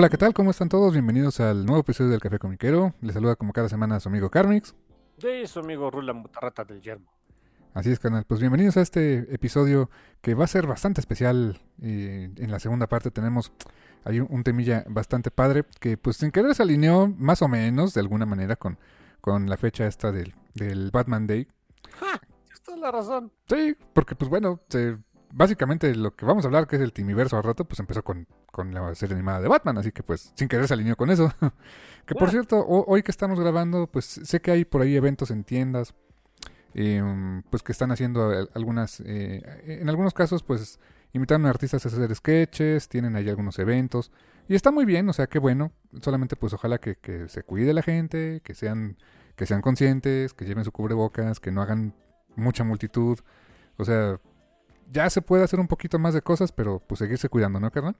Hola, ¿qué tal? ¿Cómo están todos? Bienvenidos al nuevo episodio del Café Comiquero. Les saluda como cada semana su amigo Carmix. De su amigo Rula Mutarrata del Yermo. Así es, canal. Pues bienvenidos a este episodio que va a ser bastante especial. Eh, en la segunda parte tenemos hay un, temilla bastante padre que pues sin querer se alineó más o menos de alguna manera con, con la fecha esta del, del Batman Day. ¡Ja! Esta es la razón. Sí, porque pues bueno, se, básicamente lo que vamos a hablar, que es el Timiverso al rato, pues empezó con, con la serie animada de Batman, así que pues sin querer se alineó con eso. que por cierto, ho- hoy que estamos grabando, pues sé que hay por ahí eventos en tiendas, eh, pues que están haciendo al- algunas, eh, en algunos casos pues invitaron a artistas a hacer sketches, tienen ahí algunos eventos, y está muy bien, o sea, qué bueno, solamente pues ojalá que, que se cuide la gente, que sean, que sean conscientes, que lleven su cubrebocas, que no hagan mucha multitud, o sea, ya se puede hacer un poquito más de cosas, pero pues seguirse cuidando, ¿no, carnal?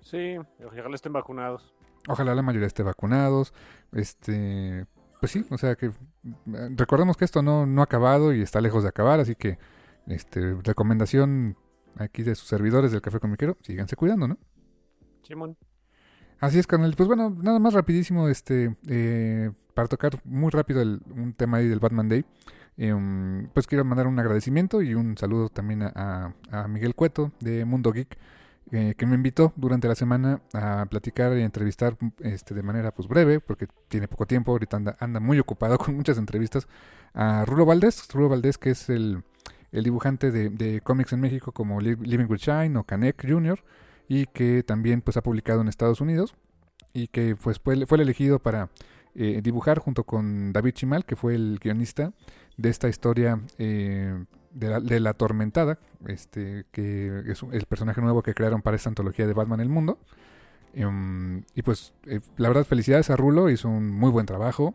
Sí, ojalá estén vacunados. Ojalá la mayoría esté vacunados. Este, pues sí, o sea que eh, recordemos que esto no, no ha acabado y está lejos de acabar, así que este, recomendación aquí de sus servidores del Café Comiquero, síganse cuidando, ¿no? Simón. Así es, carnal. Pues bueno, nada más rapidísimo, este, eh, para tocar muy rápido el- un tema ahí del Batman Day. Eh, pues quiero mandar un agradecimiento y un saludo también a, a- a Miguel Cueto de Mundo Geek, eh, que me invitó durante la semana a platicar y entrevistar este, de manera pues breve, porque tiene poco tiempo, ahorita anda, anda muy ocupado con muchas entrevistas, a Rulo Valdés, Rulo Valdés que es el, dibujante de, de cómics en México como Li- Living with Shine o Canek Jr., y que también pues ha publicado en Estados Unidos y que pues fue, fue el elegido para eh, dibujar junto con David Chimal, que fue el guionista de esta historia eh, de, la, de la atormentada, este, que es el personaje nuevo que crearon para esta antología de Batman el Mundo. Em, y pues eh, la verdad felicidades a Rulo, hizo un muy buen trabajo.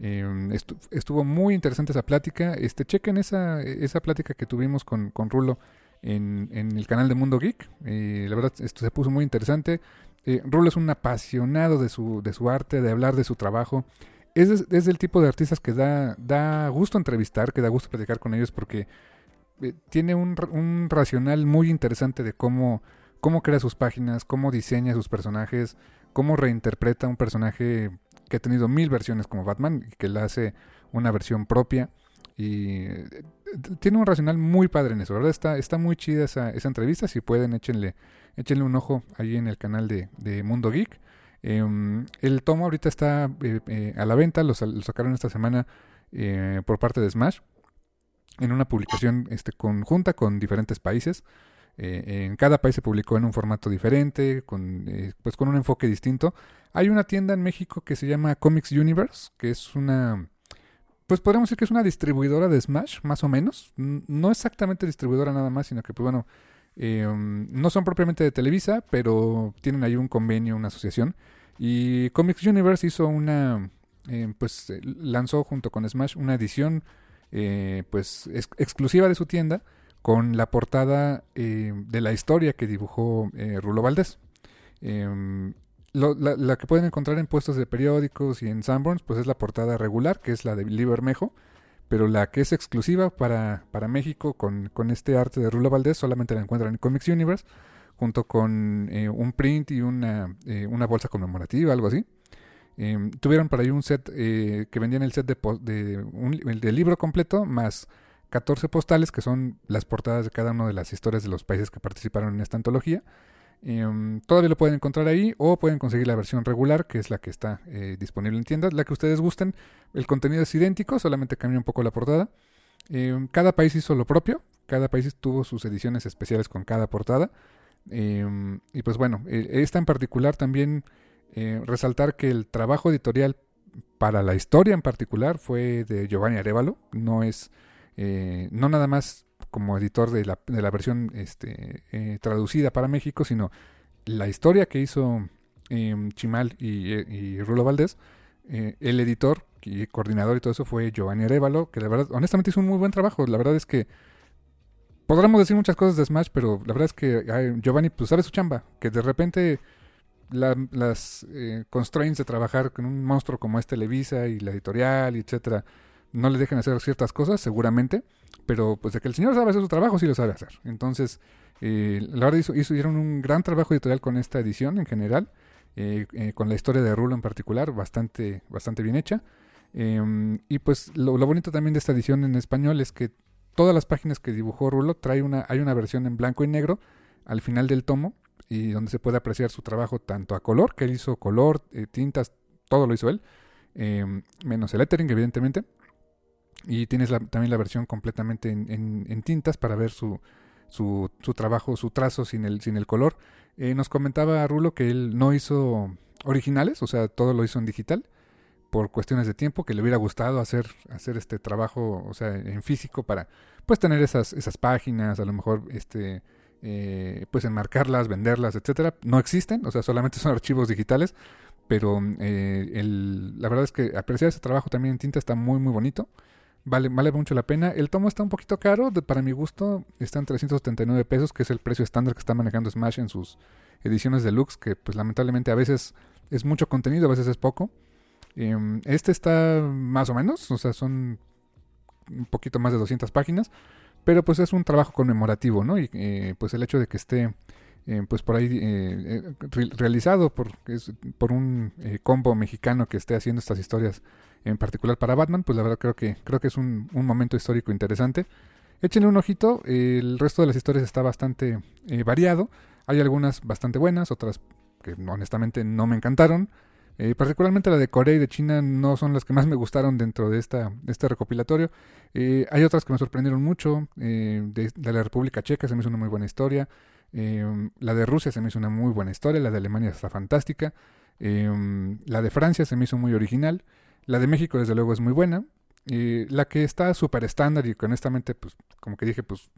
Em, estu- estuvo muy interesante esa plática. Este, chequen esa, esa plática que tuvimos con, con Rulo en, en el canal de Mundo Geek. La verdad, esto se puso muy interesante. Eh, Rulo es un apasionado de su, de su arte, de hablar de su trabajo. Es, es- del tipo de artistas que da, da gusto entrevistar, que da gusto platicar con ellos porque eh, tiene un, un racional muy interesante de cómo, cómo crea sus páginas, cómo diseña sus personajes, cómo reinterpreta un personaje que ha tenido mil versiones como Batman y que le hace una versión propia. Y eh, tiene un racional muy padre en eso. Verdad está, está muy chida esa, esa entrevista. Si pueden, échenle, échenle un ojo ahí en el canal de, Mundo Geek. Eh, el tomo ahorita está eh, eh, a la venta, lo, sacaron esta semana eh, por parte de Smash en una publicación este, conjunta con diferentes países. En cada país se publicó en un formato diferente, con, eh, pues con un enfoque distinto. Hay una tienda en México que se llama Comics Universe, que es una, pues podríamos decir que es una distribuidora de Smash, más o menos. No exactamente distribuidora nada más, sino que, pues bueno, um, no son propiamente de Televisa, pero tienen ahí un convenio, una asociación. Y Comics Universe hizo una, eh, pues eh, lanzó junto con Smash una edición, eh, pues ex- exclusiva de su tienda con la portada eh, de la historia que dibujó eh, Rulo Valdés. Em, la, que pueden encontrar en puestos de periódicos y en Sanborns, pues es la portada regular, que es la de Lee Bermejo, pero la que es exclusiva para, para México con, con este arte de Rulo Valdés solamente la encuentran en Comics Universe, junto con eh, un print y una, eh, una bolsa conmemorativa, algo así. Em, tuvieron por ahí un set eh, que vendían el set de, de, el de libro completo más 14 postales que son las portadas de cada una de las historias de los países que participaron en esta antología. Em, todavía lo pueden encontrar ahí o pueden conseguir la versión regular, que es la que está eh, disponible en tiendas, la que ustedes gusten. El contenido es idéntico, solamente cambia un poco la portada. Em, cada país hizo lo propio, cada país tuvo sus ediciones especiales con cada portada. Em, y pues bueno, e, esta en particular también eh, resaltar que el trabajo editorial para la historia en particular fue de Giovanni Arevalo, no es, eh, no nada más como editor de la, de la versión este, eh, traducida para México, sino la historia que hizo em, Chimal y, Rulo Valdés, eh, el editor y coordinador y todo eso fue Giovanni Arevalo, que la verdad, honestamente hizo un muy buen trabajo. La verdad es que podremos decir muchas cosas de Smash, pero la verdad es que Giovanni pues sabe su chamba, que de repente las eh, constraints de trabajar con un monstruo como es Televisa y la editorial etcétera no le dejen hacer ciertas cosas, seguramente, pero pues de que el señor sabe hacer su trabajo, sí lo sabe hacer. Entonces, eh, la verdad hizo, hicieron un gran trabajo editorial con esta edición en general, eh, eh, con la historia de Rulo en particular, bastante, bastante bien hecha. Em, y pues lo, bonito también de esta edición en español es que todas las páginas que dibujó Rulo trae una, hay una versión en blanco y negro al final del tomo y donde se puede apreciar su trabajo tanto a color, que él hizo color, tintas, todo lo hizo él, em, menos el lettering evidentemente y tienes también la versión completamente en, tintas para ver su, su, su, trabajo, su trazo sin el, sin el color. Eh, nos comentaba Rulo que él no hizo originales, o sea, todo lo hizo en digital por cuestiones de tiempo, que le hubiera gustado hacer, hacer este trabajo, o sea, en físico para pues tener esas, esas páginas, a lo mejor este eh, pues enmarcarlas, venderlas, etcétera. No existen, o sea, solamente son archivos digitales, pero eh, el, la verdad es que apreciar ese trabajo también en tinta está muy muy bonito. Vale, vale mucho la pena. El tomo está un poquito caro, para mi gusto. Está en 379 pesos, que es el precio estándar que está manejando Smash en sus ediciones deluxe, que pues lamentablemente a veces es mucho contenido, a veces es poco. Em, este está más o menos, o sea, son un poquito más de 200 páginas, pero pues es un trabajo conmemorativo, ¿no? Y eh, pues el hecho de que esté eh, pues por ahí eh, realizado por, por un combo mexicano que esté haciendo estas historias en particular para Batman, pues la verdad creo que, creo que es un, momento histórico interesante. Échenle un ojito, el resto de las historias está bastante eh, variado. Hay algunas bastante buenas, otras que honestamente no me encantaron. Eh, particularmente la de Corea y de China no son las que más me gustaron dentro de, esta, este recopilatorio. Eh, hay otras que me sorprendieron mucho. de, la República Checa se me hizo una muy buena historia. la de Rusia se me hizo una muy buena historia. La de Alemania está fantástica. la de Francia se me hizo muy original. La de México, desde luego, es muy buena. Y la que está súper estándar y honestamente, pues, como que dije, pues,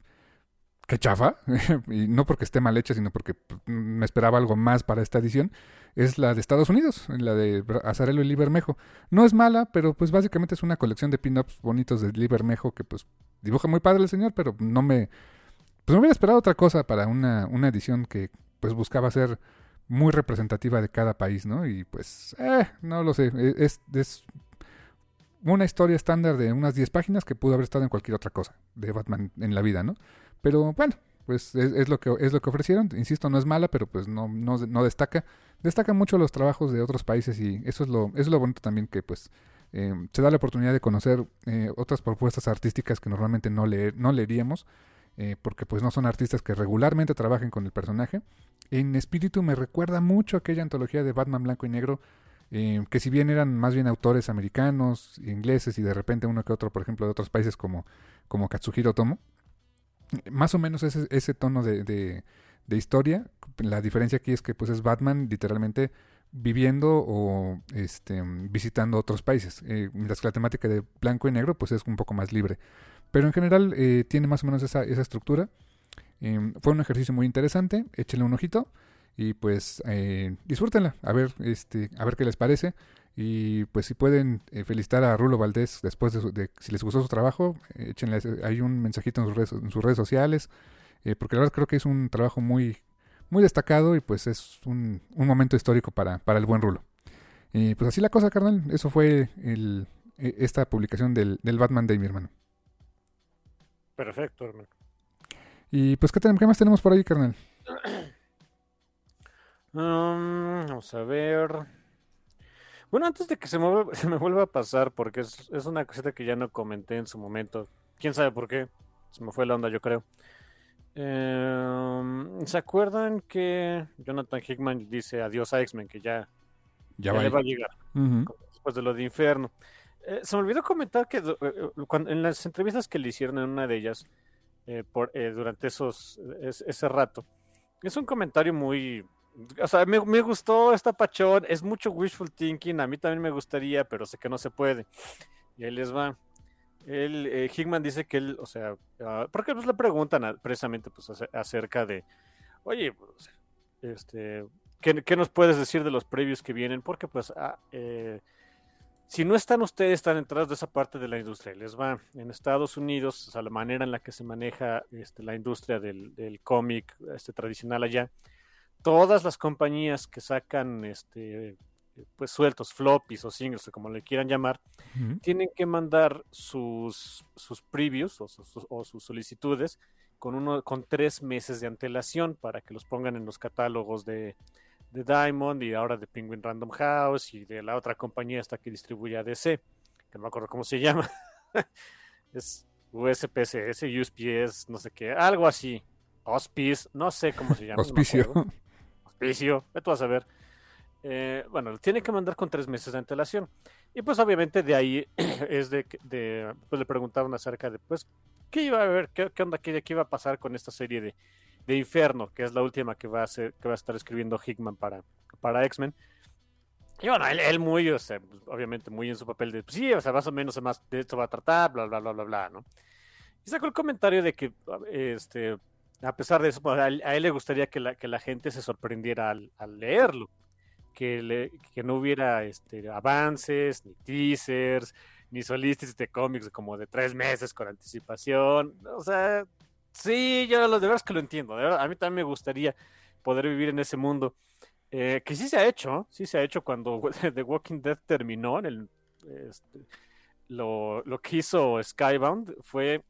qué chafa. y no porque esté mal hecha, sino porque pues, me esperaba algo más para esta edición. Es la de Estados Unidos, la de Azarelo y Libermejo. No es mala, pero pues básicamente es una colección de pin-ups bonitos de Libermejo que pues dibuja muy padre el señor, pero no me... Pues me hubiera esperado otra cosa para una, una edición que pues buscaba ser muy representativa de cada país, ¿no? Y pues, eh, no lo sé, e, es, una historia estándar de unas 10 páginas que pudo haber estado en cualquier otra cosa de Batman en la vida, ¿no? Pero bueno, pues es, lo que es lo que ofrecieron. Insisto, no es mala, pero pues no, no, no destaca. Destaca mucho los trabajos de otros países y eso es lo, eso es lo bonito también que pues eh, se da la oportunidad de conocer eh, otras propuestas artísticas que normalmente no, leer, no leeríamos eh, porque pues no son artistas que regularmente trabajen con el personaje. En espíritu me recuerda mucho aquella antología de Batman blanco y negro, eh, que si bien eran más bien autores americanos, ingleses y de repente uno que otro, por ejemplo, de otros países como, como Katsuhiro Tomo, más o menos ese, tono de, de, historia. La diferencia aquí es que pues es Batman literalmente viviendo o este, visitando otros países, eh, mientras que la temática de blanco y negro pues es un poco más libre. Pero en general eh, tiene más o menos esa, esa estructura. Em, fue un ejercicio muy interesante, échenle un ojito y pues eh, disfrútenla, a ver, este, a ver qué les parece. Y pues si pueden eh, felicitar a Rulo Valdés después de, si les gustó su trabajo, échenle hay un mensajito en sus redes, sociales, porque la verdad creo que es un trabajo muy, muy destacado y pues es un, un momento histórico para, para el buen Rulo. Y pues así la cosa, carnal, eso fue e, esta publicación del, del Batman Day, mi hermano. Perfecto, hermano. Y pues, ¿qué, qué más tenemos por ahí, carnal? Um, vamos a ver. Bueno, antes de que se me, se me vuelva a pasar, porque es, una cosita que ya no comenté en su momento. Quién sabe por qué. Se me fue la onda, yo creo. Em, ¿Se acuerdan que Jonathan Hickman dice adiós a X-Men, que ya, Ya ya va. le va a llegar después de lo de Inferno? Eh, se me olvidó comentar que eh, eh, en las entrevistas que le hicieron en una de ellas por, durante esos es- ese rato, es un comentario muy... O sea, me, me gustó esta pachón, es mucho wishful thinking, a mí también me gustaría, pero sé que no se puede. Y ahí les va. Eh, Hickman dice que él, o sea, ah, porque pues le preguntan a- precisamente pues, ace- acerca de, oye, pues, este, ¿qué, qué nos puedes decir de los previos que vienen? Porque pues, ah, si no están ustedes tan entrados de esa parte de la industria, les va. En Estados Unidos, o sea, la manera en la que se maneja este, la industria del, del cómic este, tradicional allá, todas las compañías que sacan este, pues sueltos, floppies o singles, o como le quieran llamar, tienen que mandar sus, sus previews o sus, o sus solicitudes con, uno, con tres meses de antelación para que los pongan en los catálogos de, de Diamond y ahora de Penguin Random House y de la otra compañía hasta que distribuye a DC, que no me acuerdo cómo se llama. es USPSS, USPS, no sé qué, algo así. Hospice, no sé cómo se llama. no me Auspicio. acuerdo. Auspicio, ve tú a saber. Eh, bueno, tiene que mandar con tres meses de antelación. Y pues obviamente de ahí es de, que- de pues le preguntaron acerca de pues qué iba a haber, qué, qué onda, qué, qué iba a pasar con esta serie de, de Inferno, que es la última que va a ser, que va a estar escribiendo Hickman para, para X-Men. Y bueno, él, él muy, o sea, pues, obviamente muy en su papel de, pues, sí, o sea, más o menos más de esto va a tratar, bla, bla, bla, bla, bla, ¿no? Y sacó el comentario de que, este, a pesar de eso, pues, a él, a él le gustaría que la, que la gente se sorprendiera al, al leerlo, que, le, que no hubiera este, avances, ni teasers, ni solistas de cómics como de tres meses con anticipación. O sea, sí, yo lo de verdad es que lo entiendo. De verdad, a mí también me gustaría poder vivir en ese mundo. Eh, que sí se ha hecho, sí se ha hecho cuando The Walking Dead terminó. En el, este, lo, lo que hizo Skybound fue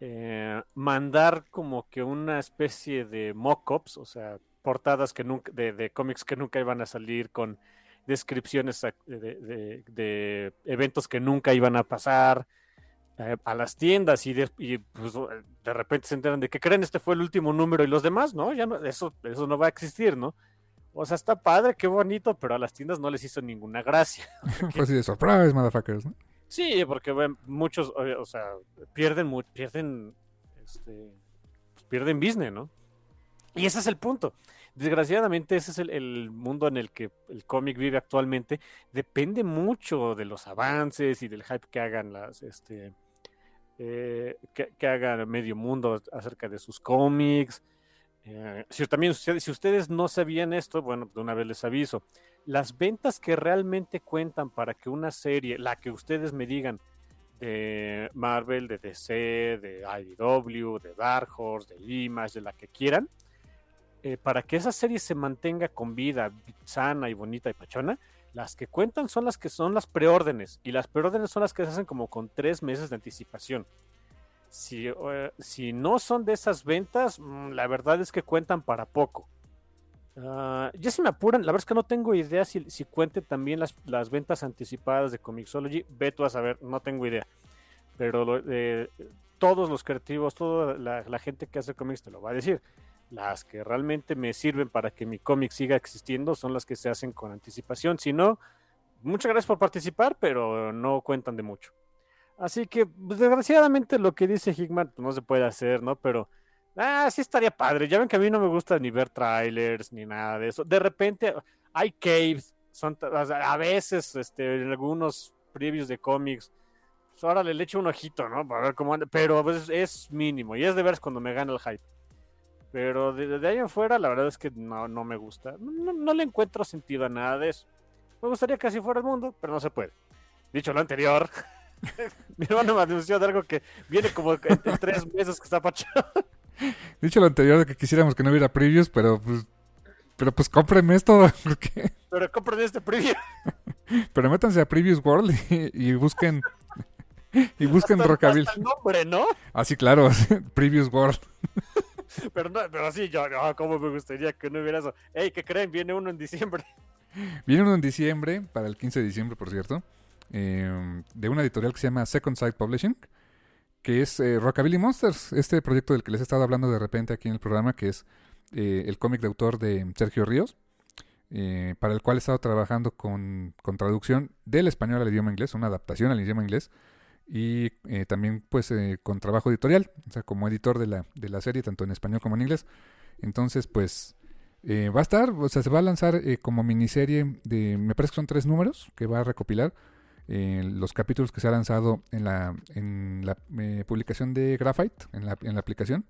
eh, mandar como que una especie de mock-ups, o sea, portadas que nunca, de, de cómics que nunca iban a salir con descripciones de, de, de eventos que nunca iban a pasar eh, a las tiendas y, de, y pues, de, repente se enteran de que creen este fue el último número y los demás, ¿no? Ya no, eso, eso no va a existir, ¿no? O sea, está padre, qué bonito, pero a las tiendas no les hizo ninguna gracia. Fue así de surprise, motherfuckers, ¿no? Sí, porque bueno, muchos, o sea, pierden, pierden, este, pues pierden business, ¿no? Y ese es el punto. Desgraciadamente, ese es el, el mundo en el que el cómic vive actualmente. Depende mucho de los avances y del hype que hagan las, este, eh, que, haga medio mundo acerca de sus cómics. Eh, si también si ustedes no sabían esto, bueno, de una vez les aviso. Las ventas que realmente cuentan para que una serie, la que ustedes me digan, de Marvel, de DC, de IDW, de Dark Horse, de Image, de la que quieran, eh, para que esa serie se mantenga con vida, sana y bonita y pachona, las que cuentan son las que son las preórdenes, y las preórdenes son las que se hacen como con tres meses de anticipación. Si, uh, si no son de esas ventas, mmm, la verdad es que cuentan para poco. Uh, ya se me apuran, la verdad es que no tengo idea si, si cuente también las, las, ventas anticipadas de Comixology. Veto a saber, no tengo idea. Pero eh, todos los creativos, toda la, la, gente que hace cómics te lo va a decir. Las que realmente me sirven para que mi cómic siga existiendo son las que se hacen con anticipación. Si no, muchas gracias por participar, pero no cuentan de mucho. Así que, pues, desgraciadamente, lo que dice Hickman pues, no se puede hacer, ¿no? Pero Ah, sí estaría padre. Ya ven que a mí no me gusta ni ver trailers ni nada de eso. De repente hay caves, son a veces este, en algunos previews de cómics. Pues ahora le echo un ojito, ¿no? Para ver cómo anda. Pero pues, es mínimo y es de veras cuando me gana el hype. Pero de, de ahí en fuera, la verdad es que no, no me gusta. No, no, le encuentro sentido a nada de eso. Me gustaría que así fuera el mundo, pero no se puede. Dicho lo anterior, mi hermano me anunció de algo que viene como en, en tres meses que está pachado. Dicho lo anterior de que quisiéramos que no hubiera previews, pero pues, pero pues cómprenme esto. Porque... Pero compren este preview. Pero métanse a Previews World y, y busquen y busquen hasta, Rockabilly. Hasta el nombre, ¿no? Ah, sí, claro, Previews World. Pero no, pero sí, yo, no, cómo me gustaría que no hubiera eso. Ey, ¿qué creen? Viene uno en diciembre. Viene uno en diciembre, para el 15 de diciembre, por cierto, eh, de una editorial que se llama Second Sight Publishing. que es eh, Rockabilly Monsters, este proyecto del que les he estado hablando de repente aquí en el programa, que es eh, el cómic de autor de Sergio Ríos, eh, para el cual he estado trabajando con, con, traducción del español al idioma inglés, una adaptación al idioma inglés, y también pues con trabajo editorial, o sea, como editor de la, de la serie, tanto en español como en inglés. Entonces, pues va a estar, o sea, se va a lanzar como miniserie de, me parece que son tres números que va a recopilar los capítulos que se ha lanzado en la, en la eh, publicación de Graphite, en la, en la aplicación,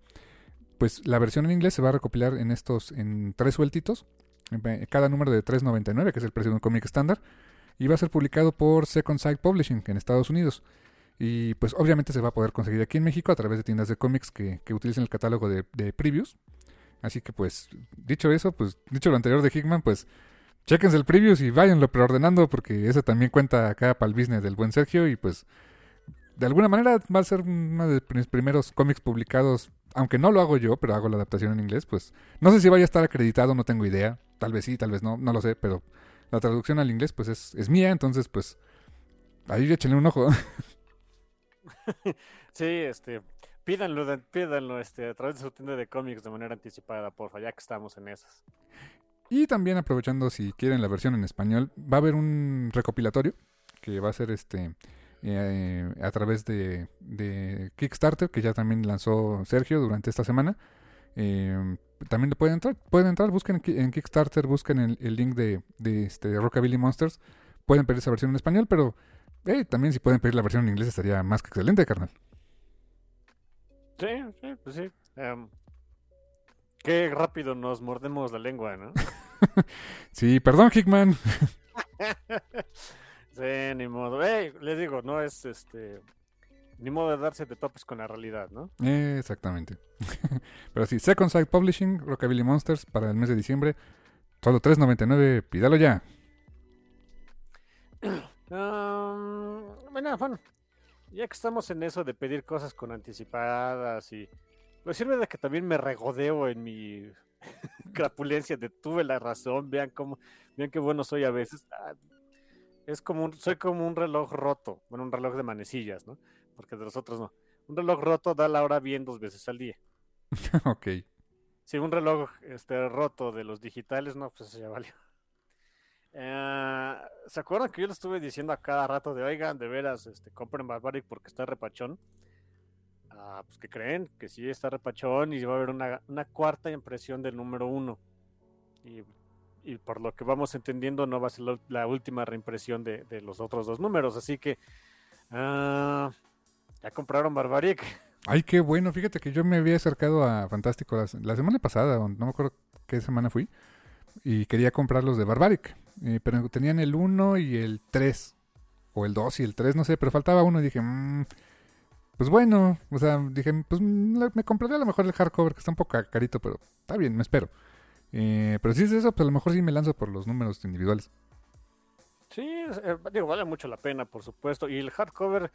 pues la versión en inglés se va a recopilar en estos, en tres sueltitos, cada número de 3.99, que es el precio de un cómic estándar, y va a ser publicado por Second Sight Publishing en Estados Unidos. Y pues obviamente se va a poder conseguir aquí en México a través de tiendas de cómics que, que utilicen el catálogo de, de previews. Así que pues, dicho eso, pues dicho lo anterior de Hickman, pues Chequense el previews y váyanlo preordenando porque ese también cuenta acá para el business del buen Sergio y pues de alguna manera va a ser uno de mis primeros cómics publicados, aunque no lo hago yo, pero hago la adaptación en inglés, pues no sé si vaya a estar acreditado, no tengo idea, tal vez sí, tal vez no, no lo sé, pero la traducción al inglés pues es, es mía, entonces pues ahí échenle un ojo. sí, este, pídanlo, pídanlo este, a través de su tienda de cómics de manera anticipada, porfa, ya que estamos en esas. Y también aprovechando si quieren la versión en español, va a haber un recopilatorio que va a ser este eh, a través de, Kickstarter, que ya también lanzó Sergio durante esta semana. Eh, también pueden entrar, pueden entrar, busquen en Kickstarter, busquen el, link de, de, este, Rockabilly Monsters. Pueden pedir esa versión en español, pero también si pueden pedir la versión en inglés estaría más que excelente, carnal. Sí, sí, pues sí. Em, Qué rápido nos mordemos la lengua, ¿no? sí, perdón, Hickman. sí, ni modo. Hey, les digo, no es este. Ni modo de darse de topes con la realidad, ¿no? exactamente. Pero sí, Second Sight Publishing, Rockabilly Monsters para el mes de diciembre. Solo $3.99, pídalo ya. Um, bueno, bueno, ya que estamos en eso de pedir cosas con anticipadas y pues sirve de que también me regodeo en mi crapulencia de tuve la razón, vean cómo, vean qué bueno soy a veces. Ah, es como un, soy como un reloj roto, bueno, un reloj de manecillas, ¿no? Porque de los otros no. Un reloj roto da la hora bien dos veces al día. ok. Si un reloj este, roto de los digitales, no, pues eso ya valió. Eh, ¿Se acuerdan que yo le estuve diciendo a cada rato de, oigan, de veras, este, compren Barbaric porque está repachón? Ah, pues que creen que sí está repachón y va a haber una, cuarta impresión del número uno. Y, por lo que vamos entendiendo, no va a ser la, última reimpresión de, los otros dos números. Así que ah, ya compraron Barbaric. Ay, qué bueno. Fíjate que yo me había acercado a Fantástico la, semana pasada, no me acuerdo qué semana fui, y quería comprar los de Barbaric. Eh, pero tenían el 1 y el 3, o el 2 y el 3, no sé, pero faltaba uno y dije, mmm, pues bueno, o sea, dije, pues me compraré a lo mejor el hardcover, que está un poco carito, pero está bien, me espero. Eh, pero si es eso, pues a lo mejor sí me lanzo por los números individuales. Sí, eh, digo, vale mucho la pena, por supuesto. Y el hardcover,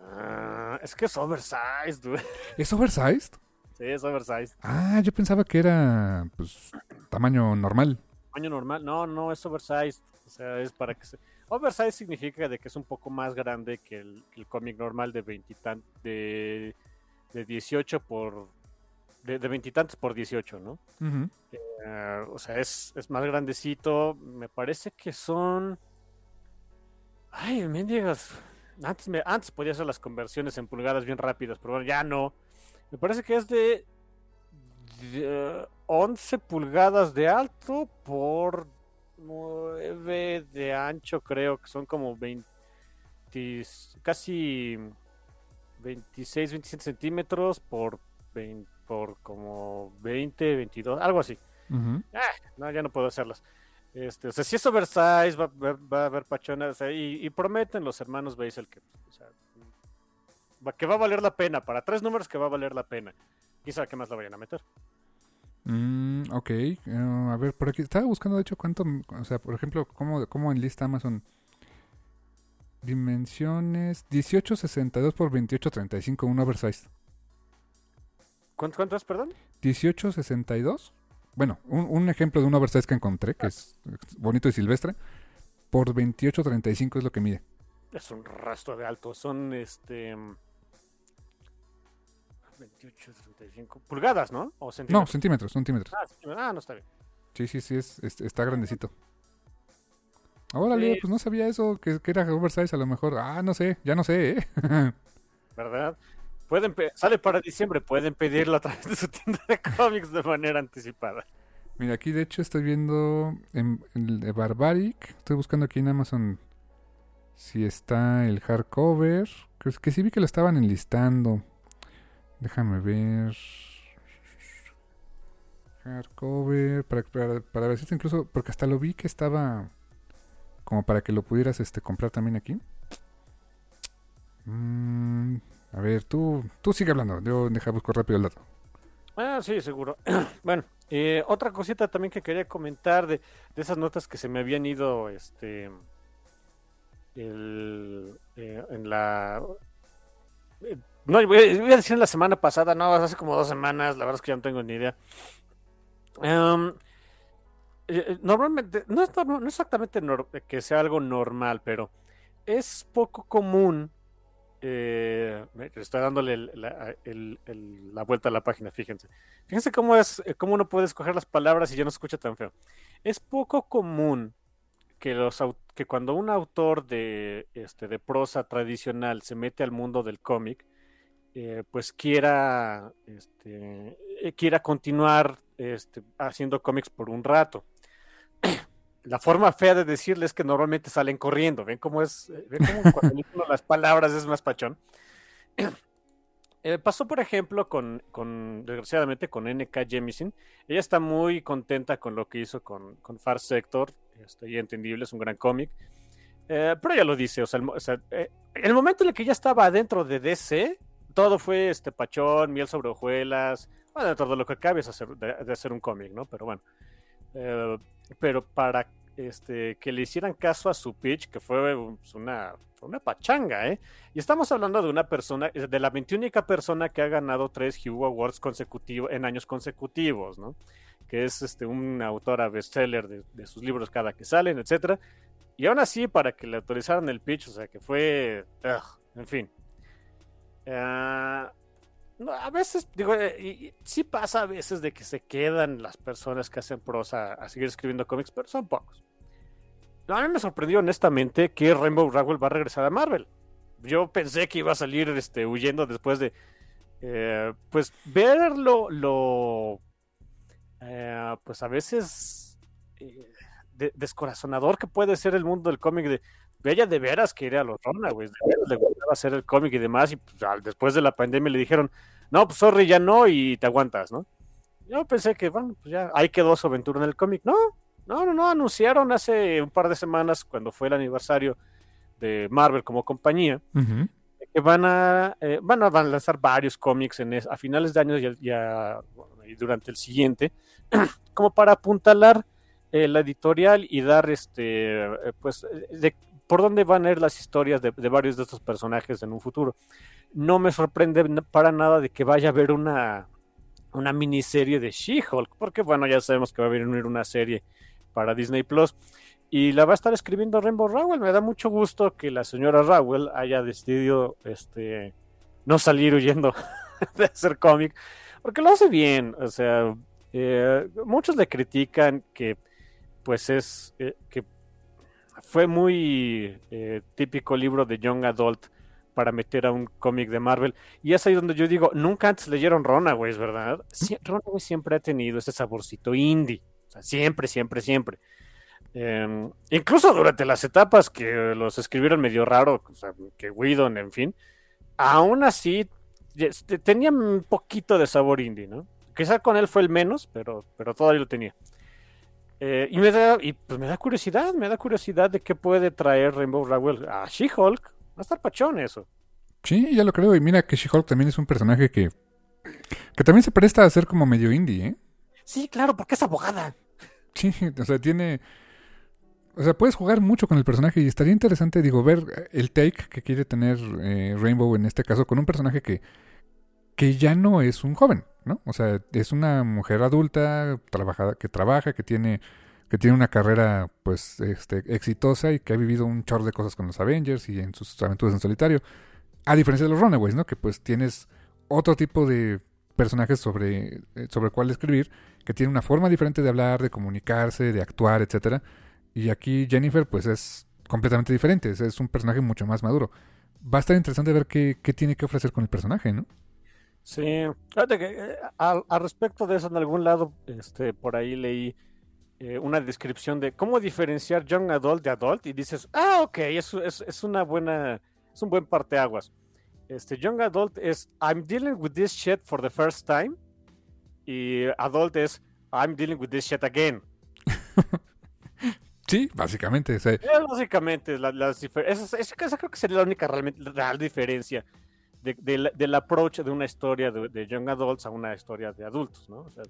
ah, es que es oversized, güey. ¿Es oversized? Sí, es oversized. Ah, yo pensaba que era, pues, tamaño normal. Tamaño normal, no, no, es oversized. O sea, es para que se... Oversize significa de que es un poco más grande que el, cómic normal de veintitantos de, de 18 por de veintitantos por 18, ¿no? Eh, o sea, es, más grandecito. Me parece que son. Ay, me digas. Antes, me, antes podía hacer las conversiones en pulgadas bien rápidas, pero bueno, ya no. Me parece que es de, de 11 pulgadas de alto por 9 de ancho, creo que son como 20, casi 26, 27 centímetros por, por como 20, 22, algo así. ah, no, ya no puedo hacerlas. Este, o sea, si es oversize, va, va, a haber pachonas y, prometen los hermanos Basel que, que va a valer la pena. Para tres números que va a valer la pena. Quizá que más la vayan a meter. Mm, ok, eh, a ver, por aquí estaba buscando de hecho cuánto, o sea, por ejemplo, cómo, cómo en lista Amazon. Dimensiones 1862 por 2835, un oversize. ¿Cuánto, cuánto es, perdón? 1862. Bueno, un, un ejemplo de un oversize que encontré, que es bonito y silvestre, por 2835 es lo que mide. Es un rastro de alto, son este 28, 35. Pulgadas, ¿no? ¿O No, centímetros? centímetros. Ah, centímetros. Ah, no está bien. Sí, sí, sí, es, es- está grandecito. Órale, Sí. pues no sabía eso, que, que era oversize a lo mejor. Ah, no sé, ya no sé, ¿eh? ¿Verdad? Pueden sale para diciembre, pueden pedirlo a través de su tienda de cómics de manera anticipada. Mira, aquí de hecho estoy viendo en, de Barbaric. Estoy buscando aquí en Amazon si está el hardcover. Que, que sí vi que lo estaban enlistando. Déjame ver. Hardcover. Para, para, para ver si incluso. Porque hasta lo vi que estaba. Como para que lo pudieras este, comprar también aquí. Mm, a ver, tú, tú sigue hablando. Yo deja busco rápido el dato. Ah, sí, seguro. bueno, eh, otra cosita también que quería comentar de, de esas notas que se me habían ido, este, el, eh, en la, eh, no, voy a, iba a decir la semana pasada, no, hace como dos semanas, la verdad es que ya no tengo ni idea. Em, eh, eh, normalmente, no es, norma- no exactamente que sea algo normal, pero es poco común eh, me- estoy dándole la, el- el- la vuelta a la página, fíjense. Fíjense cómo es, eh, cómo uno puede escoger las palabras y ya no se escucha tan feo. Es poco común que los que cuando un autor de este de prosa tradicional se mete al mundo del cómic, eh, pues quiera este, eh, quiera continuar este, haciendo cómics por un rato. La forma fea de decirle es que normalmente salen corriendo. ¿Ven cómo es? Eh, ¿Ven cómo cuando uno las palabras es más pachón? Pasó, por ejemplo, con, con, desgraciadamente, con NK Jemisin. Ella está muy contenta con lo que hizo con, con Far Sector. Este, y entendible, es un gran cómic. Pero ella lo dice, o sea, el, o momento en el que ya estaba adentro de DC, todo fue este pachón, miel sobre hojuelas, bueno, de lo que cabe es hacer, de, hacer un cómic, ¿no? Pero bueno. Eh, pero para este, que le hicieran caso a su pitch, que fue pues, una, una pachanga, ¿eh? Y estamos hablando de una persona, de la 21 persona que ha ganado tres Hugo Awards consecutivos, en años consecutivos, ¿no? Que es este, una autora bestseller de, sus libros cada que salen, etcétera. Y aún así, para que le autorizaran el pitch, o sea, que fue, en fin. Ah, a veces, digo, eh, y- sí pasa a veces de que se quedan las personas que hacen prosa a seguir escribiendo cómics, pero son pocos. A mí me sorprendió honestamente que Rainbow Rowell va a regresar a Marvel. Yo pensé que iba a salir este, huyendo después de, eh, pues, verlo, lo, eh, pues a veces eh, de- descorazonador que puede ser el mundo del cómic de ella de veras quería a los Runaways, de veras le gustaba hacer el cómic y demás, y pues, después de la pandemia le dijeron, no, pues sorry, ya no, y te aguantas, ¿no? Yo pensé que, bueno, pues ya, ahí quedó su aventura en el cómic. No, no, no, no, anunciaron hace un par de semanas, cuando fue el aniversario de Marvel como compañía, Ujú. que van a, eh, van a van a lanzar varios cómics en es- a finales de año y, a- y a- bueno, y durante el siguiente, como para apuntalar eh, la editorial y dar este, eh, pues, de por dónde van a ir las historias de, varios de estos personajes en un futuro. No me sorprende para nada de que vaya a haber una, una miniserie de She-Hulk, porque bueno, ya sabemos que va a venir una serie para Disney Plus. Y la va a estar escribiendo Rainbow Rowell. Me da mucho gusto que la señora Rowell haya decidido este, no salir huyendo de hacer cómic, porque lo hace bien. O sea, eh, muchos le critican que, pues, es eh, que fue muy eh, típico libro de Young Adult para meter a un cómic de Marvel. Y es ahí donde yo digo, nunca antes leyeron Runaways, ¿verdad? Runaways siempre ha tenido ese saborcito indie. O sea, siempre, siempre, siempre. Eh, incluso durante las etapas que los escribieron medio raro, o sea, que Whedon, en fin, aún así tenían un poquito de sabor indie, ¿no? Quizá con él fue el menos, pero, pero todavía lo tenía. Eh, y me da, y pues me da curiosidad, me da curiosidad de qué puede traer Rainbow Rowell a She-Hulk. Va a estar pachón eso. Sí, ya lo creo. Y mira que She-Hulk también es un personaje que, que también se presta a ser como medio indie, ¿eh? Sí, claro, porque es abogada. Sí, o sea, tiene... O sea, puedes jugar mucho con el personaje y estaría interesante, digo, ver el take que quiere tener eh, Rainbow en este caso con un personaje que, que ya no es un joven, ¿no? O sea, es una mujer adulta, trabajada, que trabaja, que tiene, que tiene una carrera, pues, este, exitosa y que ha vivido un chorro de cosas con los Avengers y en sus aventuras en solitario. A diferencia de los Runaways, ¿no? Que pues tienes otro tipo de personajes sobre, eh, sobre cuál escribir, que tiene una forma diferente de hablar, de comunicarse, de actuar, etcétera. Y aquí Jennifer, pues es completamente diferente, es, un personaje mucho más maduro. Va a estar interesante ver qué, qué tiene que ofrecer con el personaje, ¿no? Sí, fíjate que eh, al, al respecto de eso, en algún lado, este, por ahí leí eh, una descripción de cómo diferenciar young adult de adult y dices, ah, ok, es, es, es una buena, es un buen parteaguas. Este, young adult es I'm dealing with this shit for the first time y adult es I'm dealing with this shit again. Sí, básicamente. sea, Es básicamente la- las esa, esa- esa creo que sería la única realmente real diferencia de- de del approach de una historia de, de young adults a una historia de adultos, ¿no? O sea,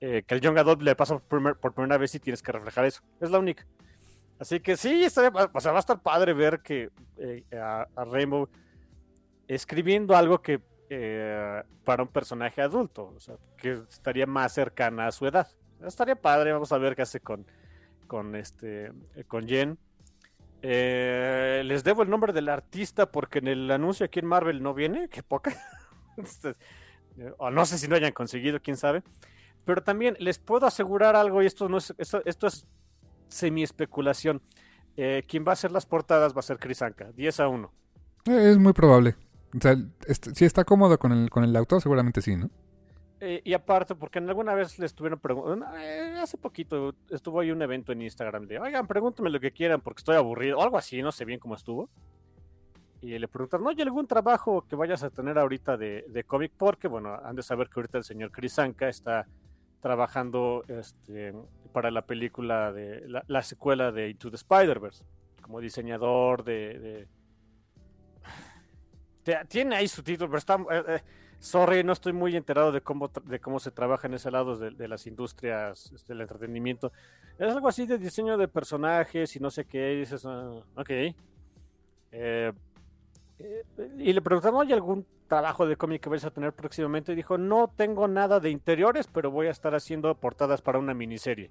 eh, que el young adult le pasa por, primer- por primera vez y tienes que reflejar eso. Es la única. Así que sí, estaría- o sea, va a estar padre ver que eh, a, a Rainbow escribiendo algo que eh, para un personaje adulto, o sea, que estaría más cercana a su edad. Estaría padre, vamos a ver qué hace con, con este con Jen. Eh, les debo el nombre del artista porque en el anuncio aquí en Marvel no viene, qué poca. Este, eh, o no sé si no hayan conseguido, quién sabe. Pero también les puedo asegurar algo, y esto no es, esto, es semi especulación. Eh, quien va a hacer las portadas va a ser Chris Anka, 10 a 1. es muy probable. O sea, est- si está cómodo con el, con el autor, seguramente sí, ¿no? Eh, y aparte, porque en alguna vez le estuvieron preguntando, hace poquito estuvo ahí un evento en Instagram de, oigan, pregúntenme lo que quieran porque estoy aburrido, o algo así, no sé bien cómo estuvo. Y le preguntaron, ¿no hay algún trabajo que vayas a tener ahorita de, de cómic? Porque, bueno, han de saber que ahorita el señor Chris Anka está trabajando este, para la película de la, la secuela de Into the Spider-Verse, como diseñador de. de- Tiene ahí su título, pero está. eh, eh, sorry, no estoy muy enterado de cómo, de cómo se trabaja en ese lado de, de las industrias este, del entretenimiento. Es algo así de diseño de personajes y no sé qué. Y dices, ah, ok. Eh, eh, y le preguntaron, ¿hay algún trabajo de cómic que vais a tener próximamente? Y dijo, no tengo nada de interiores, pero voy a estar haciendo portadas para una miniserie.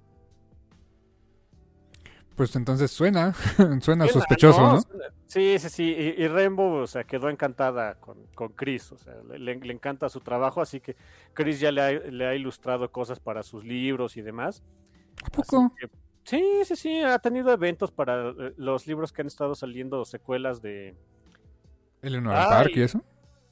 Pues entonces suena, suena Suena, sospechoso, ¿no? Suena- Sí, sí, sí. Y, y Rainbow, o sea, quedó encantada con, con Chris. O sea, le, encanta su trabajo, así que Chris ya le ha, le ha ilustrado cosas para sus libros y demás. ¿A poco? que- sí, sí, sí. Ha tenido eventos para eh, los libros que han estado saliendo, secuelas de. Eleanor Ay. Park y eso.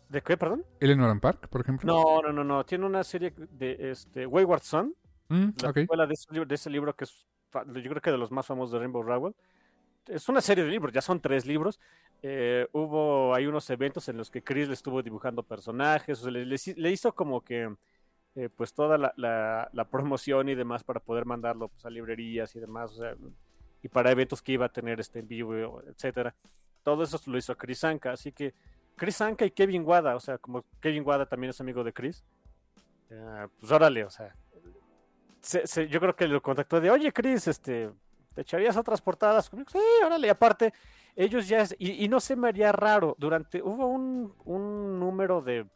¿De qué, perdón? Eleanor Park, por ejemplo. No, no, no, no. Tiene una serie de este Wayward Son, Mm, la secuela de ese, libro, de ese libro que es, yo creo que de los más famosos de Rainbow Rowell. Es una serie de libros, ya son tres libros. Eh, hubo hay unos eventos en los que Chris le estuvo dibujando personajes, le, le hi- le hizo como que eh, pues toda la, promoción y demás para poder mandarlo pues, a librerías y demás, y para eventos que iba a tener este en vivo, etcétera. Todo eso lo hizo Chris Anka, así que Chris Anka y Kevin Wada, o sea, como Kevin Wada también es amigo de Chris, eh, pues órale, o sea, se- se- yo creo que lo contactó de, oye Chris, este, ¿te echarías otras portadas conmigo? Sí, órale, y aparte, ellos ya, es- y, y no se me haría raro, durante, hubo un, un número de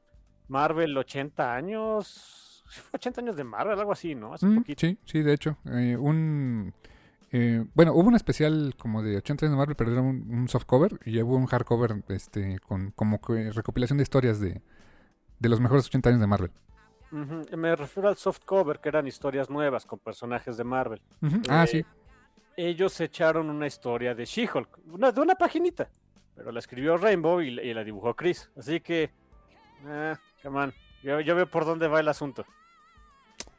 Marvel 80 años, 80 años de Marvel, algo así, ¿no? Hace Mm, poquito. sí, sí, de hecho. Eh, un. eh, bueno, hubo un especial como de 80 años de Marvel, pero era un, un softcover y hubo un hardcover este, con como que recopilación de historias de, de los mejores 80 años de Marvel. Me refiero al softcover, que eran historias nuevas con personajes de Marvel. Ujú, Ah, Eh, sí. Ellos echaron una historia de She-Hulk, una, de una paginita, pero la escribió Rainbow y, y la dibujó Chris. Así que, ah, come on, yo, yo veo por dónde va el asunto.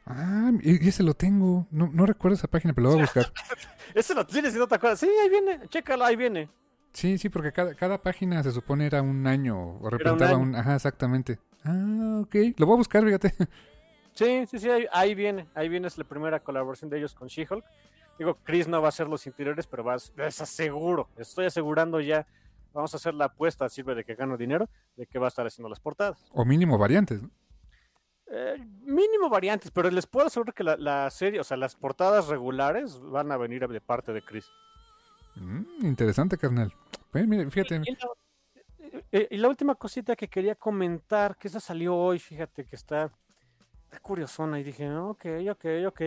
Ah, y ese lo tengo. No, no recuerdo esa página, pero lo voy a buscar. Ese lo tienes y no te acuerdas. Sí, ahí viene, chécalo, ahí viene. Sí, sí, porque cada, cada página se supone era un año o representaba año. un... Ajá, exactamente. Ah, ok. Lo voy a buscar, fíjate. Sí, sí, sí, ahí, ahí viene. Ahí viene es la primera colaboración de ellos con She-Hulk. Digo, Chris no va a hacer los interiores, pero vas, es aseguro, estoy asegurando ya. Vamos a hacer la apuesta, sirve de que gano dinero, de que va a estar haciendo las portadas. O mínimo variantes. ¿no? Eh, mínimo variantes, pero les puedo asegurar que la, la serie, o sea, las portadas regulares van a venir de parte de Chris. Mm, interesante, carnal. Pues, mire, fíjate. Eh, y la última cosita que quería comentar, que esa salió hoy, fíjate que está, está curiosona, y dije, ok, ok, ok.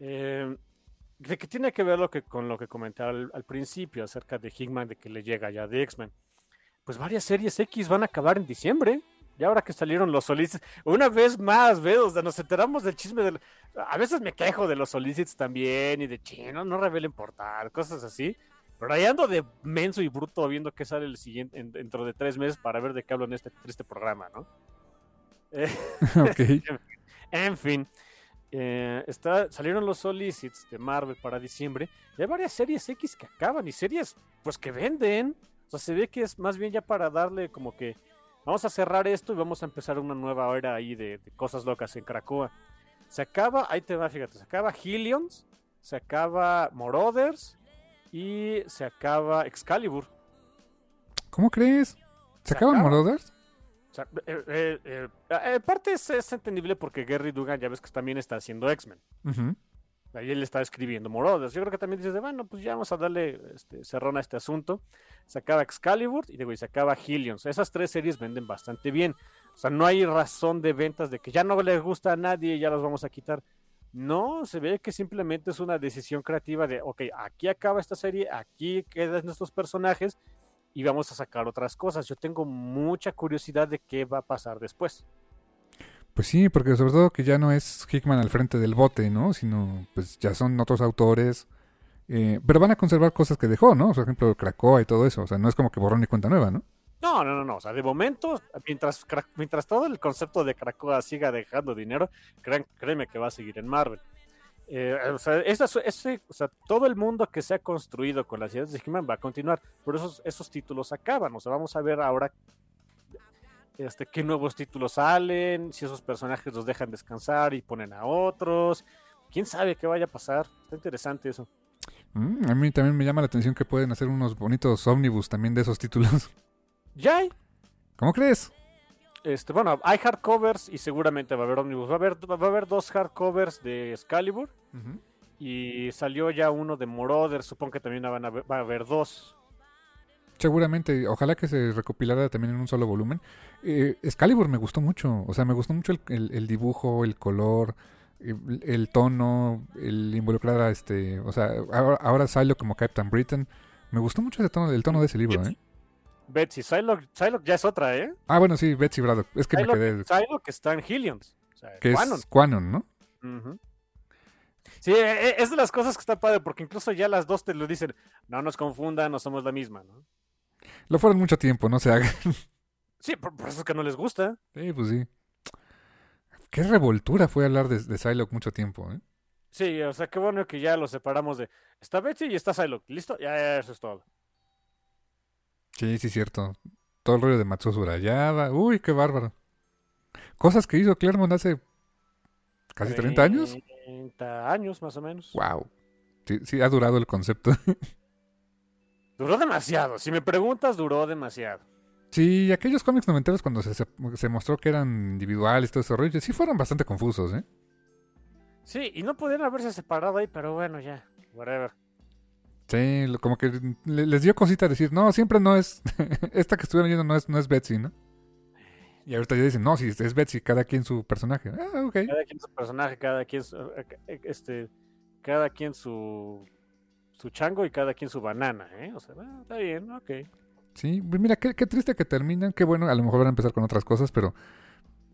Eh, de que tiene que ver lo que, con lo que comenté al, al principio acerca de Hickman, de que le llega ya de X-Men. Pues varias series X van a acabar en diciembre. Y ahora que salieron los solicits, una vez más, ¿ves? O sea, nos enteramos del chisme. A veces me quejo de los solicits también y de chino, no revelen portal, cosas así. Pero ahí ando de menso y bruto viendo que sale el siguiente dentro de tres meses para ver de qué hablo en este triste programa, ¿no? ok. en fin. Eh, está, salieron los solicits de Marvel para diciembre y hay varias series X que acaban y series pues que venden. O sea, se ve que es más bien ya para darle como que vamos a cerrar esto y vamos a empezar una nueva era ahí de, cosas locas en Krakoa. Se acaba, ahí te va, fíjate, se acaba Helions, se acaba Morothers y se acaba Excalibur. ¿Cómo crees? ¿Se, acaban Morothers? O sea, eh, eh, eh, eh parte es, entendible porque Gary Dugan ya ves que también está haciendo X-Men. Ahí él está escribiendo Morothers. Yo creo que también dices, de, bueno, pues ya vamos a darle este, cerrón a este asunto. Se acaba Excalibur y, digo, y se acaba Helions. Esas tres series venden bastante bien. O sea, no hay razón de ventas de que ya no les gusta a nadie y ya los vamos a quitar. No, se ve que simplemente es una decisión creativa de, ok, aquí acaba esta serie, aquí quedan nuestros personajes y vamos a sacar otras cosas. Yo tengo mucha curiosidad de qué va a pasar después. Pues sí, porque sobre todo que ya no es Hickman al frente del bote, ¿no? Sino pues ya son otros autores. Eh, pero van a conservar cosas que dejó, ¿no? Por ejemplo, Krakoa y todo eso. O sea, no es como que borrón y cuenta nueva, ¿no? No, no, no, no. O sea, de momento, mientras, mientras todo el concepto de Krakoa siga dejando dinero, créeme que va a seguir en Marvel. Eh, o, sea, o, sea, todo el mundo que se ha construido con las ideas de He-Man va a continuar, pero esos, esos títulos acaban. O sea, vamos a ver ahora este, qué nuevos títulos salen, si esos personajes los dejan descansar y ponen a otros. Quién sabe qué vaya a pasar. Está interesante eso. Mm, a mí también me llama la atención que pueden hacer unos bonitos ómnibus también de esos títulos. ¿Ya hay? ¿Cómo crees? Este, bueno, hay hardcovers y seguramente va a haber ómnibus. Va a haber, va a haber dos hardcovers de Excalibur. Y salió ya uno de Moroder. Supongo que también van a va a haber dos. Seguramente, ojalá que se recopilara también en un solo volumen. Eh, Excalibur me gustó mucho. O sea, me gustó mucho el, dibujo, el color, el, tono, el involucrar a este. O sea, ahora, ahora como Captain Britain. Me gustó mucho ese tono, el tono de ese libro, ¿eh? Betsy. Psylocke, ya es otra, ¿eh? Ah, bueno, sí, Betsy Braddock. Es que me quedé. Psylocke está en Helions. que es Quanon, ¿no? Sí, e, e, es de las cosas que está padre, porque incluso ya las dos te lo dicen. No nos confundan, no somos la misma, ¿no? Lo fueron mucho tiempo, no se hagan. Sí, por, eso es que no les gusta. Sí, pues sí. Qué revoltura fue hablar de, de Psylocke mucho tiempo, ¿eh? Sí, o sea, qué bueno que ya lo separamos de. Está Betsy y está Psylocke. ¿Listo? Ya, ya, eso es todo. Sí, sí, cierto. Todo el rollo de Matsuo Surayaba. Uy, qué bárbaro. Cosas que hizo Claremont hace casi 30 años. 30 años, más o menos. Wow. Sí, sí, ha durado el concepto. duró demasiado. Si me preguntas, duró demasiado. Sí, aquellos cómics noventeros cuando se, se, mostró que eran individuales, todo ese rollo, sí fueron bastante confusos, ¿eh? Sí, y no pudieron haberse separado ahí, pero bueno, ya, whatever. Sí, como que les dio cosita decir, no, siempre no es, esta que estuvieron viendo no es, no es Betsy, ¿no? Y ahorita ya dicen, no, si es Betsy, cada quien su personaje. Ah, ok. Cada quien su personaje, cada quien su, eh, este, cada quien su, su chango y cada quien su banana, ¿eh? O sea, ah, está bien, ok. Sí, pues mira, qué, qué triste que terminan, qué bueno, a lo mejor van a empezar con otras cosas, pero,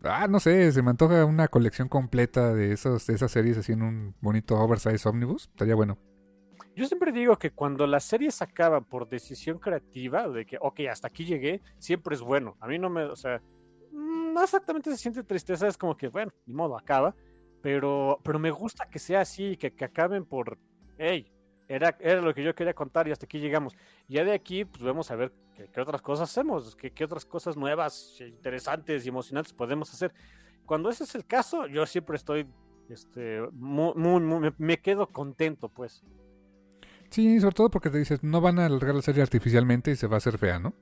ah, no sé, se me antoja una colección completa de, esos, de esas series así en un bonito oversize omnibus, estaría bueno. Yo siempre digo que cuando las series acaban por decisión creativa, de que, ok, hasta aquí llegué, siempre es bueno. A mí no me, o sea, mm, no exactamente se siente tristeza, es como que, bueno, ni modo, acaba. Pero, pero me gusta que sea así, que, que acaben por, hey, era, era lo que yo quería contar y hasta aquí llegamos. Ya de aquí, pues vamos a ver qué, otras cosas hacemos, qué, otras cosas nuevas, interesantes y emocionantes podemos hacer. Cuando ese es el caso, yo siempre estoy, este, muy, muy, me quedo contento, pues. Sí, sobre todo porque te dices, no van a alargar la serie artificialmente y se va a hacer fea, ¿no?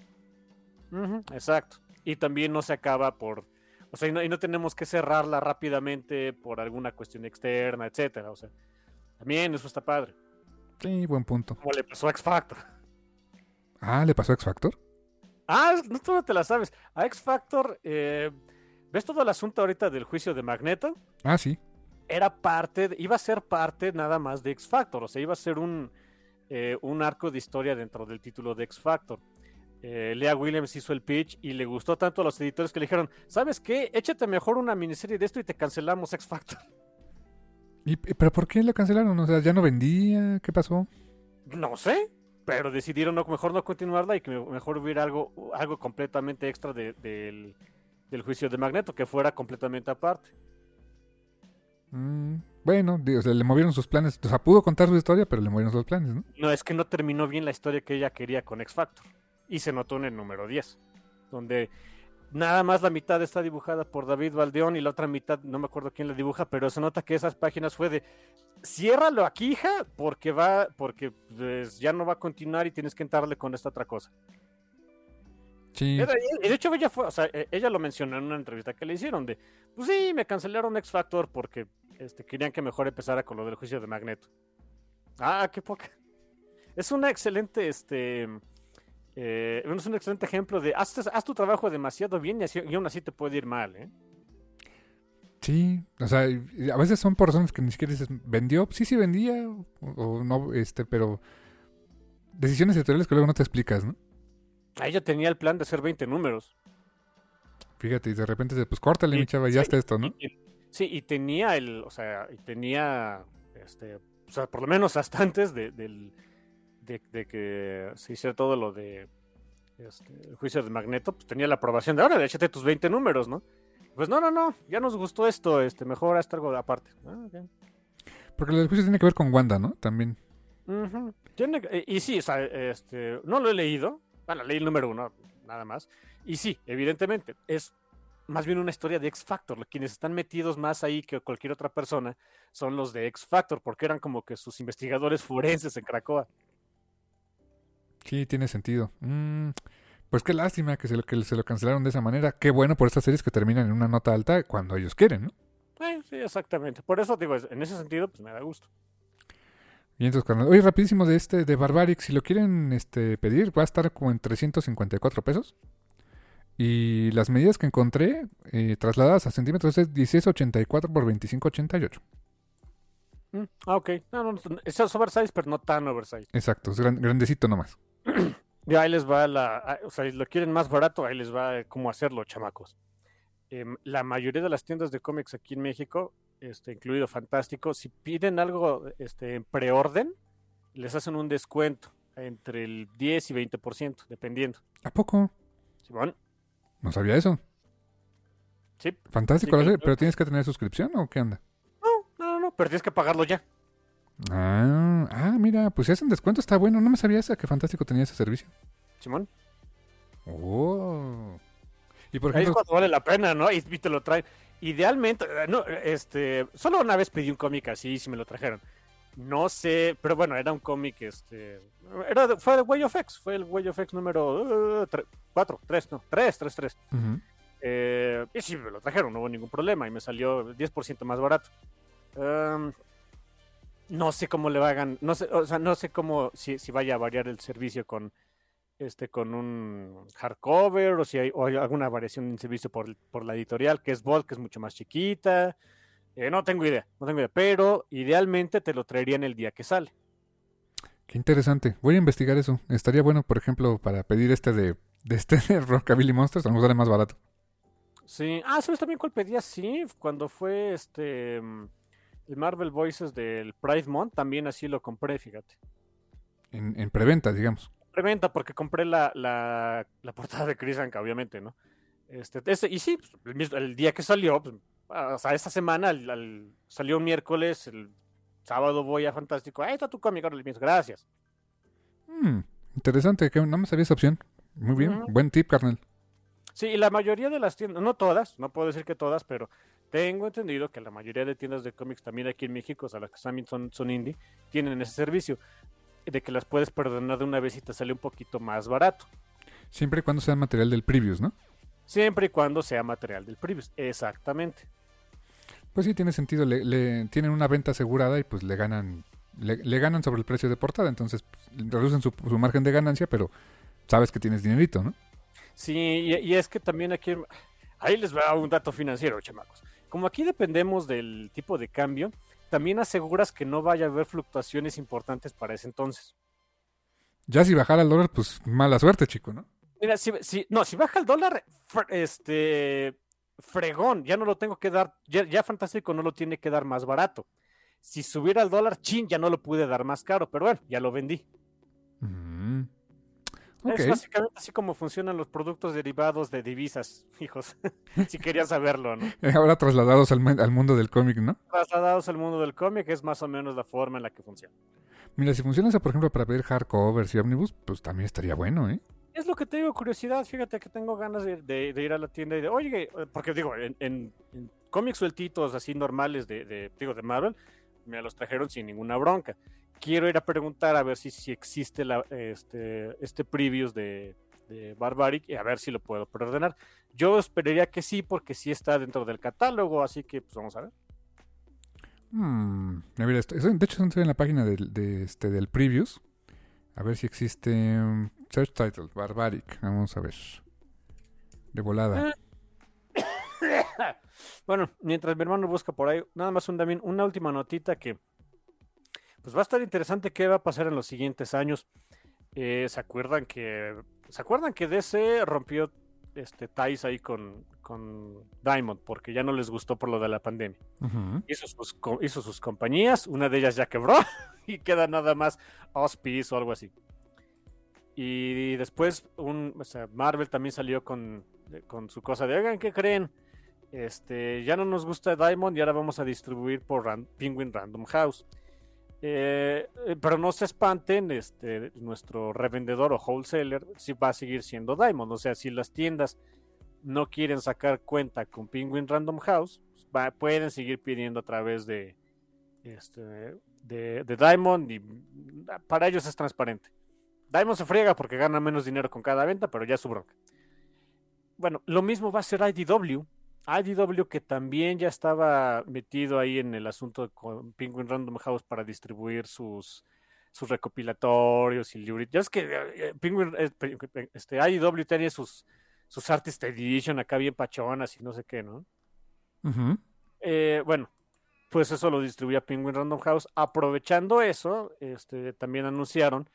exacto. Y también no se acaba por... O sea, y no, tenemos que cerrarla rápidamente por alguna cuestión externa, etcétera. O sea, también eso está padre. Sí, buen punto. Como le pasó a X Factor. Ah, ¿le pasó a X Factor? Ah, no, tú no te la sabes. A X Factor, eh, ¿ves todo el asunto ahorita del juicio de Magneto? Ah, sí. Era parte, iba a ser parte nada más de X Factor. O sea, iba a ser un, eh, un arco de historia dentro del título de X Factor. eh, Lea Williams hizo el pitch y le gustó tanto a los editores que le dijeron, ¿sabes qué? Échate mejor una miniserie de esto y te cancelamos X Factor. ¿Y, ¿Pero por qué le cancelaron? O sea, ¿ya no vendía? ¿Qué pasó? No sé, pero decidieron no, mejor no continuarla y que mejor hubiera algo, algo completamente extra de, del, del juicio de Magneto, que fuera completamente aparte. Mm, bueno, o sea, le movieron sus planes. O sea, pudo contar su historia, pero le movieron sus planes, ¿no? No, es que no terminó bien la historia que ella quería con X Factor. Y se notó en el número 10, donde nada más la mitad está dibujada por David Valdeón y la otra mitad, no me acuerdo quién la dibuja, pero se nota que esas páginas fue de ciérralo aquí, hija, porque va, porque pues, ya no va a continuar y tienes que entrarle con esta otra cosa. Sí. Y de hecho ella fue, o sea, e, ella lo mencionó en una entrevista que le hicieron de, pues sí, me cancelaron X Factor porque este, querían que mejor empezara con lo del juicio de Magneto. Ah, qué poca. Es una excelente, este, eh, es un excelente ejemplo de haz, haz, tu trabajo demasiado bien y, así, y aún así te puede ir mal, ¿eh? Sí, o sea, a veces son por razones que ni siquiera dices, ¿vendió? Sí, sí vendía, o, o no, este, pero decisiones editoriales que luego no te explicas, ¿no? Ella tenía el plan de hacer 20 números. Fíjate, y de repente, pues córtale, mi chava, ya está esto, ¿no? Y, sí, y tenía el, o sea, y tenía, este, o sea, por lo menos hasta antes de, del, de, de que se hiciera todo lo de este, el juicio de Magneto, pues tenía la aprobación de ahora, échate tus 20 números, ¿no? Pues no, no, no, ya nos gustó esto, este, mejor hasta algo aparte. Ah, okay. Porque del juicio tiene que ver con Wanda, ¿no? También. Uh -huh. tiene, y sí, o sea, este, no lo he leído, bueno, leí el número uno, nada más. Y sí, evidentemente, es más bien una historia de X Factor. Quienes están metidos más ahí que cualquier otra persona son los de X Factor, porque eran como que sus investigadores forenses en Cracoa. Sí, tiene sentido. Mm, pues qué lástima que se, lo, que se lo cancelaron de esa manera. Qué bueno por estas series que terminan en una nota alta cuando ellos quieren, ¿no? Eh, sí, exactamente. Por eso digo, en ese sentido, pues me da gusto. Y entonces, carnal. Oye, rapidísimo de este, de Barbaric, si lo quieren este, pedir, va a estar como en 354 pesos. Y las medidas que encontré eh, trasladadas a centímetros es 1684 por 2588. Mm, ah, ok. No, no, es oversize, pero no tan oversize. Exacto, es gran, grandecito nomás. ya ahí les va la. O sea, si lo quieren más barato, ahí les va cómo hacerlo, chamacos. Eh, la mayoría de las tiendas de cómics aquí en México este, incluido Fantástico, si piden algo este, en preorden, les hacen un descuento entre el 10 y 20%, dependiendo. ¿A poco? Simón. No sabía eso. Sí. Fantástico, sí, pero tienes que tener suscripción o qué onda? No, no, no, pero tienes que pagarlo ya. Ah, ah, mira, pues si hacen descuento está bueno. No me sabía esa que Fantástico tenía ese servicio. Simón. Oh. Y por Ahí ejemplo, es cuando vale la pena, ¿no? Y, y te lo traen. Idealmente, no, este, solo una vez pedí un cómic así y si me lo trajeron. No sé, pero bueno, era un cómic, este, era, fue el Way of X, fue el Way of X número 4, uh, 3, no, 3, 3, 3. uh -huh. eh, y sí, me lo trajeron, no hubo ningún problema y me salió 10% más barato. Um, no sé cómo le hagan, no sé, o sea, no sé cómo, si, si vaya a variar el servicio con, este con un hardcover o si hay, o hay alguna variación en servicio por, por, la editorial que es Bolt, que es mucho más chiquita. Eh, no tengo idea, no tengo idea, pero idealmente te lo traerían el día que sale. Qué interesante. Voy a investigar eso. Estaría bueno, por ejemplo, para pedir este de, de este de Rockabilly Monsters, a lo mejor sale más barato. Sí, ah, ¿sabes también cuál pedía? Sí, cuando fue este el Marvel Voices del Pride Month, también así lo compré, fíjate. En, en preventa, digamos preventa porque compré la, la, la portada de Chris Anka, obviamente, ¿no? Este, ese, y sí, pues, el, el, día que salió, pues, o sea, esta semana salió un miércoles, el sábado voy a Fantástico, ahí está tu cómic, ahora gracias. Mm, interesante, que no me sabía esa opción. Muy bien, buen tip, carnal. Sí, y la mayoría de las tiendas, no todas, no puedo decir que todas, pero tengo entendido que la mayoría de tiendas de cómics también aquí en México, o sea, las que también son, son indie, tienen ese servicio de que las puedes perdonar de una vez y te sale un poquito más barato. Siempre y cuando sea material del Previous, ¿no? Siempre y cuando sea material del Previous, exactamente. Pues sí, tiene sentido. Le, le tienen una venta asegurada y pues le ganan le, le ganan sobre el precio de portada. Entonces pues, reducen su, su, margen de ganancia, pero sabes que tienes dinerito, ¿no? Sí, y, y es que también aquí... Ahí les va un dato financiero, chamacos. Como aquí dependemos del tipo de cambio, también aseguras que no vaya a haber fluctuaciones importantes para ese entonces. Ya si bajara el dólar, pues mala suerte, chico, ¿no? Mira, si, si, no, si baja el dólar, este fregón, ya no lo tengo que dar, ya, Fantástico no lo tiene que dar más barato. Si subiera el dólar, chin, ya no lo pude dar más caro, pero bueno, ya lo vendí. Mm. Es básicamente así como funcionan los productos derivados de divisas, hijos. si querían saberlo, ¿no? Ahora trasladados al, al mundo del cómic, ¿no? Trasladados al mundo del cómic es más o menos la forma en la que funciona. Mira, si funciona eso, por ejemplo, para pedir hardcovers y omnibus, pues también estaría bueno, ¿eh? Es lo que te digo, curiosidad. Fíjate que tengo ganas de, ir a la tienda y de, oye, eh, porque digo, en, cómics sueltitos así normales de, digo, de Marvel, me los trajeron sin ninguna bronca. Quiero ir a preguntar a ver si, si existe este, este previews de, Barbaric y a ver si lo puedo preordenar. Yo esperaría que sí, porque sí está dentro del catálogo, así que pues vamos a ver. Hmm, de hecho, estoy en la página del, de, este, del. A ver si existe um, Search Title, Barbaric. Vamos a ver. De volada. bueno, mientras mi hermano busca por ahí, nada más un, también una última notita que pues va a estar interesante qué va a pasar en los siguientes años. Eh, ¿Se acuerdan que se acuerdan que DC rompió este ties ahí con, con Diamond porque ya no les gustó por lo de la pandemia. hizo, sus, hizo sus compañías, una de ellas ya quebró y queda nada más Auspice o algo así. Y después un, Marvel también salió con, con, su cosa de, oigan, ¿qué creen? Este, ya no nos gusta Diamond y ahora vamos a distribuir por Penguin Random House. Eh, eh, pero no se espanten, este, nuestro revendedor o wholesaler sí va a seguir siendo Diamond. O sea, si las tiendas no quieren sacar cuenta con Penguin Random House, pueden seguir pidiendo a través de, este, de, Diamond y para ellos es transparente. Diamond se friega porque gana menos dinero con cada venta, pero ya es su bronca. Bueno, lo mismo va a ser IDW. IDW que también ya estaba metido ahí en el asunto con Penguin Random House para distribuir sus, sus recopilatorios y libros. Ya es que eh, Penguin, eh, este, IDW tenía sus, sus Artist Edition acá bien pachonas y no sé qué, ¿no? Eh, bueno, pues eso lo distribuía Penguin Random House. Aprovechando eso, este, también anunciaron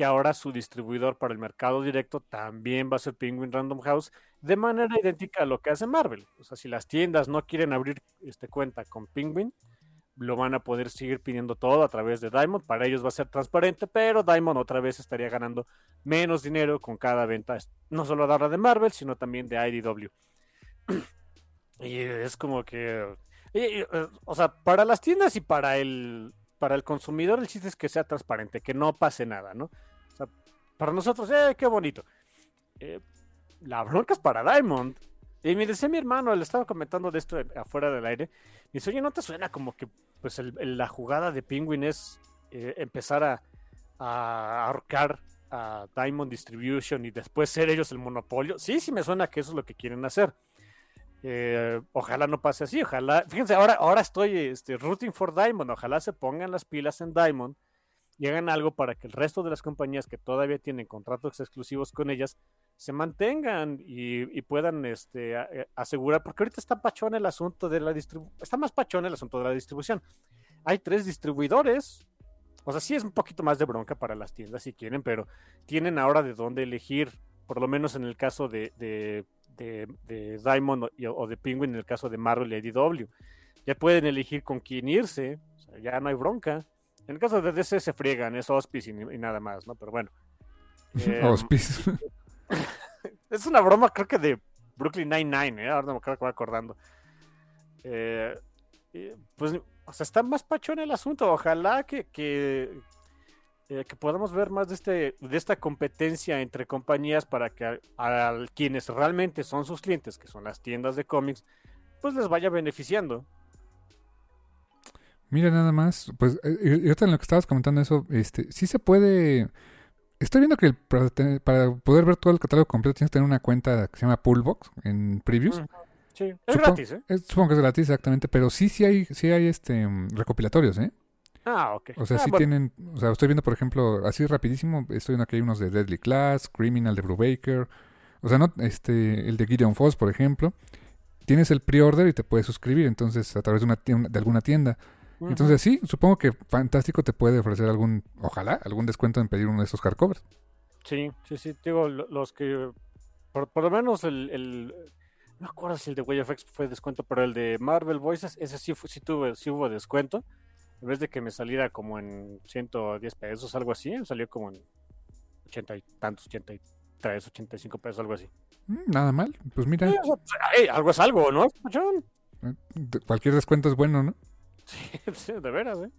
que ahora su distribuidor para el mercado directo también va a ser Penguin Random House de manera idéntica a lo que hace Marvel. O sea, si las tiendas no quieren abrir este, cuenta con Penguin, lo van a poder seguir pidiendo todo a través de Diamond. Para ellos va a ser transparente, pero Diamond otra vez estaría ganando menos dinero con cada venta, no solo de de Marvel, sino también de IDW. y es como que, eh, o sea, para las tiendas y para el, para el consumidor el chiste es que sea transparente, que no pase nada, ¿no? Para nosotros, eh, qué bonito. Eh, la bronca es para Diamond. Y me decía mi hermano, le estaba comentando de esto afuera del aire. Me dice, oye, ¿no te suena como que pues la jugada de Penguin es eh, empezar a, ahorcar a Diamond Distribution y después ser ellos el monopolio? Sí, sí me suena que eso es lo que quieren hacer. Eh, ojalá no pase así, ojalá. Fíjense, ahora, ahora estoy este, rooting for Diamond. Ojalá se pongan las pilas en Diamond y hagan algo para que el resto de las compañías que todavía tienen contratos exclusivos con ellas se mantengan y, puedan este, eh, asegurar, porque ahorita está pachón el asunto de la distribución, está más pachón el asunto de la distribución. Hay tres distribuidores, o sea, sí es un poquito más de bronca para las tiendas si quieren, pero tienen ahora de dónde elegir, por lo menos en el caso de, de, Diamond o, de Penguin, en el caso de Marvel y IDW. Ya pueden elegir con quién irse, ya no hay bronca. En el caso de DC se friegan, es Hospice y, nada más, ¿no? Pero bueno. Hospice. es una broma, creo que de Brooklyn Nine-Nine, ¿eh? ahora no me acuerdo acordando. Eh, pues, o sea, está más pachón el asunto. Ojalá que, que, eh, que, podamos ver más de, este, de esta competencia entre compañías para que a, quienes realmente son sus clientes, que son las tiendas de cómics, pues les vaya beneficiando. Mira nada más, pues y ahorita en lo que estabas comentando eso, este, sí se puede Estoy viendo que para, poder ver todo el catálogo completo tienes que tener una cuenta que se llama Poolbox en Previews. Sí, es gratis, ¿eh? supongo que es gratis, exactamente, pero sí, sí hay, sí hay este recopilatorios, ¿eh? Ah, ok. O sea, ah, sí tienen, o sea, estoy viendo, por ejemplo, así rapidísimo, estoy viendo que hay unos de Deadly Class, Criminal de Brubaker, o sea, no, este, el de Gideon Foss, por ejemplo. Tienes el pre-order y te puedes suscribir, entonces, a través de, una de alguna tienda. Entonces sí, supongo que Fantástico te puede ofrecer algún, ojalá, algún descuento en pedir uno de esos hardcovers. Sí, sí, sí, digo, lo- los que, por, por lo menos el, el- no me acuerdo si el de Way of X fue descuento, pero el de Marvel Voices, ese sí, fue, sí, tuve, sí hubo descuento, en vez de que me saliera como en 110 pesos, algo así, salió como en 80 y tantos, 83, 85 pesos, algo así. Mm, Nada mal. Pues mira, Sí, sea, pues, algo es algo, ¿no? Eh, cualquier descuento es bueno, ¿no? Sí, de veras, ¿eh?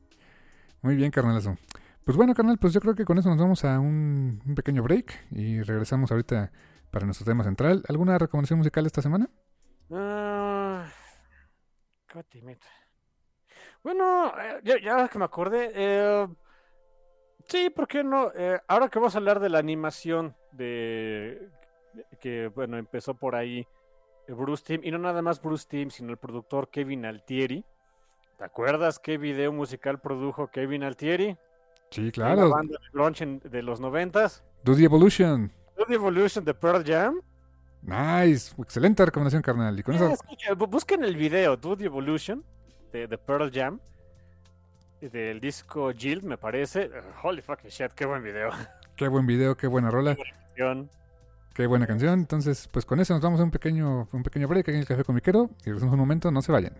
Muy bien, carnalazo. Pues bueno, carnal, pues yo creo que con eso nos vamos a un, un pequeño break y regresamos ahorita para nuestro tema central. ¿Alguna recomendación musical esta semana? It. Bueno, eh, ya, ya que me acordé, eh, sí, ¿por qué no? Eh, ahora que vamos a hablar de la animación de que, bueno, empezó por ahí Bruce Timm, y no nada más Bruce Timm, sino el productor Kevin Altieri. ¿Te acuerdas qué video musical produjo Kevin Altieri? Sí, La claro. banda de en- de los noventas. Do the Evolution. The Evolution de Pearl Jam. Nice. Excelente recomendación, carnal. Y con Sí, eso, escucha, bu- busquen el video Do the Evolution de, de Pearl Jam del disco Jill, me parece. Uh, Holy fucking shit, qué buen video. qué buen video, qué buena rola, qué buena canción. Entonces, pues con eso nos vamos a un pequeño, un pequeño break aquí en el Café Comiquero. Y regresamos un momento, no se vayan.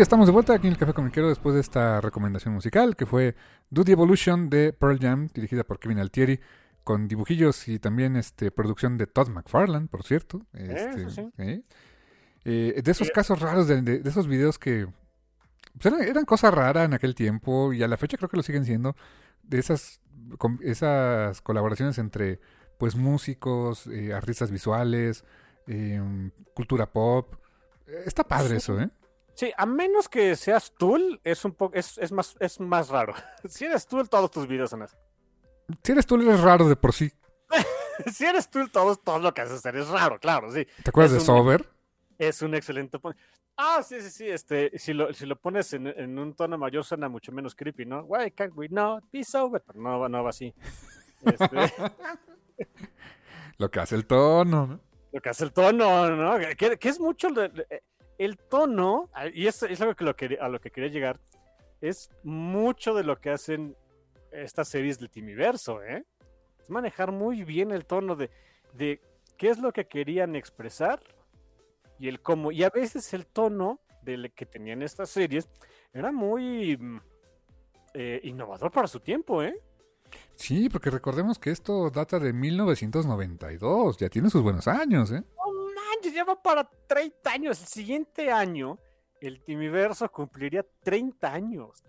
Y estamos de vuelta aquí en el Café Comiquero después de esta recomendación musical que fue Do the Evolution de Pearl Jam, dirigida por Kevin Altieri, con dibujillos y también este producción de Todd McFarlane, por cierto. Este, Eso sí. ¿eh? Eh, de esos Sí. casos raros, de, de- de esos videos que pues, eran, eran cosa rara en aquel tiempo y a la fecha creo que lo siguen siendo, de esas, esas colaboraciones entre pues músicos, eh, artistas visuales, eh, cultura pop. Eh, Está padre eso, ¿eh? Sí, a menos que seas Tool, es un poco, es, es más, es más raro. si eres Tool, todos tus videos son así. Si eres tú, eres raro de por sí. si eres Tool, todo, todo lo que haces es raro, claro, sí. ¿Te acuerdas Es de un- Sober? Es un excelente Ah, sí, sí, sí. Este, si lo, si lo pones en, en un tono mayor suena mucho menos creepy, ¿no? Why can't we not be sober? Pero no, no va así. Este, Lo que hace el tono, ¿no? lo que hace el tono, ¿no? Que, que es mucho de- de- el tono, ah, y es, es algo que lo a lo que quería llegar, es mucho de lo que hacen estas series del Timiverso, ¿eh? Es manejar muy bien el tono de, de qué es lo que querían expresar y el cómo. Y a veces el tono del que tenían estas series era muy mm, eh, innovador para su tiempo, ¿eh? Sí, porque recordemos que esto data de 1992. Ya tiene sus buenos años, ¿eh? Manches, ya va para 30 años. El siguiente año, el Timiverso cumpliría 30 años.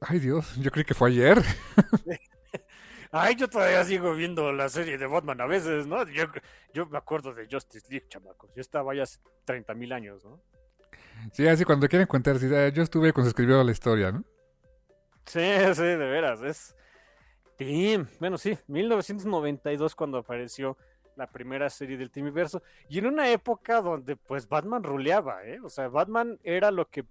Ay, Dios, yo creí que fue ayer. Ay, yo todavía sigo viendo la serie de Batman a veces, ¿no? Yo, yo me acuerdo de Justice League, chamacos. Yo estaba ya hace 30 mil años, ¿no? Sí, así cuando quieren contar, sí, ah, yo estuve cuando se escribió la historia, ¿no? Sí, sí, de veras. Es. Damn. Bueno, sí, 1992 cuando apareció la primera serie del Timiverso. Y en una época donde, pues, Batman ruleaba, ¿eh? O sea, Batman era lo que.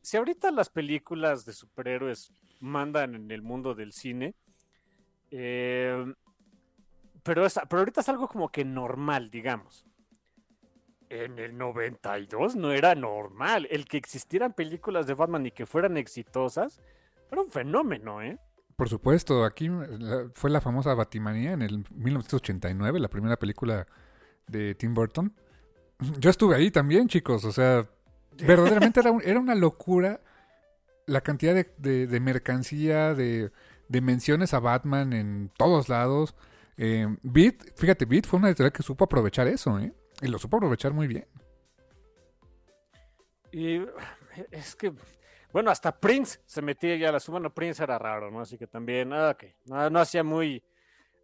Si ahorita las películas de superhéroes mandan en el mundo del cine. eh, pero, es, pero ahorita es algo como que normal, digamos. En el 92 no era normal. El que existieran películas de Batman y que fueran exitosas era un fenómeno, ¿eh? Por supuesto, aquí fue la famosa Batimanía en el 1989, la primera película de Tim Burton. Yo estuve ahí también, chicos. O sea, verdaderamente era, un- era una locura la cantidad de, mercancía, de, de menciones a Batman en todos lados. Eh, Beat, fíjate, Beat fue una editorial que supo aprovechar eso, ¿eh? Y lo supo aprovechar muy bien. Y es que, bueno, hasta Prince se metía ya a la suma. Bueno, Prince era raro, ¿no? Así que también, ah, ok. No, no hacía muy.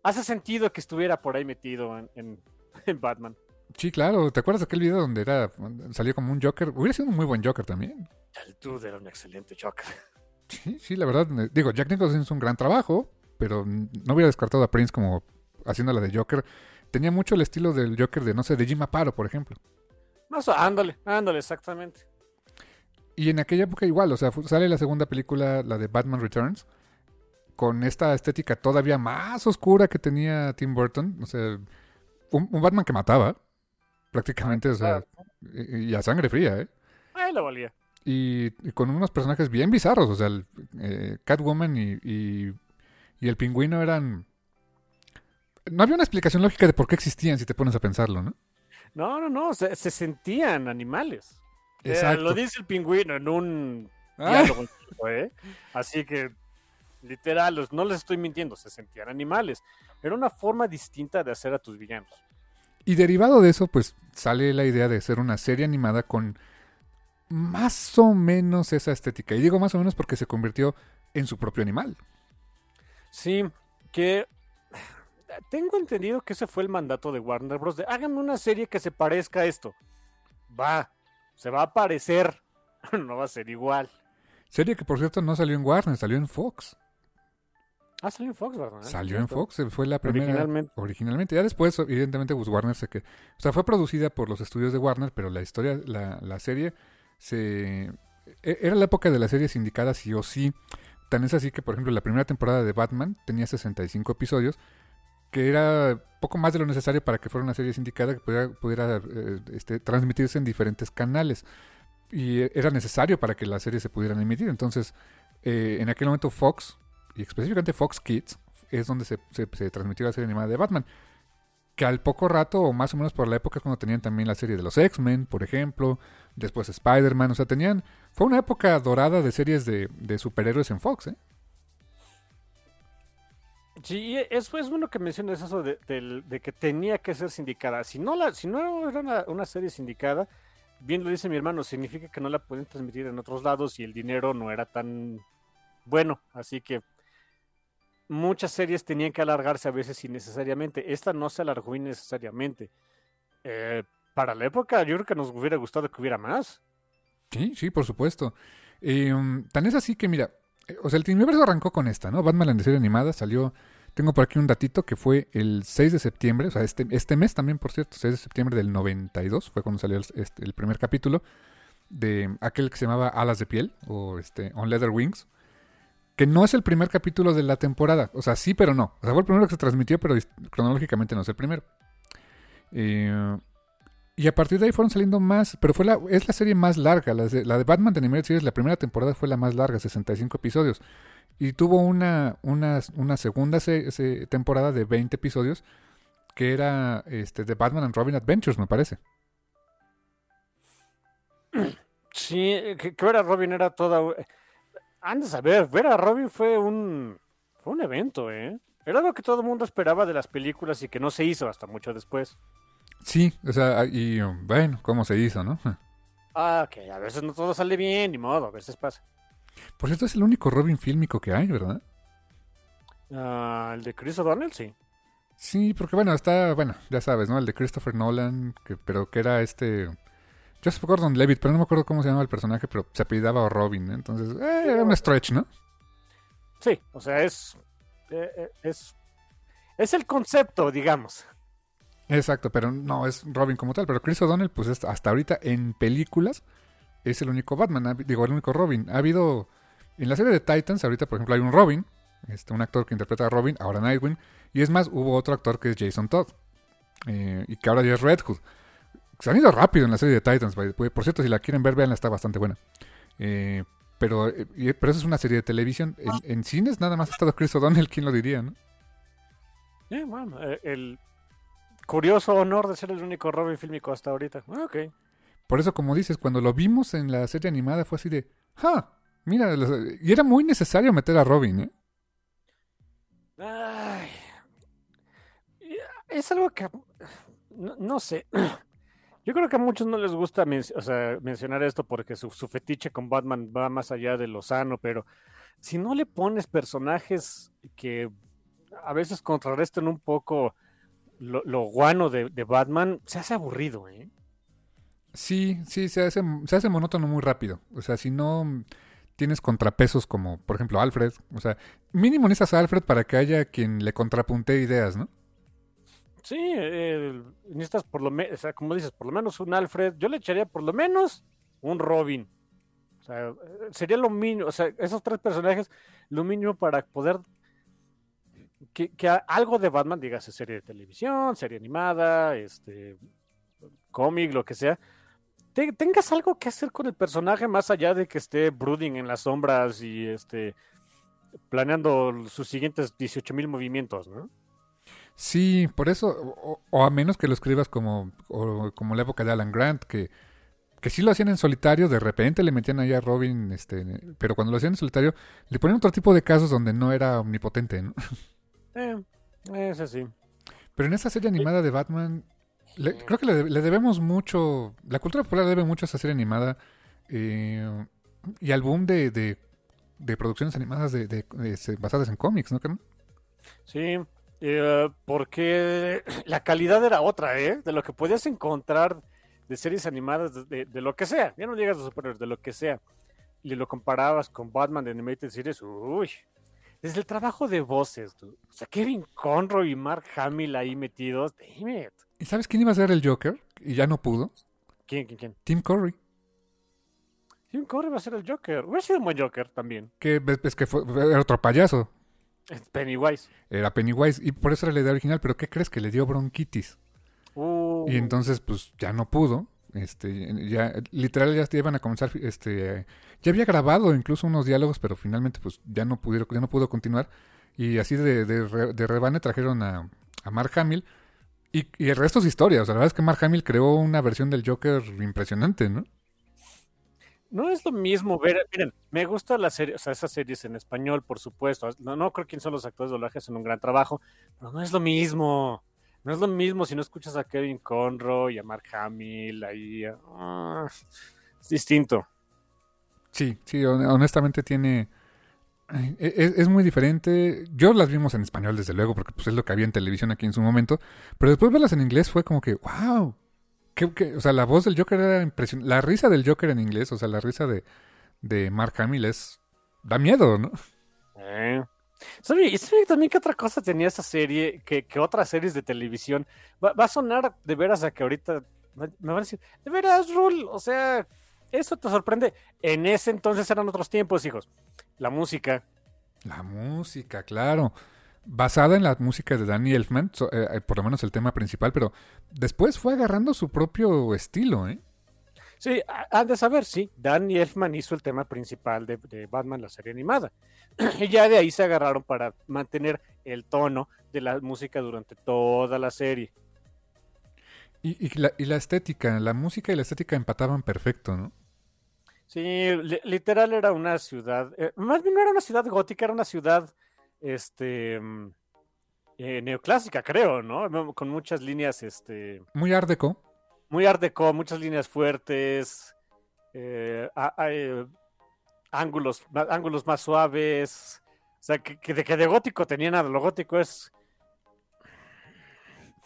Hace sentido que estuviera por ahí metido en, en- en Batman. Sí, claro. ¿Te acuerdas de aquel video donde era salió como un Joker? Hubiera sido un muy buen Joker también. El dude era un excelente Joker. Sí, sí, la verdad. eh, Digo, Jack Nicholson hizo un gran trabajo, pero no hubiera descartado a Prince como haciendo la de Joker. Tenía mucho el estilo del Joker de, no sé, de Jim Aparo, por ejemplo. Más, ándale, ándale, exactamente. Y en aquella época igual, o sea, sale la segunda película, la de Batman Returns, con esta estética todavía más oscura que tenía Tim Burton. O sea, un, un Batman que mataba, prácticamente, o sea, y, y a sangre fría, ¿eh? Ahí lo valía. Y, y con unos personajes bien bizarros, o sea, el, eh, Catwoman y, y, y el pingüino eran... No había una explicación lógica de por qué existían, si te pones a pensarlo, ¿no? No, no, no, se, se sentían animales. Eh, lo dice el pingüino en un Ah. diálogo, ¿eh? Así que, literal, no les estoy mintiendo, se sentían animales. Era una forma distinta de hacer a tus villanos. Y derivado de eso, pues sale la idea de hacer una serie animada con más o menos esa estética. Y digo más o menos porque se convirtió en su propio animal. Sí, que tengo entendido que ese fue el mandato de Warner Bros. De háganme una serie que se parezca a esto. Va, se va a parecer, no va a ser igual. Serie que por cierto no salió en Warner, salió en Fox. Ah, salió en Fox, ¿verdad? Salió en. Fox, eh, fue la primera. Originalmente. Originalmente. Ya después, evidentemente, pues Warner se que. O sea, fue producida por los estudios de Warner, pero la historia, la, la serie, se. e- Era la época de las series sindicadas sí o sí. Tan es así que, por ejemplo, la primera temporada de Batman tenía 65 episodios, que era poco más de lo necesario para que fuera una serie sindicada que pudiera, eh, este, transmitirse en diferentes canales. Y era necesario para que las series se pudieran emitir. Entonces, eh, en aquel momento Fox, y específicamente Fox Kids, es donde se, se- se transmitió la serie animada de Batman. Que al poco rato, o más o menos por la época, es cuando tenían también la serie de los X-Men, por ejemplo, después Spider-Man, o sea, tenían... Fue una época dorada de series de, de superhéroes en Fox, ¿eh? Sí, eso es bueno que menciones eso de, del- de que tenía que ser sindicada. Si no, la, si no era una, serie sindicada, bien lo dice mi hermano, significa que no la pueden transmitir en otros lados y el dinero no era tan bueno. Así que muchas series tenían que alargarse a veces innecesariamente. Esta no se alargó innecesariamente. Eh, para la época, yo creo que nos hubiera gustado que hubiera más. Sí, sí, por supuesto. Eh, um, tan es así que, mira, eh, o sea, el universo arrancó con esta, ¿no? Batman en serie animada salió, tengo por aquí un datito que fue el 6 de septiembre, o sea, este, este mes también, por cierto, 6 de septiembre del 92, fue cuando salió el, este, el primer capítulo de aquel que se llamaba Alas de Piel, o este, On Leather Wings, que no es el primer capítulo de la temporada, o sea, sí, pero no. O sea, fue el primero que se transmitió, pero cronológicamente no es el primero. Eh, y a partir de ahí fueron saliendo más, pero fue la, es la serie más larga, la de, la de Batman de Animated Series, la primera temporada fue la más larga, 65 episodios. Y tuvo una, una, una segunda se- se- temporada de 20 episodios, que era este, de Batman and Robin Adventures, me parece. Sí, que, que ver a Robin era toda. Andes a ver, ver a Robin fue un. Fue un evento, ¿eh? Era algo que todo el mundo esperaba de las películas y que no se hizo hasta mucho después. Sí, o sea, y um, bueno, ¿cómo se hizo, no? Ah, que a veces no todo sale bien, ni modo, a veces pasa. Por cierto, es el único Robin fílmico que hay, ¿verdad? Ah, el de Chris O'Donnell, sí. Sí, porque bueno, está, bueno, ya sabes, ¿no? El de Christopher Nolan, que, pero que era este... Joseph Gordon Levitt, pero no me acuerdo cómo se llamaba el personaje, pero se apellidaba Robin, ¿eh? entonces eh, era un stretch, ¿no? Sí, o sea, es. eh, eh, es. Es el concepto, digamos. Exacto, pero no es Robin como tal, pero Chris O'Donnell, pues es- hasta ahorita en películas es el único Batman, digo, el único Robin. Ha habido, en la serie de Titans, ahorita por ejemplo hay un Robin, este, un actor que interpreta a Robin, ahora Nightwing, y es más, hubo otro actor que es Jason Todd, eh, y que ahora ya es Red Hood. Se han ido rápido en la serie de Titans, por cierto, si la quieren ver, veanla, está bastante buena. Eh, pero, eh, pero eso es una serie de televisión. En, cines nada más ha estado Chris O'Donnell, ¿quién lo diría, no? Bueno, el. curioso honor de ser el único Robin fílmico hasta ahorita. Ah, ok. Por eso, como dices, cuando lo vimos en la serie animada fue así de, ¡ja! Mira, y era muy necesario meter a Robin, ¿eh? Ay. Es algo que no, sé. Yo creo que a muchos no les gusta mencionar esto porque su, su fetiche con Batman va más allá de lo sano, pero si no le pones personajes que a veces contrarresten un poco lo, lo guano de, de Batman, se hace aburrido, ¿eh? Sí, sí, se hace, se hace monótono muy rápido. O sea, si no tienes contrapesos como, por ejemplo, Alfred. O sea, mínimo necesitas a Alfred para que haya quien le contrapunte ideas, ¿no? Sí, eh, necesitas por lo menos, o sea, como dices, por lo menos un Alfred. Yo le echaría por lo menos un Robin. O sea, sería lo mínimo, o sea, esos tres personajes, lo mínimo para poder que, que algo de Batman, dígase serie de televisión, serie animada, este cómic, lo que sea, te- tengas algo que hacer con el personaje más allá de que esté brooding en las sombras y este planeando sus siguientes 18 mil movimientos, ¿no? Sí, por eso, o, o a menos que lo escribas como, o como la época de Alan Grant, que, que sí lo hacían en solitario, de repente le metían ahí a Robin, este, pero cuando lo hacían en solitario, le ponían otro tipo de casos donde no era omnipotente, ¿no? Eh, ese sí. Pero en esa serie animada de Batman, le- creo que le, le debemos mucho, la cultura popular debe mucho a esa serie animada eh, y al de, de, de producciones animadas de, de- de- basadas en cómics, ¿no? Sí, eh, porque la calidad era otra, ¿eh? De lo que podías encontrar de series animadas, de, de- de lo que sea, ya no llegas a superhéroes, de lo que sea, y lo comparabas con Batman de Animated Series, uy, desde el trabajo de voces, tú. o sea, Kevin Conroy y Mark Hamill ahí metidos, damn it. ¿Y sabes quién iba a ser el Joker? Y ya no pudo. ¿Quién, quién, quién? Tim Curry. Tim Curry va a ser el Joker, hubiera sido un buen Joker también, Que ves que fue, era otro payaso. Es Pennywise. Era Pennywise. Y por eso era la idea original. Pero ¿qué crees? Que le dio bronquitis. Uh, Y entonces, pues, ya no pudo. Este, ya, literal, ya iban a comenzar, este, ya había grabado incluso unos diálogos, pero finalmente, pues, ya no pudieron, ya no pudo continuar. Y así de, de, de rebane trajeron a, a Mark Hamill. Y, y el resto es historia. O sea, la verdad es que Mark Hamill creó una versión del Joker impresionante, ¿no? No es lo mismo ver, miren, me gusta la serie, o sea, esas series en español, por supuesto. No, no creo quién son los actores de doblaje, hacen un gran trabajo, pero no es lo mismo. No es lo mismo si no escuchas a Kevin Conroy y a Mark Hamill ahí. ah, es distinto. Sí, sí, hon- honestamente tiene... ay, e- Es, es muy diferente. Yo las vimos en español, desde luego, porque pues es lo que había en televisión aquí en su momento. Pero después verlas en inglés fue como que, wow. ¿Qué-? O sea, la voz del Joker era impresionante. La risa del Joker en inglés, o sea, la risa de, de Mark Hamill es... Da miedo, ¿no? Eh. ¿Y también qué otra cosa tenía esa serie que, que otras series de televisión? Va, va a sonar de veras a que ahorita me van a decir, de veras, Rul, o sea, eso te sorprende. En ese entonces eran otros tiempos, hijos. La música, La música, claro. Basada en la música de Danny Elfman, so- eh, eh, por lo menos el tema principal, pero después fue agarrando su propio estilo, ¿eh? Sí, ha- han de saber, sí. Danny Elfman hizo el tema principal de, de Batman, la serie animada. y ya de ahí se agarraron para mantener el tono de la música durante toda la serie. Y, y la, y la estética, la música y la estética empataban perfecto, ¿no? Sí, li- literal era una ciudad, eh, más bien no era una ciudad gótica, era una ciudad este mm, eh, neoclásica, creo, ¿no? Con muchas líneas, este, Muy art deco. muy art deco, muchas líneas fuertes, eh, a- a- ángulos, ma- ángulos más suaves. O sea, que, que de que de gótico tenía nada, lo gótico es,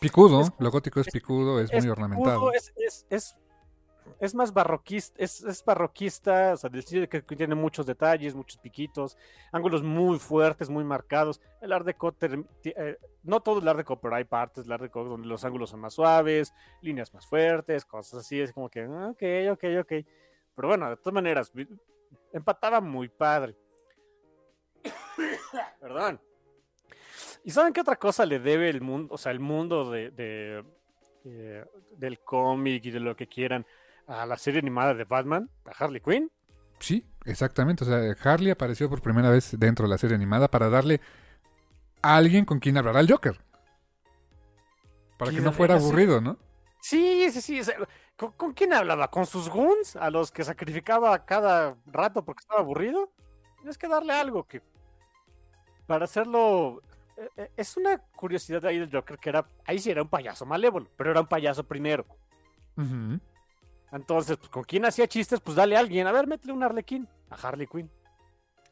Picudo, Es- lo gótico es picudo, es, es muy ornamentado. picudo, Es, es, es, más barroquista, es, es barroquista, o sea, del de que, tiene muchos detalles, muchos piquitos, ángulos muy fuertes, muy marcados. El Art Deco, eh, no todo el Art Deco, pero hay partes del Art Deco donde los ángulos son más suaves, líneas más fuertes, cosas así, es como que, ok, ok, ok. Pero bueno, de todas maneras, empataba muy padre. Perdón. ¿Y saben qué otra cosa le debe el mundo, o sea, el mundo de, de, eh, del cómic y de lo que quieran a la serie animada de Batman, a Harley Quinn? Sí, exactamente. O sea, Harley apareció por primera vez dentro de la serie animada para darle a alguien con quien hablar al Joker. Para que no fuera aburrido, ¿no? Sí, sí, sí. o sea, ¿con, con quién hablaba? ¿Con sus goons? ¿A los que sacrificaba cada rato porque estaba aburrido? Tienes que darle algo que. Para hacerlo. eh, eh, Es una curiosidad ahí del Joker que era. Ahí sí era un payaso malévolo, pero era un payaso primero. Ujú. Entonces, pues, ¿con quién hacía chistes? Pues dale a alguien. A ver, métele un Arlequín. A Harley Quinn.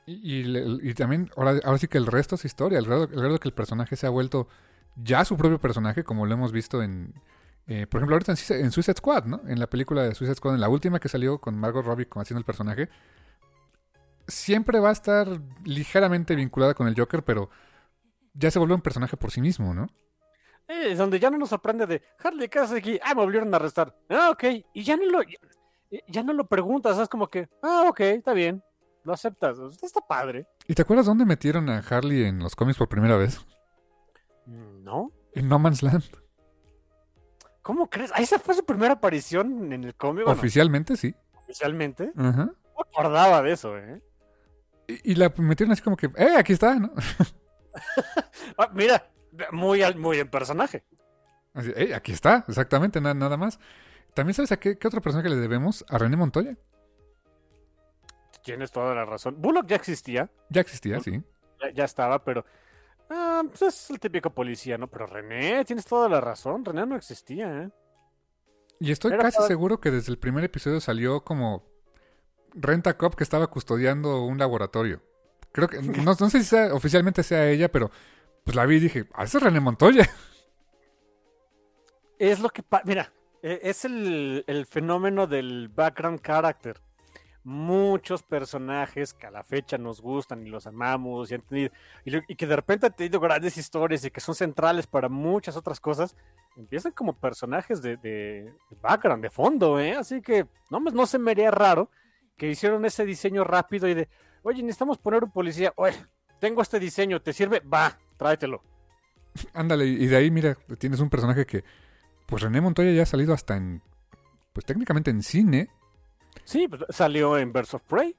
Y, también, ahora, sí que el resto es historia. El grado, el grado que el personaje se ha vuelto ya su propio personaje, como lo hemos visto en. eh, por ejemplo, ahorita en, en Suicide Squad, ¿no? En la película de Suicide Squad, en la última que salió con Margot Robbie haciendo el personaje. Siempre va a estar ligeramente vinculada con el Joker, pero ya se vuelve un personaje por sí mismo, ¿no? Eh, donde ya no nos sorprende de Harley, ¿qué haces aquí? Ah, me volvieron a arrestar. Ah, ok. Y ya no lo, ya, ya no lo preguntas, es como que, ah, ok, está bien. Lo aceptas. Está padre. ¿Y te acuerdas dónde metieron a Harley en los cómics por primera vez? Mm, ¿No? En No Man's Land. ¿Cómo crees? Ah, esa fue su primera aparición en el cómic. Oficialmente, sí. oficialmente. Ajá. No acordaba de eso, ¿eh? Y, y la metieron así como que, ¡eh, aquí está! ¿no? Ah, mira, muy, al- muy en personaje. "Eh, aquí está, exactamente, na- nada más. También sabes a qué, qué otro personaje le debemos? A René Montoya. Tienes toda la razón. Bullock ya existía, Ya existía, sí. ya, ya estaba, pero. ah, pues es el típico policía, ¿no? Pero René, tienes toda la razón. René no existía, ¿eh? Y estoy Era casi para- seguro que desde el primer episodio salió como Renta Cop que estaba custodiando un laboratorio. Creo que, no, no sé si sea- oficialmente sea ella, pero pues la vi y dije, ah, ese es René Montoya. Es lo que pa- Mira, e- es el, el fenómeno del background character. Muchos personajes que a la fecha nos gustan y los amamos y, han y, que de repente han tenido grandes historias y que son centrales para muchas otras cosas, empiezan como personajes de, background, de fondo, ¿eh? Así que no, no se me haría raro que hicieron ese diseño rápido y de, oye, necesitamos poner un policía, oye, tengo este diseño, ¿te sirve? Va, tráetelo. Ándale, y de ahí, mira, tienes un personaje que, pues René Montoya ya ha salido hasta en, pues técnicamente en cine. Sí, pues, salió en Birds of Prey.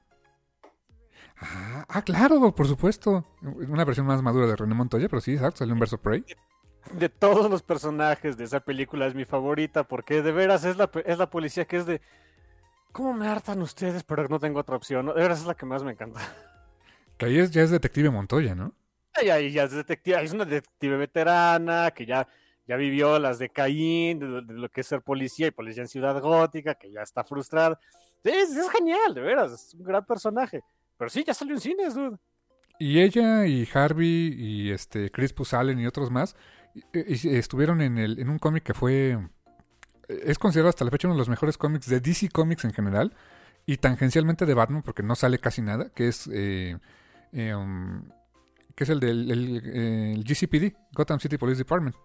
Ah, ah, claro, por supuesto. Una versión más madura de René Montoya, pero sí, exacto, salió en Verso Prey. de todos los personajes de esa película es mi favorita porque de veras es la, es la policía que es de ¿Cómo me hartan ustedes? Pero no tengo otra opción. De veras es la que más me encanta. Que ahí es, ya es Detective Montoya, ¿no? Y ahí ya es detective, es una detective veterana que ya, ya vivió las de Caín, de, lo que es ser policía y policía en Ciudad Gótica, que ya está frustrada. Es, genial, de veras, es un gran personaje. Pero sí, ya salió en cines, dude. Y ella y Harvey y este Crispus Allen y otros más y- estuvieron en, el, en un cómic que fue... Es considerado hasta la fecha uno de los mejores cómics de DC Comics en general y tangencialmente de Batman porque no sale casi nada, que es... eh, um, que es el del el, eh, el GCPD, Gotham City Police Department.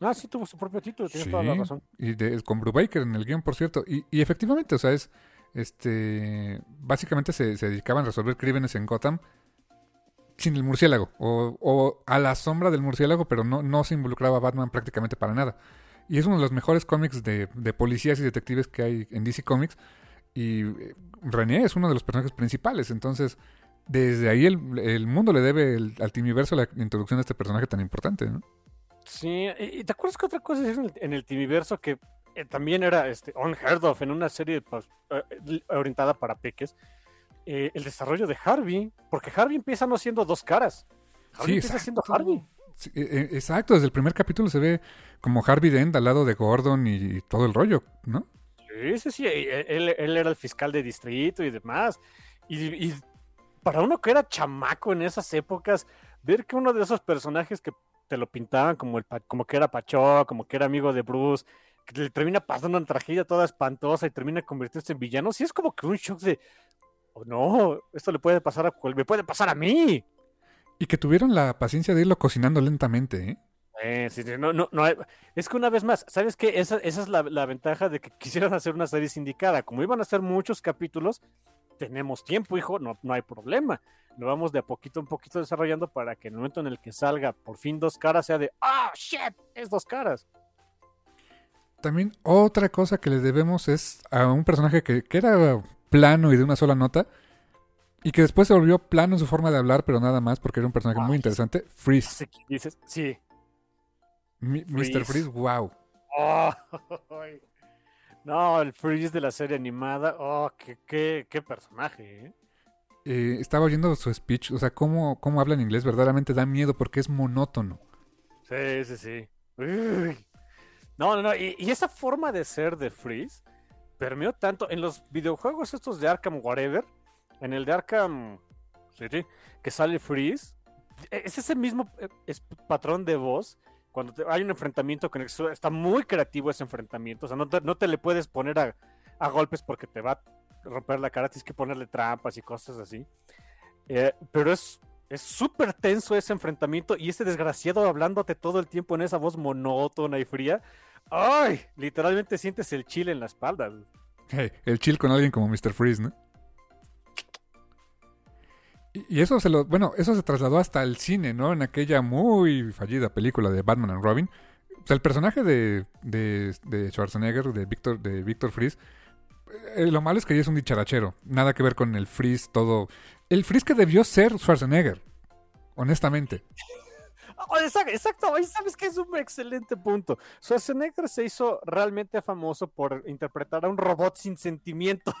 Ah, sí, tuvo su propio título, tienes Sí, toda la razón. Y de, con Brubaker en el guion, por cierto. Y, y efectivamente, o sea, es. Este. Básicamente se, se dedicaban a resolver crímenes en Gotham sin el murciélago. O, o a la sombra del murciélago, pero no, no se involucraba a Batman prácticamente para nada. Y es uno de los mejores cómics de, de policías y detectives que hay en DC Comics. Y eh, René es uno de los personajes principales. Entonces, desde ahí el, el mundo le debe el- al Timiverso la introducción de este personaje tan importante, ¿no? Sí, y te acuerdas que otra cosa es en el, en el Timiverso que eh, también era este, unheard of en una serie pues, eh, orientada para peques? Eh, el desarrollo de Harvey, porque Harvey empieza no siendo dos caras. Harvey Sí, empieza siendo. Harvey. Sí, e- e- exacto, desde el primer capítulo se ve como Harvey Dent al lado de Gordon y todo el rollo, ¿no? Sí, sí, sí. eh, Él, él era el fiscal de distrito y demás. Y, y para uno que era chamaco en esas épocas, ver que uno de esos personajes que te lo pintaban como, el, como que era Pacho, como que era amigo de Bruce, que le termina pasando una tragedia toda espantosa y termina convirtiéndose en villano, sí es como que un shock de, oh no, esto le puede pasar a me puede pasar a mí. Y que tuvieron la paciencia de irlo cocinando lentamente, ¿eh? Eh, sí, sí, no, no, no es que una vez más, ¿sabes qué? Esa, esa es la, la ventaja de que quisieran hacer una serie sindicada. Como iban a hacer muchos capítulos, tenemos tiempo, hijo, no, no hay problema. Lo vamos de a poquito en poquito desarrollando para que en el momento en el que salga por fin dos caras sea de, ah, shit, es dos caras. También otra cosa que le debemos es a un personaje que, que era plano y de una sola nota y que después se volvió plano en su forma de hablar, pero nada más porque era un personaje muy interesante, Freeze. Dices, sí. Mi- Mr. Freeze, wow. Oh, no, el Freeze de la serie animada. Oh, qué, qué, qué personaje, ¿eh? Eh, estaba oyendo su speech, o sea, cómo, cómo habla en inglés verdaderamente da miedo porque es monótono. Sí, sí, sí. Uy. No, no, no. Y, y esa forma de ser de Freeze permeó tanto en los videojuegos estos de Arkham Whatever, en el de Arkham City, que sale Freeze. e- Es ese mismo eh, es patrón de voz. Cuando hay un enfrentamiento con el- está muy creativo ese enfrentamiento. O sea, no te, no te le puedes poner a, a golpes porque te va a romper la cara. Tienes que ponerle trampas y cosas así. Eh, pero es es súper tenso ese enfrentamiento y ese desgraciado hablándote todo el tiempo en esa voz monótona y fría. ¡Ay! Literalmente sientes el chile en la espalda. Hey, el chill con alguien como Mr. Freeze, ¿no? Y, eso se lo, bueno, eso se trasladó hasta el cine, ¿no? En aquella muy fallida película de Batman and Robin. El personaje de, de, Schwarzenegger, de Víctor, de Víctor Freeze, eh, lo malo es que ella es un dicharachero. Nada que ver con el Freeze, todo. El Freeze que debió ser Schwarzenegger. Honestamente. Exacto, exacto. Y sabes que es un excelente punto. Schwarzenegger se hizo realmente famoso por interpretar a un robot sin sentimientos.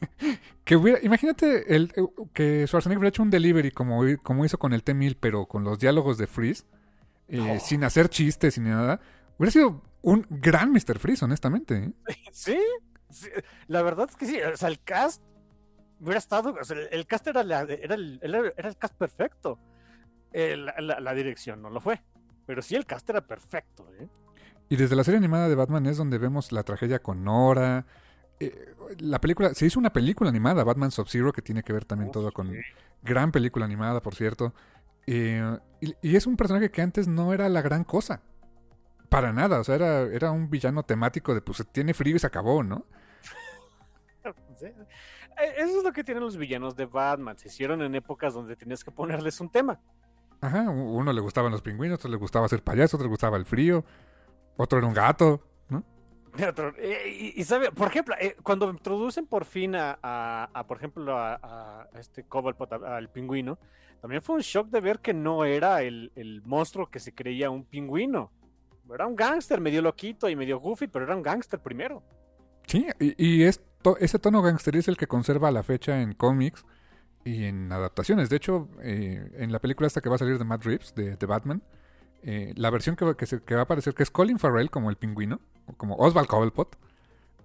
Que hubiera, imagínate el, eh, que Schwarzenegger hubiera hecho un delivery como, como hizo con el T-1000, pero con los diálogos de Freeze, eh, Oh. sin hacer chistes, sin nada. Hubiera sido un gran Mr. Freeze, honestamente. ¿eh? ¿Sí? Sí, La verdad es que sí. O sea, el cast hubiera estado. o sea, el, cast era, la- era, el, era- era el cast perfecto. Eh, la, la- la dirección no lo fue. Pero sí, el cast era perfecto. ¿eh? Y desde la serie animada de Batman es donde vemos la tragedia con Nora. Eh, la película, se hizo una película animada, Batman Sub-Zero, que tiene que ver también todo con... Gran película animada, por cierto. Eh, y, y es un personaje que antes no era la gran cosa. Para nada, o sea, era, era un villano temático de pues tiene frío y se acabó, ¿no? Eh, Eso es lo que tienen los villanos de Batman. Se hicieron en épocas donde tenías que ponerles un tema. Ajá, uno le gustaban los pingüinos, otro le gustaba ser payaso, otro le gustaba el frío, otro era un gato, eh, Y, sabe, por ejemplo, eh, cuando introducen por fin a, por ejemplo, a, este Cobblepot, a- al pingüino, también fue un shock de ver que no era el, el monstruo que se creía un pingüino. Era un gángster medio loquito y medio goofy, pero era un gángster primero. Sí, y, ese tono gangster es el que conserva a la fecha en cómics y en adaptaciones. De hecho, eh, en la película esta que va a salir de Matt Reeves, de Batman, eh, la versión que se- va a aparecer, que es Colin Farrell como el pingüino, o como Oswald Cobblepot,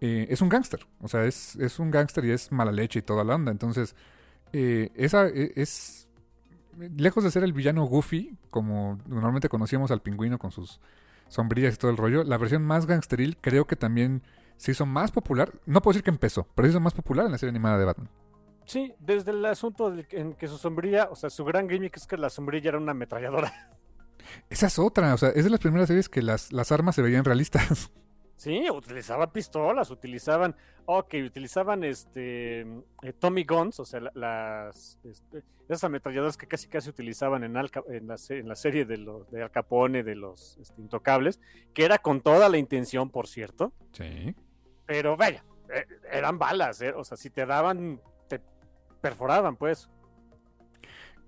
eh, es un gángster. O sea, es, es un gángster y es mala leche y toda la onda. Entonces, eh, esa eh, es... Lejos de ser el villano goofy, como normalmente conocíamos al pingüino con sus sombrillas y todo el rollo, la versión más gangsteril creo que también se hizo más popular. No puedo decir que empezó, pero se hizo más popular en la serie animada de Batman. Sí, desde el asunto en que su sombrilla, o sea, su gran gimmick es que la sombrilla era una ametralladora. Esa es otra, o sea, es de las primeras series que las, las armas se veían realistas. Sí, utilizaban pistolas, utilizaban, ok, utilizaban este eh, Tommy Guns, o sea, la- las este, esas ametralladoras que casi casi utilizaban en, Al Cap- en, la, en la serie de, los de Al Capone, de los este, Intocables, que era con toda la intención, por cierto, Sí. pero vaya, eh, eran balas, eh, o sea, si te daban, te perforaban, pues.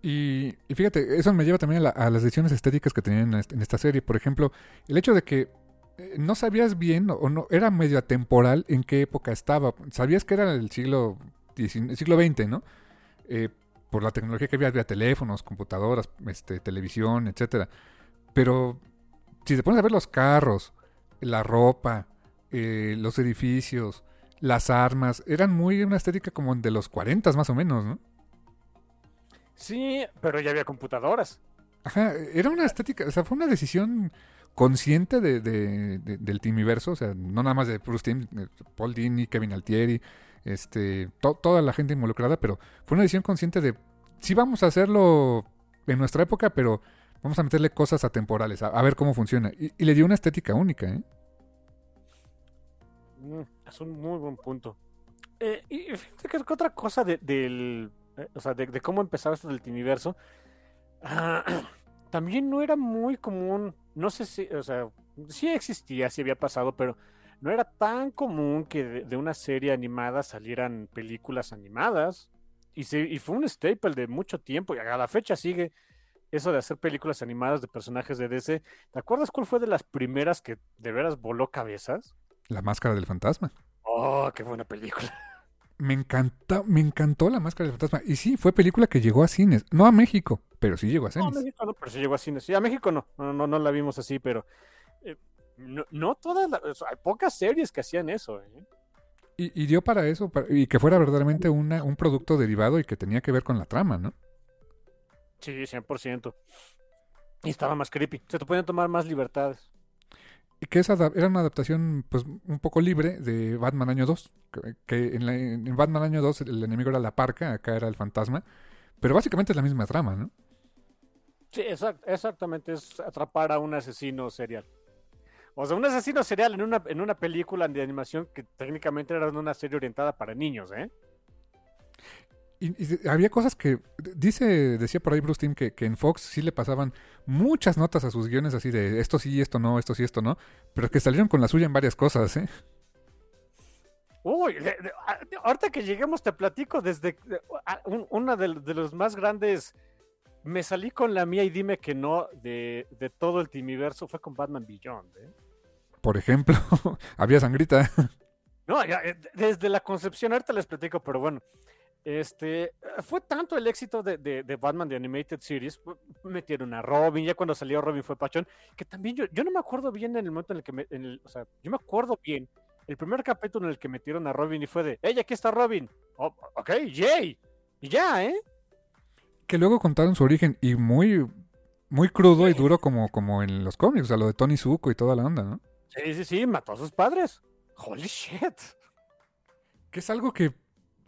Y, y fíjate, eso me lleva también a, la- a las decisiones estéticas que tenían en, est- en esta serie. Por ejemplo, el hecho de que eh, no sabías bien o no era medio atemporal en qué época estaba. Sabías que era el siglo el siglo XX, ¿no? Eh, por la tecnología que había, había teléfonos, computadoras, este, televisión, etcétera. Pero si te pones a ver los carros, la ropa, eh, los edificios, las armas, eran muy una estética como de los 40 más o menos, ¿no? Sí, pero ya había computadoras. Ajá, era una estética, o sea, fue una decisión consciente de, de- de- del Timiverso, o sea, no nada más de Bruce Timm, eh, Paul Dini, Kevin Altieri, este, to- toda la gente involucrada, pero fue una decisión consciente de, sí vamos a hacerlo en nuestra época, pero vamos a meterle cosas atemporales, a, a ver cómo funciona. Y, y le dio una estética única, ¿eh? Mm, es un muy buen punto. Eh, y fíjate que otra cosa de, del, eh, o sea, de, de cómo empezaba esto del Timiverso, ah, también no era muy común, no sé si, o sea, sí existía, sí había pasado, pero no era tan común que de, de una serie animada salieran películas animadas. Y, se, y fue un staple de mucho tiempo y a la fecha sigue. eso de hacer películas animadas de personajes de DC, ¿te acuerdas cuál fue de las primeras que de veras voló cabezas? La máscara del fantasma. Oh, qué buena película. Me encanta, me encantó la máscara del fantasma. Y sí, fue película que llegó a cines. No a México, pero sí llegó a No, cines. a México no, pero sí llegó a cines. Sí, a México no, no, no, no la vimos así, pero eh, no, no todas, las- o sea, hay pocas series que hacían eso. ¿eh? Y, y dio para eso, para- y que fuera verdaderamente una, un producto derivado y que tenía que ver con la trama, ¿no? Sí, 100%. Y estaba más creepy. Se te podían tomar más libertades. Que ada- era una adaptación, pues, un poco libre de Batman Año 2. Que, en, Batman Año 2 el enemigo era la parca, acá era el fantasma. Pero básicamente es la misma trama, ¿no? Sí, exact- exactamente. Es atrapar a un asesino serial. O sea, un asesino serial en una, en una película de animación que técnicamente era una serie orientada para niños, ¿eh? Y, y había cosas que, dice, decía por ahí Bruce Timm que, que en Fox sí le pasaban muchas notas a sus guiones así de esto sí, esto no, esto sí, esto no. Pero que salieron con la suya en varias cosas, ¿eh? Uy, de- de- ahorita que lleguemos te platico desde de- un- una de, los más grandes. Me salí con la mía y dime que no de, de todo el Timiverso fue con Batman Beyond. ¿eh? Por ejemplo, había sangrita. No, ya, eh, desde la concepción, ahorita les platico, pero bueno. Este eh, fue tanto el éxito de, de- de Batman de Animated Series, metieron a Robin, ya cuando salió Robin fue Pachón, que también yo, yo no me acuerdo bien en el momento en el que me, en el- o sea, yo me acuerdo bien el primer capítulo en el que metieron a Robin y fue de, ¡Ey, aquí está Robin! Oh, ok, yay. Y ya, ¿eh? que luego contaron su origen y muy, muy crudo y duro como, como en los cómics, o sea, lo de Tony Zuko y toda la onda, ¿no? Sí, sí, sí, mató a sus padres. Holy shit. Que es algo que,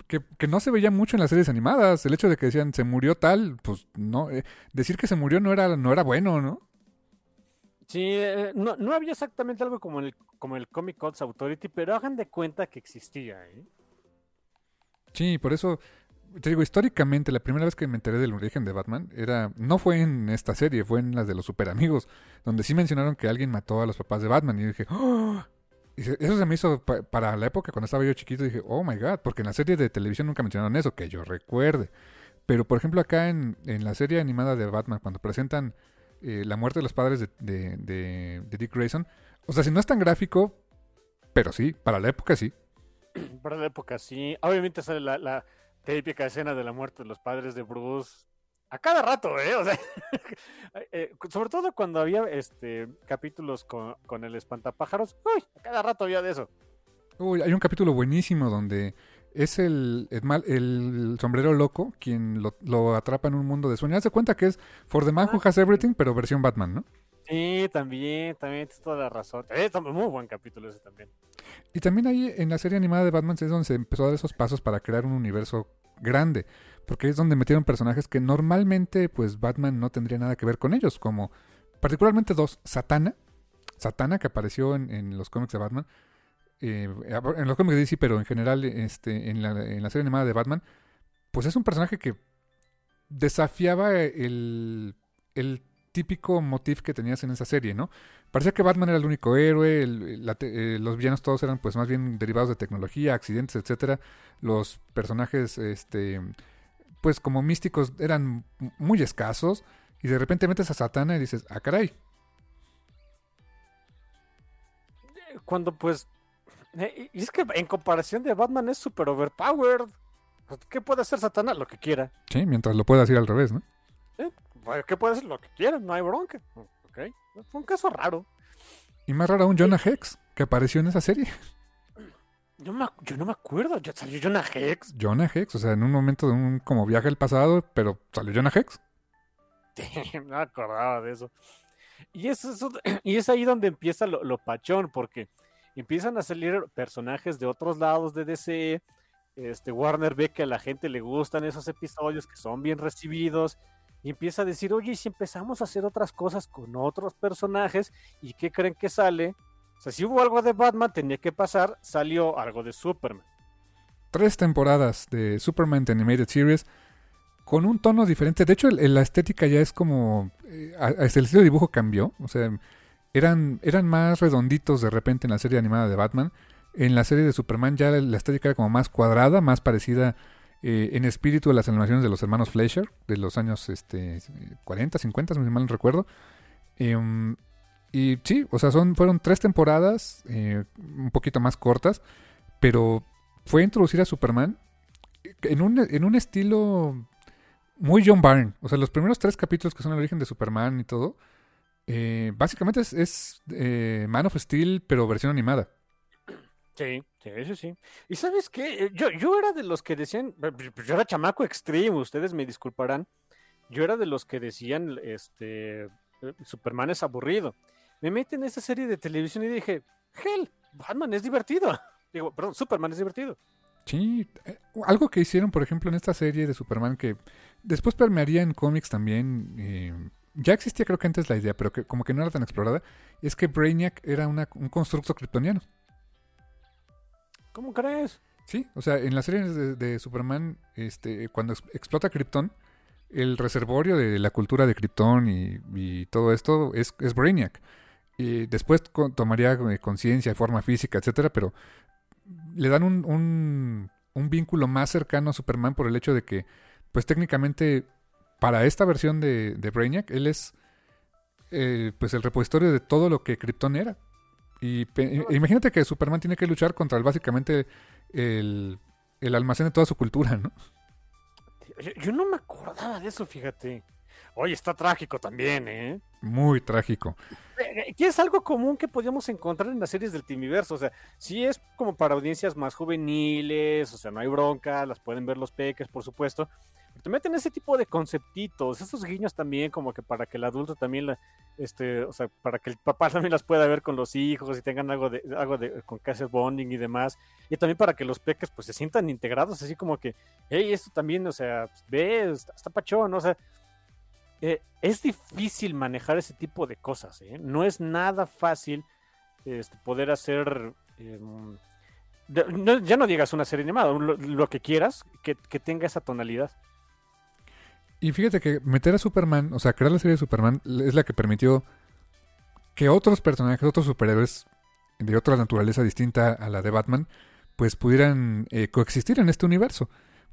que, que no se veía mucho en las series animadas. El hecho de que decían se murió tal, pues no. eh, decir que se murió no era, no era bueno, ¿no? Sí, eh, no, no había exactamente algo como el, como el Comic Codes Authority, pero hagan de cuenta que existía, ¿eh? Sí, por eso. Te digo, históricamente, la primera vez que me enteré del origen de Batman era. No fue en esta serie, fue en las de los super amigos, donde sí mencionaron que alguien mató a los papás de Batman. Y yo dije, ¡Oh! Eso se me hizo pa- para la época cuando estaba yo chiquito. Dije, oh my god, porque en la serie de televisión nunca mencionaron eso, que yo recuerde. Pero por ejemplo, acá en, en la serie animada de Batman, cuando presentan eh, la muerte de los padres de, de- Dick Grayson, o sea, si no es tan gráfico, pero sí, para la época sí. Para la época, sí. Obviamente sale la típica escena de la muerte de los padres de Bruce. A cada rato, ¿eh? O sea, eh, sobre todo cuando había este capítulos con, con el espantapájaros. Uy, a cada rato había de eso. Uy, hay un capítulo buenísimo donde es el, el, sombrero loco quien lo, lo atrapa en un mundo de sueños. Haz de cuenta que es For the Man Who Has Everything, pero versión Batman, ¿no? Sí, también, también, tienes toda la razón. Eh, está muy buen capítulo ese también. Y también ahí en la serie animada de Batman es donde se empezó a dar esos pasos para crear un universo grande. Porque es donde metieron personajes que normalmente pues Batman no tendría nada que ver con ellos. Como particularmente dos. Satana. Satana que apareció en, en los cómics de Batman. eh, en los cómics de DC, pero en general este, en, la, en la serie animada de Batman. Pues es un personaje que desafiaba el, el típico motif que tenías en esa serie, ¿no? Parecía que Batman era el único héroe, eh, los villanos todos eran pues más bien derivados de tecnología, accidentes, etcétera. Los personajes, este, pues como místicos eran muy escasos y de repente metes a Satana y dices, ah caray, Eh, Cuando pues... eh, y es que en comparación de Batman es super overpowered. ¿Qué puede hacer Satanás? Lo que quiera. sí, mientras lo puedas ir al revés, ¿no? Bueno, ¿Qué puede hacer? Lo que quiera, no hay bronca. Ok. Fue un caso raro. Y más raro aún, Jonah Hex, que apareció en esa serie. Yo, me yo no me acuerdo. Ya salió Jonah Hex. Jonah Hex, o sea, en un momento de un como viaje al pasado, pero salió Jonah Hex. no me acordaba de eso. Y es, eso- y es ahí donde empieza lo, lo pachón, porque empiezan a salir personajes de otros lados de DC. Este, Warner ve que a la gente le gustan esos episodios, que son bien recibidos. Y empieza a decir, oye, ¿y si empezamos a hacer otras cosas con otros personajes, ¿y qué creen que sale? O sea, si hubo algo de Batman, tenía que pasar, salió algo de Superman. tres temporadas de Superman The Animated Series con un tono diferente. De hecho, la estética ya es como... eh, a- el estilo de dibujo cambió. O sea, eran, eran más redonditos de repente en la serie animada de Batman. En la serie de Superman ya la estética era como más cuadrada, más parecida eh, en espíritu de las animaciones de los hermanos Fleischer, de los años este, 40, 50, si mal no recuerdo. Em, y sí, o sea, son, fueron tres temporadas, eh, un poquito más cortas, pero fue introducir a Superman en un, en un estilo muy John Byrne. O sea, los primeros tres capítulos que son el origen de Superman y todo, eh, básicamente es, eh, Man of Steel, pero versión animada. Sí, sí, sí, sí. Y sabes qué, yo, yo era de los que decían, pues, yo era chamaco extremo, ustedes me disculparán, yo era de los que decían, este, Superman es aburrido. Me meten en esa serie de televisión y dije, hell, Batman es divertido. Digo, perdón, Superman es divertido. Sí, algo que hicieron, por ejemplo, en esta serie de Superman que después permearía en cómics también, ya existía creo que antes la idea, pero que como que no era tan explorada, es que Brainiac era un constructo kryptoniano. ¿Cómo crees? Sí, o sea, en la serie de, Superman, este, cuando explota Krypton, el reservorio de la cultura de Krypton y, todo esto es, es, Brainiac. Y después tomaría eh, conciencia, forma física, etcétera, pero le dan un, un, un, vínculo más cercano a Superman por el hecho de que, pues técnicamente, para esta versión de, de Brainiac, él es eh, pues el repositorio de todo lo que Krypton era. Y imagínate que Superman tiene que luchar contra el, básicamente el, el almacén de toda su cultura, ¿no? Yo, no me acordaba de eso, fíjate. Oye, está trágico también, ¿eh? Muy trágico. Eh, eh, que es algo común que podíamos encontrar en las series del Timiverso. O sea, sí es como para audiencias más juveniles, o sea, no hay bronca, las pueden ver los peques, por supuesto te meten ese tipo de conceptitos, esos guiños también, como que para que el adulto también, este, o sea, para que el papá también las pueda ver con los hijos y tengan algo de, algo de, con que hacer bonding y demás, y también para que los peques pues se sientan integrados, así como que, hey, esto también, o sea, pues, ve, está, pachón, o sea, eh, es difícil manejar ese tipo de cosas, ¿eh? no es nada fácil este, poder hacer... Em, ya no digas una serie animada, lo, que quieras, que, que tenga esa tonalidad. Y fíjate que meter a Superman, o sea, crear la serie de Superman es la que permitió que otros personajes, otros superhéroes de otra naturaleza distinta a la de Batman, pues pudieran eh, coexistir en este universo.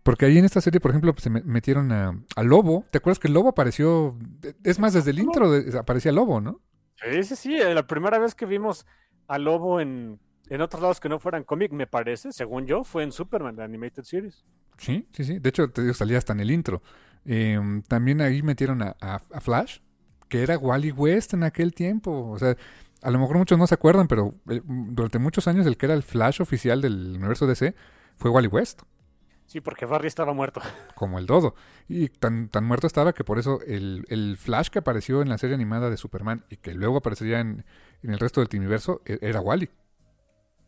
Porque ahí en esta serie, por ejemplo, se metieron a, Lobo. ¿Te acuerdas que el Lobo apareció? Es más, desde el intro aparecía Lobo, ¿no? Sí, sí, sí. Eh, la primera vez que vimos a Lobo en, en otros lados que no fueran cómic, me parece, según yo, fue en Superman, la Animated Series. Sí, sí, sí. De hecho, te digo, salía hasta en el intro. Em, también ahí metieron a, Flash, que era Wally West en aquel tiempo. O sea, a lo mejor muchos no se acuerdan, pero eh, durante muchos años el que era el Flash oficial del universo DC fue Wally West. Sí, porque Barry estaba muerto. Como el dodo. Y tan, tan muerto estaba que por eso el, Flash que apareció en la serie animada de Superman y que luego aparecería en, en el resto del universo e, era Wally.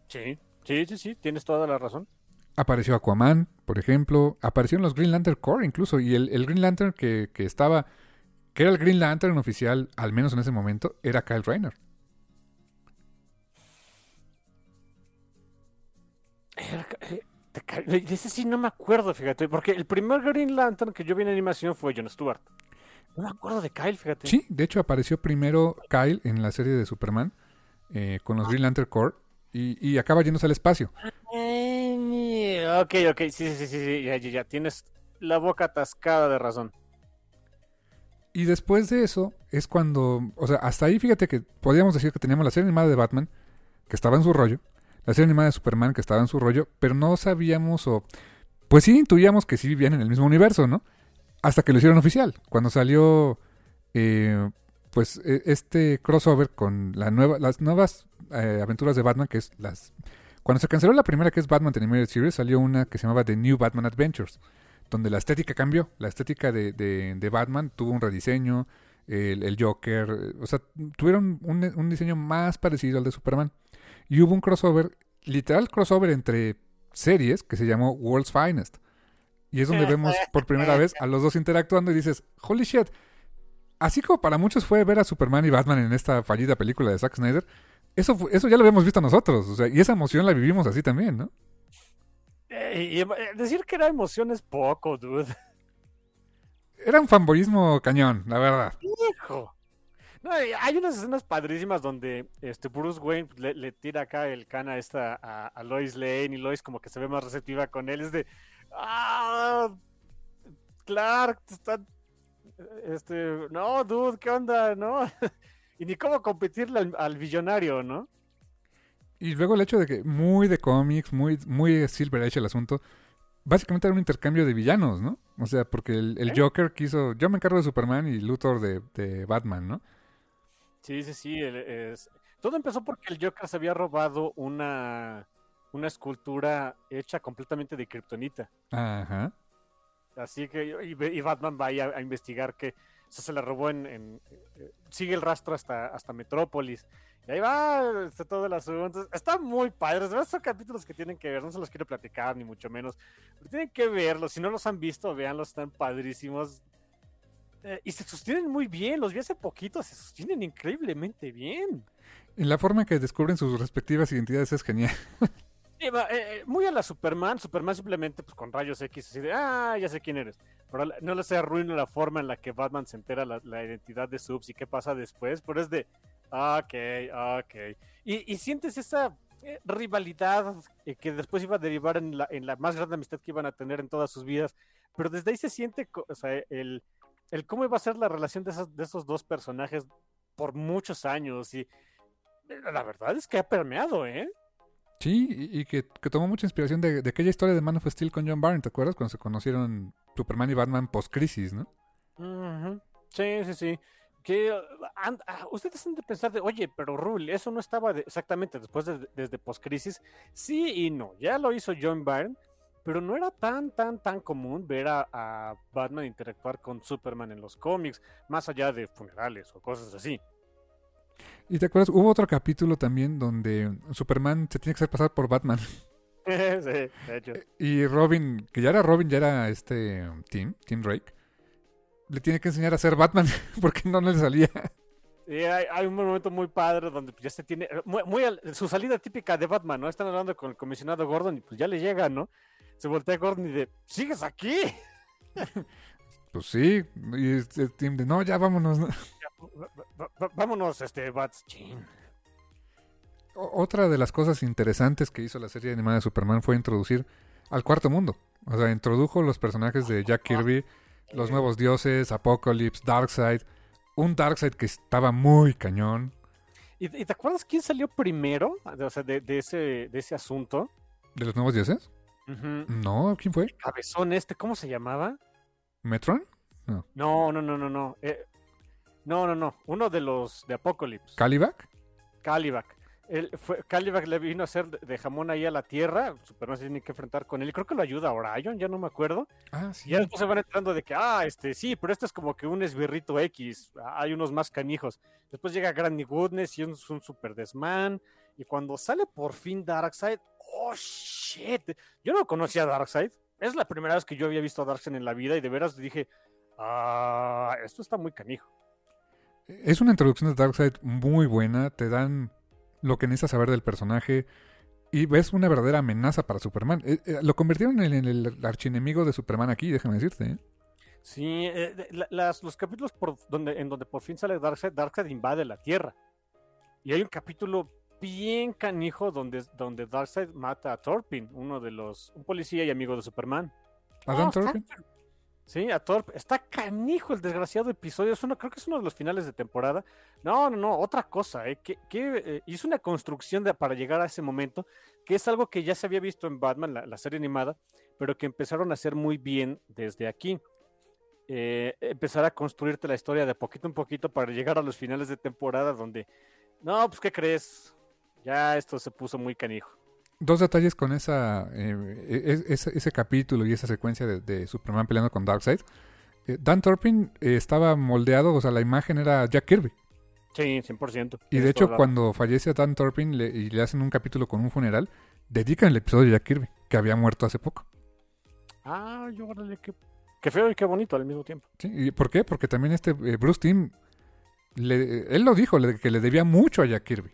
Sí, sí, sí, sí, tienes toda la razón. Apareció Aquaman, por ejemplo. Aparecieron los Green Lantern Corps incluso. Y el, Green Lantern que, estaba, que era el Green Lantern oficial, al menos en ese momento, era Kyle Rayner. Eh, ese sí no me acuerdo, fíjate, porque el primer Green Lantern que yo vi en animación fue John Stewart. No me acuerdo de Kyle, fíjate. Sí, de hecho apareció primero Kyle en la serie de Superman eh, con los Green Lantern Corps y, y acaba yéndose al espacio. Ok, ok, sí, sí, sí, sí, ya, ya, ya, tienes la boca atascada de razón. Y después de eso es cuando, o sea, hasta ahí fíjate que podríamos decir que teníamos la serie animada de Batman, que estaba en su rollo, la serie animada de Superman, que estaba en su rollo, pero no sabíamos o, pues sí intuíamos que sí vivían en el mismo universo, ¿no? Hasta que lo hicieron oficial, cuando salió, eh, pues, e, este crossover con la nueva, las nuevas eh, aventuras de Batman, que es las cuando se canceló la primera, que es Batman The Animated Series, salió una que se llamaba The New Batman Adventures, donde la estética cambió. La estética de, de, Batman tuvo un rediseño, el, Joker, o sea, tuvieron un, diseño más parecido al de Superman. Y hubo un crossover, literal crossover entre series, que se llamó World's Finest. Y es donde vemos por primera vez a los dos interactuando y dices, holy shit. Así como para muchos fue ver a Superman y Batman en esta fallida película de Zack Snyder, eso, eso ya lo habíamos visto nosotros, o sea, y esa emoción la vivimos así también, ¿no? Eh, y, decir que era emoción es poco, dude. Era un fanboyismo cañón, la verdad. Hijo. No, hay unas escenas padrísimas donde este Bruce Wayne le, tira acá el cana esta a, Lois Lane y Lois como que se ve más receptiva con él. Es de, ah, Clark, está, este, no, dude, ¿qué onda? No, y ni cómo competirle al, al billonario, ¿no? Y luego el hecho de que muy de cómics, muy, muy Silver Age el asunto, básicamente era un intercambio de villanos, ¿no? O sea, porque el, el ¿Eh? Joker quiso, yo me encargo de Superman y Luthor de, de Batman, ¿no? Sí, sí, sí. el- es- Todo empezó porque el Joker se había robado una, una escultura hecha completamente de kriptonita. Ajá. Así que y, y Batman va ahí a, a investigar que o sea, se la robó en, en- eh, sigue el rastro hasta, hasta Metrópolis. Y ahí va este, todo el asunto. Está muy padre. Son capítulos que tienen que ver. No se los quiero platicar, ni mucho menos. Pero tienen que verlos. Si no los han visto, véanlos. Están padrísimos. Eh, y se sostienen muy bien. Los vi hace poquito. Se sostienen increíblemente bien. La forma en que descubren sus respectivas identidades es genial. Sí, va, eh, eh, muy a la Superman, Superman simplemente pues con rayos X así de, ah, ya sé quién eres. Pero no les arruino la forma en la que Batman se entera la, la identidad de Subs y qué pasa después, pero es de, ok, ok. Y, y sientes esa eh, rivalidad eh, que después iba a derivar en la, en la más grande amistad que iban a tener en todas sus vidas, pero desde ahí se siente, co- o sea, el, el cómo iba a ser la relación de, esas, de esos dos personajes por muchos años y la verdad es que ha permeado, ¿eh? Sí, y, y que, que tomó mucha inspiración de, de aquella historia de Man of Steel con John Byrne, ¿te acuerdas? Cuando se conocieron Superman y Batman post-crisis, ¿no? Ujú. Sí, sí, sí. Que uh, ah, ustedes han de pensar de, oye, pero Rule, eso no estaba de- exactamente después de, desde postcrisis. Sí y no, ya lo hizo John Byrne, pero no era tan, tan, tan común ver a, a Batman interactuar con Superman en los cómics, más allá de funerales o cosas así. Y te acuerdas, hubo otro capítulo también donde Superman se tiene que hacer pasar por Batman. sí, de hecho. Y Robin, que ya era Robin, ya era este Tim, Tim Drake, le tiene que enseñar a ser Batman porque no le salía. Sí, hay, hay un momento muy padre donde pues, ya se tiene, muy, muy su salida típica de Batman, ¿no? Están hablando con el comisionado Gordon y pues ya le llega, ¿no? Se voltea Gordon y de, ¿sigues aquí? Pues sí, y este Tim de, no, ya vámonos. vámonos, este, Bats. Chin. Otra de las cosas interesantes que hizo la serie animada de Superman fue introducir al cuarto mundo. O sea, introdujo los personajes de Jack Kirby, los nuevos dioses, Apocalypse, Darkseid, un Darkseid que estaba muy cañón. ¿Y, te acuerdas quién salió primero? De, o sea, de, de ese, de ese asunto. ¿De los nuevos dioses? No, ¿quién fue? Cabezón este, ¿cómo se llamaba? ¿Metron? No, no, no, no, no. Eh, no, no, no. Uno de los de Apocalypse. ¿Calibac? Calibac. Él fue, Calibac le vino a hacer de, jamón ahí a la tierra. Superman se tiene que enfrentar con él. Y creo que lo ayuda a Orion, ya no me acuerdo. Ah, Y sí. ya después se van entrando de que, ah, este, sí, pero este es como que un esbirrito X. Hay unos más canijos. Después llega Granny Goodness y es un super desman. Y cuando sale por fin Darkseid, oh shit. Yo no conocía a Darkseid. Es la primera vez que yo había visto a Darkseid en la vida y de veras dije, ah, esto está muy canijo. Es una introducción de Darkseid muy buena. Te dan lo que necesitas saber del personaje. Y ves una verdadera amenaza para Superman. Eh, eh, lo convirtieron en, en el archienemigo de Superman aquí, déjame decirte. ¿eh? Sí, eh, las- los capítulos por donde, en donde por fin sale Darkseid, Darkseid invade la Tierra. Y hay un capítulo bien canijo donde, donde Darkseid mata a Thorpin, uno de los, un policía y amigo de Superman. ¿Adam Oh, está- Thorpe? Sí, a Thorpe. Está canijo el desgraciado episodio. Es uno, creo que es uno de los finales de temporada. No, no, no, otra cosa, ¿eh? Que, que, eh, hizo una construcción de, para llegar a ese momento, que es algo que ya se había visto en Batman, la, la serie animada, pero que empezaron a hacer muy bien desde aquí. Eh, empezar a construirte la historia de poquito en poquito para llegar a los finales de temporada donde, no, pues, ¿qué crees? Ya esto se puso muy canijo. Dos detalles con esa, eh, e- ese, ese capítulo y esa secuencia de, de Superman peleando con Darkseid. Eh, Dan Torpin eh, estaba moldeado, o sea, la imagen era Jack Kirby. Sí, 100%. Y de hecho, cuando fallece Dan Torpin le- y le hacen un capítulo con un funeral, dedican el episodio de Jack Kirby, que había muerto hace poco. Ah, yo qué, qué feo y qué bonito al mismo tiempo. ¿Sí? ¿Y por qué? Porque también este eh, Bruce Timm, le- él lo dijo, le- que le debía mucho a Jack Kirby.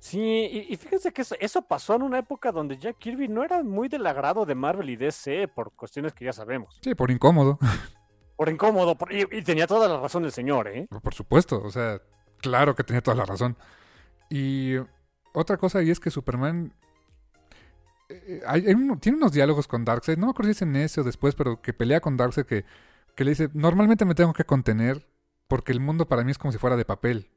Sí, y, y fíjense que eso, eso pasó en una época donde Jack Kirby no era muy del agrado de Marvel y DC por cuestiones que ya sabemos. Sí, por incómodo, Por incómodo, por- y, y tenía toda la razón el señor, ¿eh? por supuesto, o sea, claro que tenía toda la razón. Y otra cosa y es que Superman, eh, hay, tiene unos diálogos con Darkseid, no me acuerdo si es en ese o después, pero que pelea con Darkseid que, que le dice, normalmente me tengo que contener porque el mundo para mí es como si fuera de papel.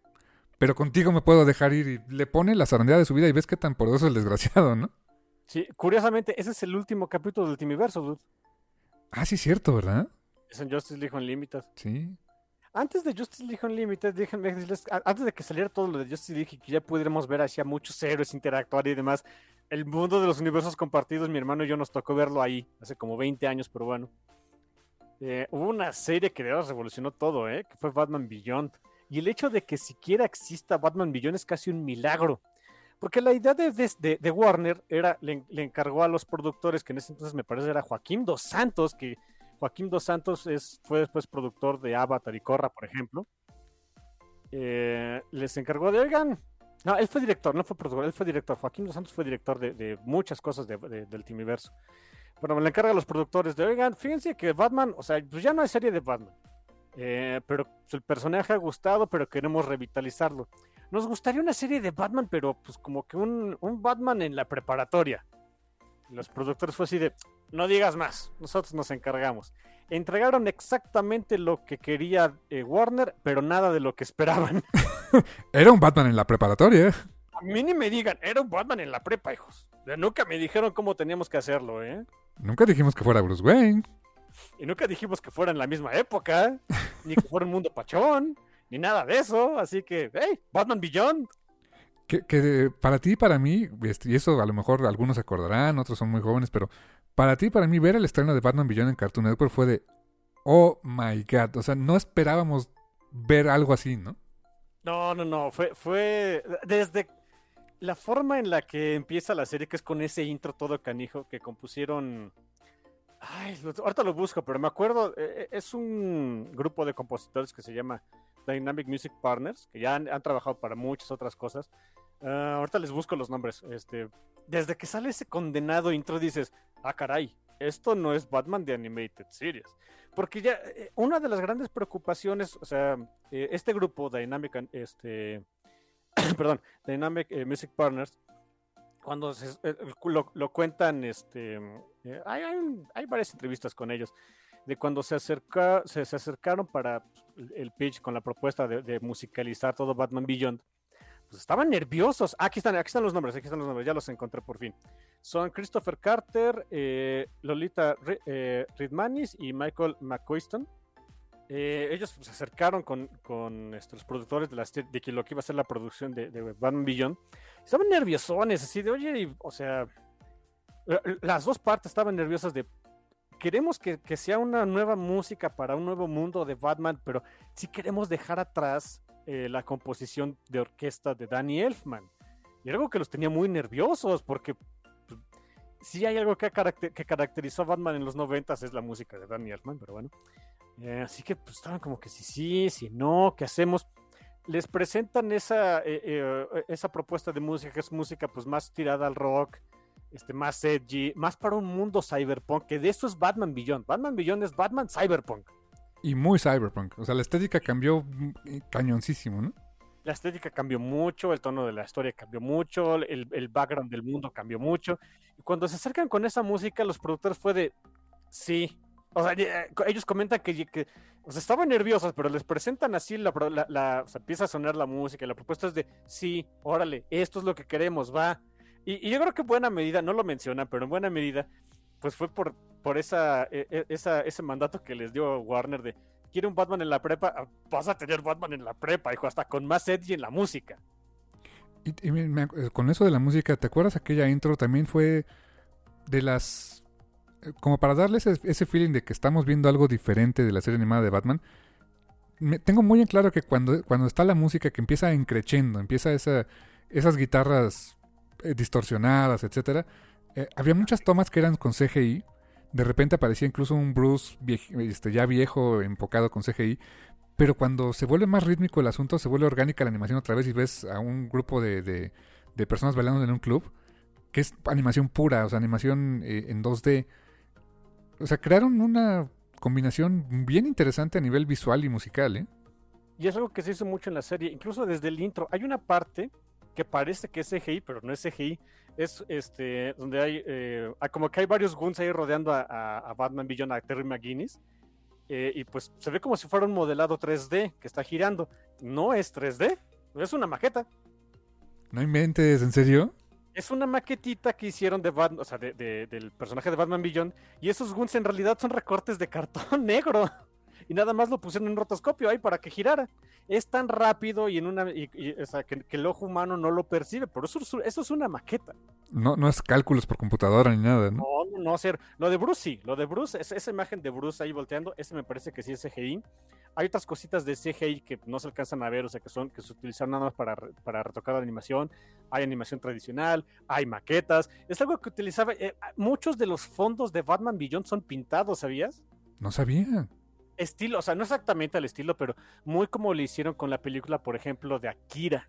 Pero contigo me puedo dejar ir y le pone la zarandeada de su vida y ves qué tan poderoso es el desgraciado, ¿no? Sí, curiosamente, ese es el último capítulo del Ultimiverso, dude. Ah, sí, es cierto, ¿verdad? Es en Justice League Unlimited. Sí. Antes de Justice League Unlimited, déjenme decirles, antes de que saliera todo lo de Justice League y que ya pudiéramos ver hacia muchos héroes interactuar y demás, el mundo de los universos compartidos, mi hermano y yo nos tocó verlo ahí, hace como 20 años, pero bueno. Eh, hubo una serie que de verdad revolucionó todo, ¿eh? que fue Batman Beyond. Y el hecho de que siquiera exista Batman Beyond es casi un milagro. Porque la idea de, de- Warner era, le, encargó a los productores, que en ese entonces me parece era Joaquín Dos Santos, que Joaquín Dos Santos es, fue después productor de Avatar y Korra, por ejemplo. Eh, les encargó de, oigan, no, él fue director, no fue productor, él fue director. Joaquín Dos Santos fue director de, muchas cosas de- de- del Timiverso. Bueno, me le encarga a los productores de, oigan, fíjense que Batman, o sea, pues ya no hay serie de Batman. Eh, pero pues, el personaje ha gustado, pero queremos revitalizarlo. Nos gustaría una serie de Batman, pero pues como que un, un Batman en la preparatoria. Los productores fue así de, no digas más, nosotros nos encargamos. Entregaron exactamente lo que quería eh, Warner, pero nada de lo que esperaban. Era un Batman en la preparatoria. ¿eh? A mí ni me digan, era un Batman en la prepa, hijos. Nunca me dijeron cómo teníamos que hacerlo, ¿eh? Nunca dijimos que fuera Bruce Wayne. Y nunca dijimos que fuera en la misma época, ni que fuera un mundo pachón, ni nada de eso. Así que, hey, Batman Beyond. Que, que para ti y para mí, este, y eso a lo mejor algunos se acordarán, otros son muy jóvenes, pero para ti y para mí ver el estreno de Batman Beyond en Cartoon Network fue de, oh my god, o sea, no esperábamos ver algo así, ¿no? No, no, no, fue, fue desde la forma en la que empieza la serie, que es con ese intro todo canijo que compusieron. Ay, ahorita lo busco, pero me acuerdo, eh, eh, es un grupo de compositores que se llama Dynamic Music Partners, que ya han, han trabajado para muchas otras cosas. Ah, ahorita les busco los nombres. Este, desde que sale ese condenado intro dices, ah, caray, esto no es Batman de Animated Series. Porque ya, eh, una de las grandes preocupaciones, o sea, eh, este grupo, Dynamic, este, perdón, Dynamic eh, Music Partners, cuando se- eh, lo, lo cuentan, este, eh, hay, hay hay varias entrevistas con ellos, de cuando se, acerca, se, se acercaron para el- el pitch con la propuesta de, de musicalizar todo Batman Beyond, pues estaban nerviosos. Aquí están, aquí están los nombres, aquí están los nombres, ya los encontré por fin. Son Christopher Carter, eh, Lolita eh, Ridmanis y Michael McCoyston. Eh, ellos pues, se acercaron con, con este, los productores de, la, de que lo que iba a ser la producción de, de Batman Beyond. Estaban nerviosones, así de, oye, y, o sea, la- las dos partes estaban nerviosas de, queremos que, que sea una nueva música para un nuevo mundo de Batman, pero sí queremos dejar atrás eh, la composición de orquesta de Danny Elfman. Y algo que los tenía muy nerviosos, porque pues, sí hay algo que, caracter- que caracterizó a Batman en los noventas, es la música de Danny Elfman, pero bueno. Eh, así que pues, estaban como que sí, sí, sí, no, ¿qué hacemos? Les presentan esa, eh, eh, esa propuesta de música, que es música pues más tirada al rock, este, más edgy, más para un mundo cyberpunk, que de eso es Batman Beyond. Batman Beyond es Batman Cyberpunk. Y muy cyberpunk, o sea, la estética cambió mm, cañoncísimo, ¿no? La estética cambió mucho, el tono de la historia cambió mucho, el, el background del mundo cambió mucho. Y cuando se acercan con esa música, los productores fue de, sí. O sea, ya- ellos comentan que, o sea, estaban nerviosos, pero les presentan así, la, la- la- o sea, empieza a sonar la música la propuesta es de, sí, órale, esto es lo que queremos, va. Y, yo creo que en buena medida, no lo mencionan, pero en buena medida, pues fue por, por esa, e- e- esa, ese mandato que les dio Warner de, quiere un Batman en la prepa, Ah, vas a tener Batman en la prepa, hijo, hasta con más edgy en la música. Y, eh, con eso de la música, ¿te acuerdas aquella intro? También fue de las... Como para darles ese, feeling de que estamos viendo algo diferente de la serie animada de Batman. Me, tengo muy en claro que cuando, cuando está la música que empieza encrechendo, empieza esa, esas guitarras eh, distorsionadas, etcétera, eh, había muchas tomas que eran con CGI. De repente aparecía incluso un Bruce este, ya viejo, enfocado con CGI. Pero cuando se vuelve más rítmico el asunto, se vuelve orgánica la animación otra vez y ves a un grupo de, de- de personas bailando en un club, que es animación pura, o sea, animación eh, en 2D. O sea, crearon una combinación bien interesante a nivel visual y musical, ¿eh? Y es algo que se hizo mucho en la serie, incluso desde el intro. Hay una parte que parece que es CGI, pero no es CGI. es este donde hay eh, ah, como que hay varios guns ahí rodeando a, Batman Beyond, a Terry McGuinness. eh, y pues se ve como si fuera un modelado 3D que está girando. No es 3D, es una maqueta. No inventes, ¿en serio? Es una maquetita que hicieron de Batman, o sea, de- de- del personaje de Batman Beyond. Y esos guns en realidad son recortes de cartón negro. Y nada más lo pusieron en un rotoscopio ahí para que girara. Es tan rápido y en una y- y, o sea, que, que el ojo humano no lo percibe. Pero eso, es- eso es una maqueta. No, no es cálculos por computadora ni nada, ¿no? No, no, no, ser. Lo de Bruce sí. Lo de Bruce, esa, esa imagen de Bruce ahí volteando, ese me parece que sí es CGI. Hay otras cositas de CGI que no se alcanzan a ver, o sea, que son que se utilizaron nada más para, para retocar la animación. Hay animación tradicional, hay maquetas. Es algo que utilizaba. eh, muchos de los fondos de Batman Beyond son pintados, ¿sabías? No sabía. Estilo, o sea, no exactamente al estilo, pero muy como le hicieron con la película, por ejemplo, de Akira,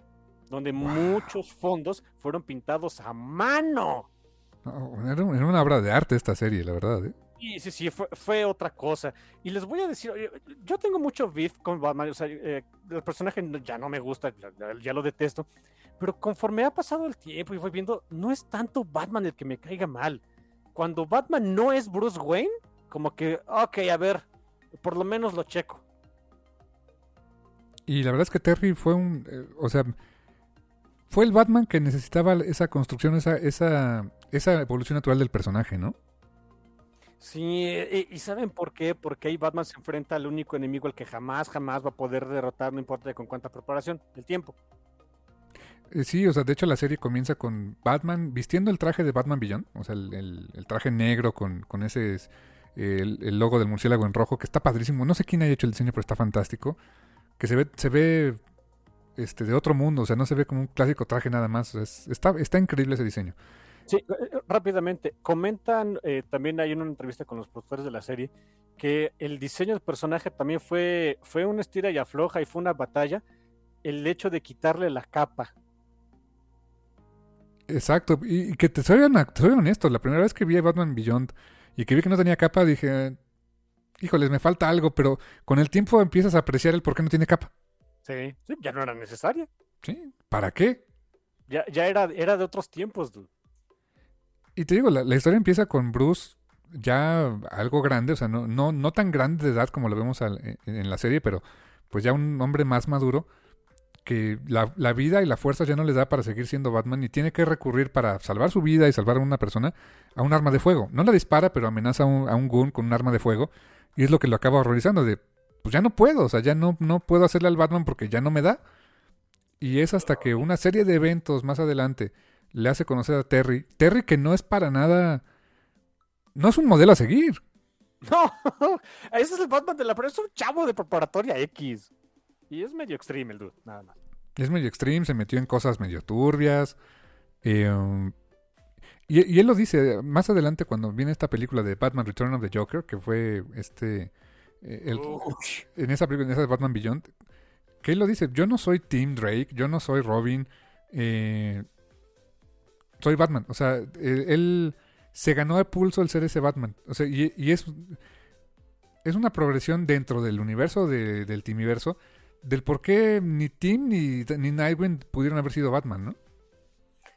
donde Wow. muchos fondos fueron pintados a mano. No, era, era una obra de arte esta serie, la verdad. ¿eh? Sí, sí, sí, fue, otra cosa. Y les voy a decir, yo tengo mucho beef con Batman, o sea, eh, el personaje ya no me gusta, ya lo detesto, pero conforme ha pasado el tiempo y voy viendo, no es tanto Batman el que me caiga mal. Cuando Batman no es Bruce Wayne, como que, ok, a ver, por lo menos lo checo. Y la verdad es que Terry fue un... eh, o sea, fue el Batman que necesitaba esa construcción, esa, esa, esa evolución natural del personaje, ¿no? Sí, eh, y, ¿saben por qué? Porque ahí Batman se enfrenta al único enemigo al que jamás, jamás va a poder derrotar, no importa con cuánta preparación, el tiempo. Eh, sí, o sea, de hecho la serie comienza con Batman vistiendo el traje de Batman Beyond, o sea, el, traje negro con, con ese es, el, logo del murciélago en rojo, que está padrísimo. No sé quién haya hecho el diseño, pero está fantástico. Que se ve, se ve este, de otro mundo, o sea, no se ve como un clásico traje nada más. es- está, está increíble ese diseño. Sí, eh, eh, rápidamente, comentan, eh, también hay una entrevista con los productores de la serie, que el diseño del personaje también fue, fue una estira y afloja y fue una batalla, el hecho de quitarle la capa. Exacto, y, y que te soy, te soy honesto, la primera vez que vi a Batman Beyond y que vi que no tenía capa, dije, híjoles, me falta algo, pero con el tiempo empiezas a apreciar el por qué no tiene capa. Sí, sí, ya no era necesaria. ¿Sí? ¿Para qué? Ya, ya era, era de otros tiempos, dude. Y te digo, la, historia empieza con Bruce ya algo grande, o sea, no, no, no tan grande de edad como lo vemos al- en, la serie, pero pues ya un hombre más maduro que la, la vida y la fuerza ya no le da para seguir siendo Batman y tiene que recurrir para salvar su vida y salvar a una persona a un arma de fuego. No la dispara, pero amenaza a un, a un gun con un arma de fuego y es lo que lo acaba horrorizando de, pues ya no puedo, o sea, ya no, no puedo hacerle al Batman porque ya no me da. Y es hasta que una serie de eventos más adelante le hace conocer a Terry. Terry que no es para nada... No es un modelo a seguir. No, ese es el Batman de la pero es un chavo de preparatoria X. Y es medio extreme el dude, nada más. Es medio extreme, se metió en cosas medio turbias. eh, um, y, y él lo dice más adelante cuando viene esta película de Batman Return of the Joker, que fue este... eh, el- en esa película, en esa de Batman Beyond, que él lo dice, yo no soy Tim Drake, yo no soy Robin, eh, soy Batman. O sea, él, él se ganó a pulso el ser ese Batman. O sea, y, es, es una progresión dentro del universo de- del Timiverso del por qué ni Tim ni, ni Nightwing pudieron haber sido Batman, ¿no?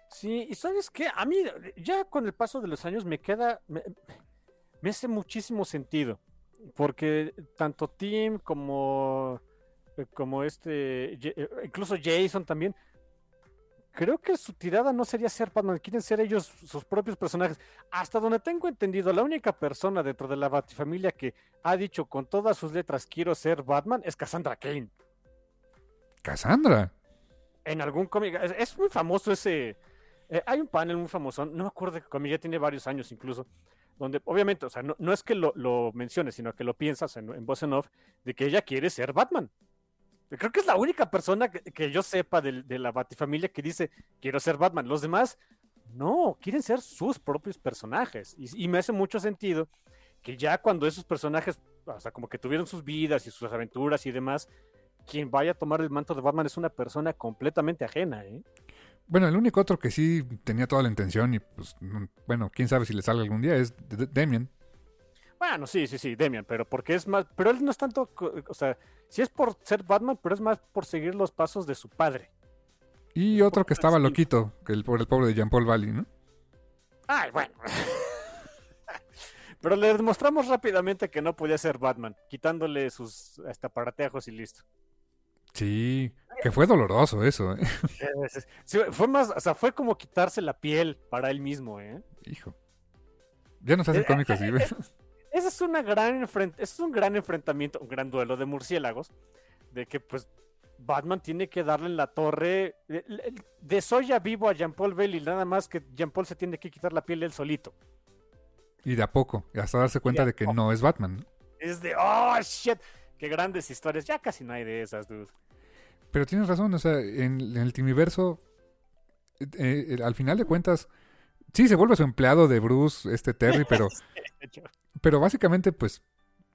Sí, y sabes qué, a mí ya con el paso de los años me queda, me, me hace muchísimo sentido, porque tanto Tim como, eh, como este, eh, incluso Jason también, creo que su tirada no sería ser Batman, quieren ser ellos sus propios personajes. Hasta donde tengo entendido, la única persona dentro de la Batifamilia que ha dicho con todas sus letras quiero ser Batman es Cassandra Kane. Cassandra. En algún cómic, es, es muy famoso ese. eh, hay un panel muy famoso, no me acuerdo de qué cómic, ya tiene varios años incluso, donde obviamente, o sea, no, no es que lo, lo menciones, sino que lo piensas en, en voz en off, de que ella quiere ser Batman. Creo que es la única persona que, yo sepa de, la Batifamilia que dice quiero ser Batman. Los demás, no, quieren ser sus propios personajes. Y, me hace mucho sentido que ya cuando esos personajes, o sea, como que tuvieron sus vidas y sus aventuras y demás, quien vaya a tomar el manto de Batman es una persona completamente ajena, ¿eh? Bueno, el único otro que sí tenía toda la intención y pues, no- bueno, quién sabe si le salga algún día es D- D- Damian. Bueno, sí, sí, sí, Demian, pero porque es más, pero él no es tanto, o sea, sí es por ser Batman, pero es más por seguir los pasos de su padre. Y otro que estaba sí. loquito, que el, por el pobre de Jean-Paul Valley, ¿no? Ay, bueno. Pero le demostramos rápidamente que no podía ser Batman, quitándole sus hasta parateajos y listo. Sí, que fue doloroso eso, ¿eh? Sí, fue más, o sea, fue como quitarse la piel para él mismo, ¿eh? Hijo. Ya nos hacen Eh, cómicos así, ¿ves? Ese es una gran enfrent- es un gran enfrentamiento, un gran duelo de murciélagos, de que pues Batman tiene que darle en la torre de, de soya vivo a Jean Paul Bell y nada más que Jean Paul se tiene que quitar la piel él solito. Y de a poco, hasta darse cuenta de que poco. no es Batman. Es de, oh, shit, qué grandes historias, ya casi no hay de esas, dude. Pero tienes razón, o sea, en, en el Timiverso, eh, eh, al final de cuentas, sí se vuelve su empleado de Bruce, este Terry, pero, pero básicamente, pues,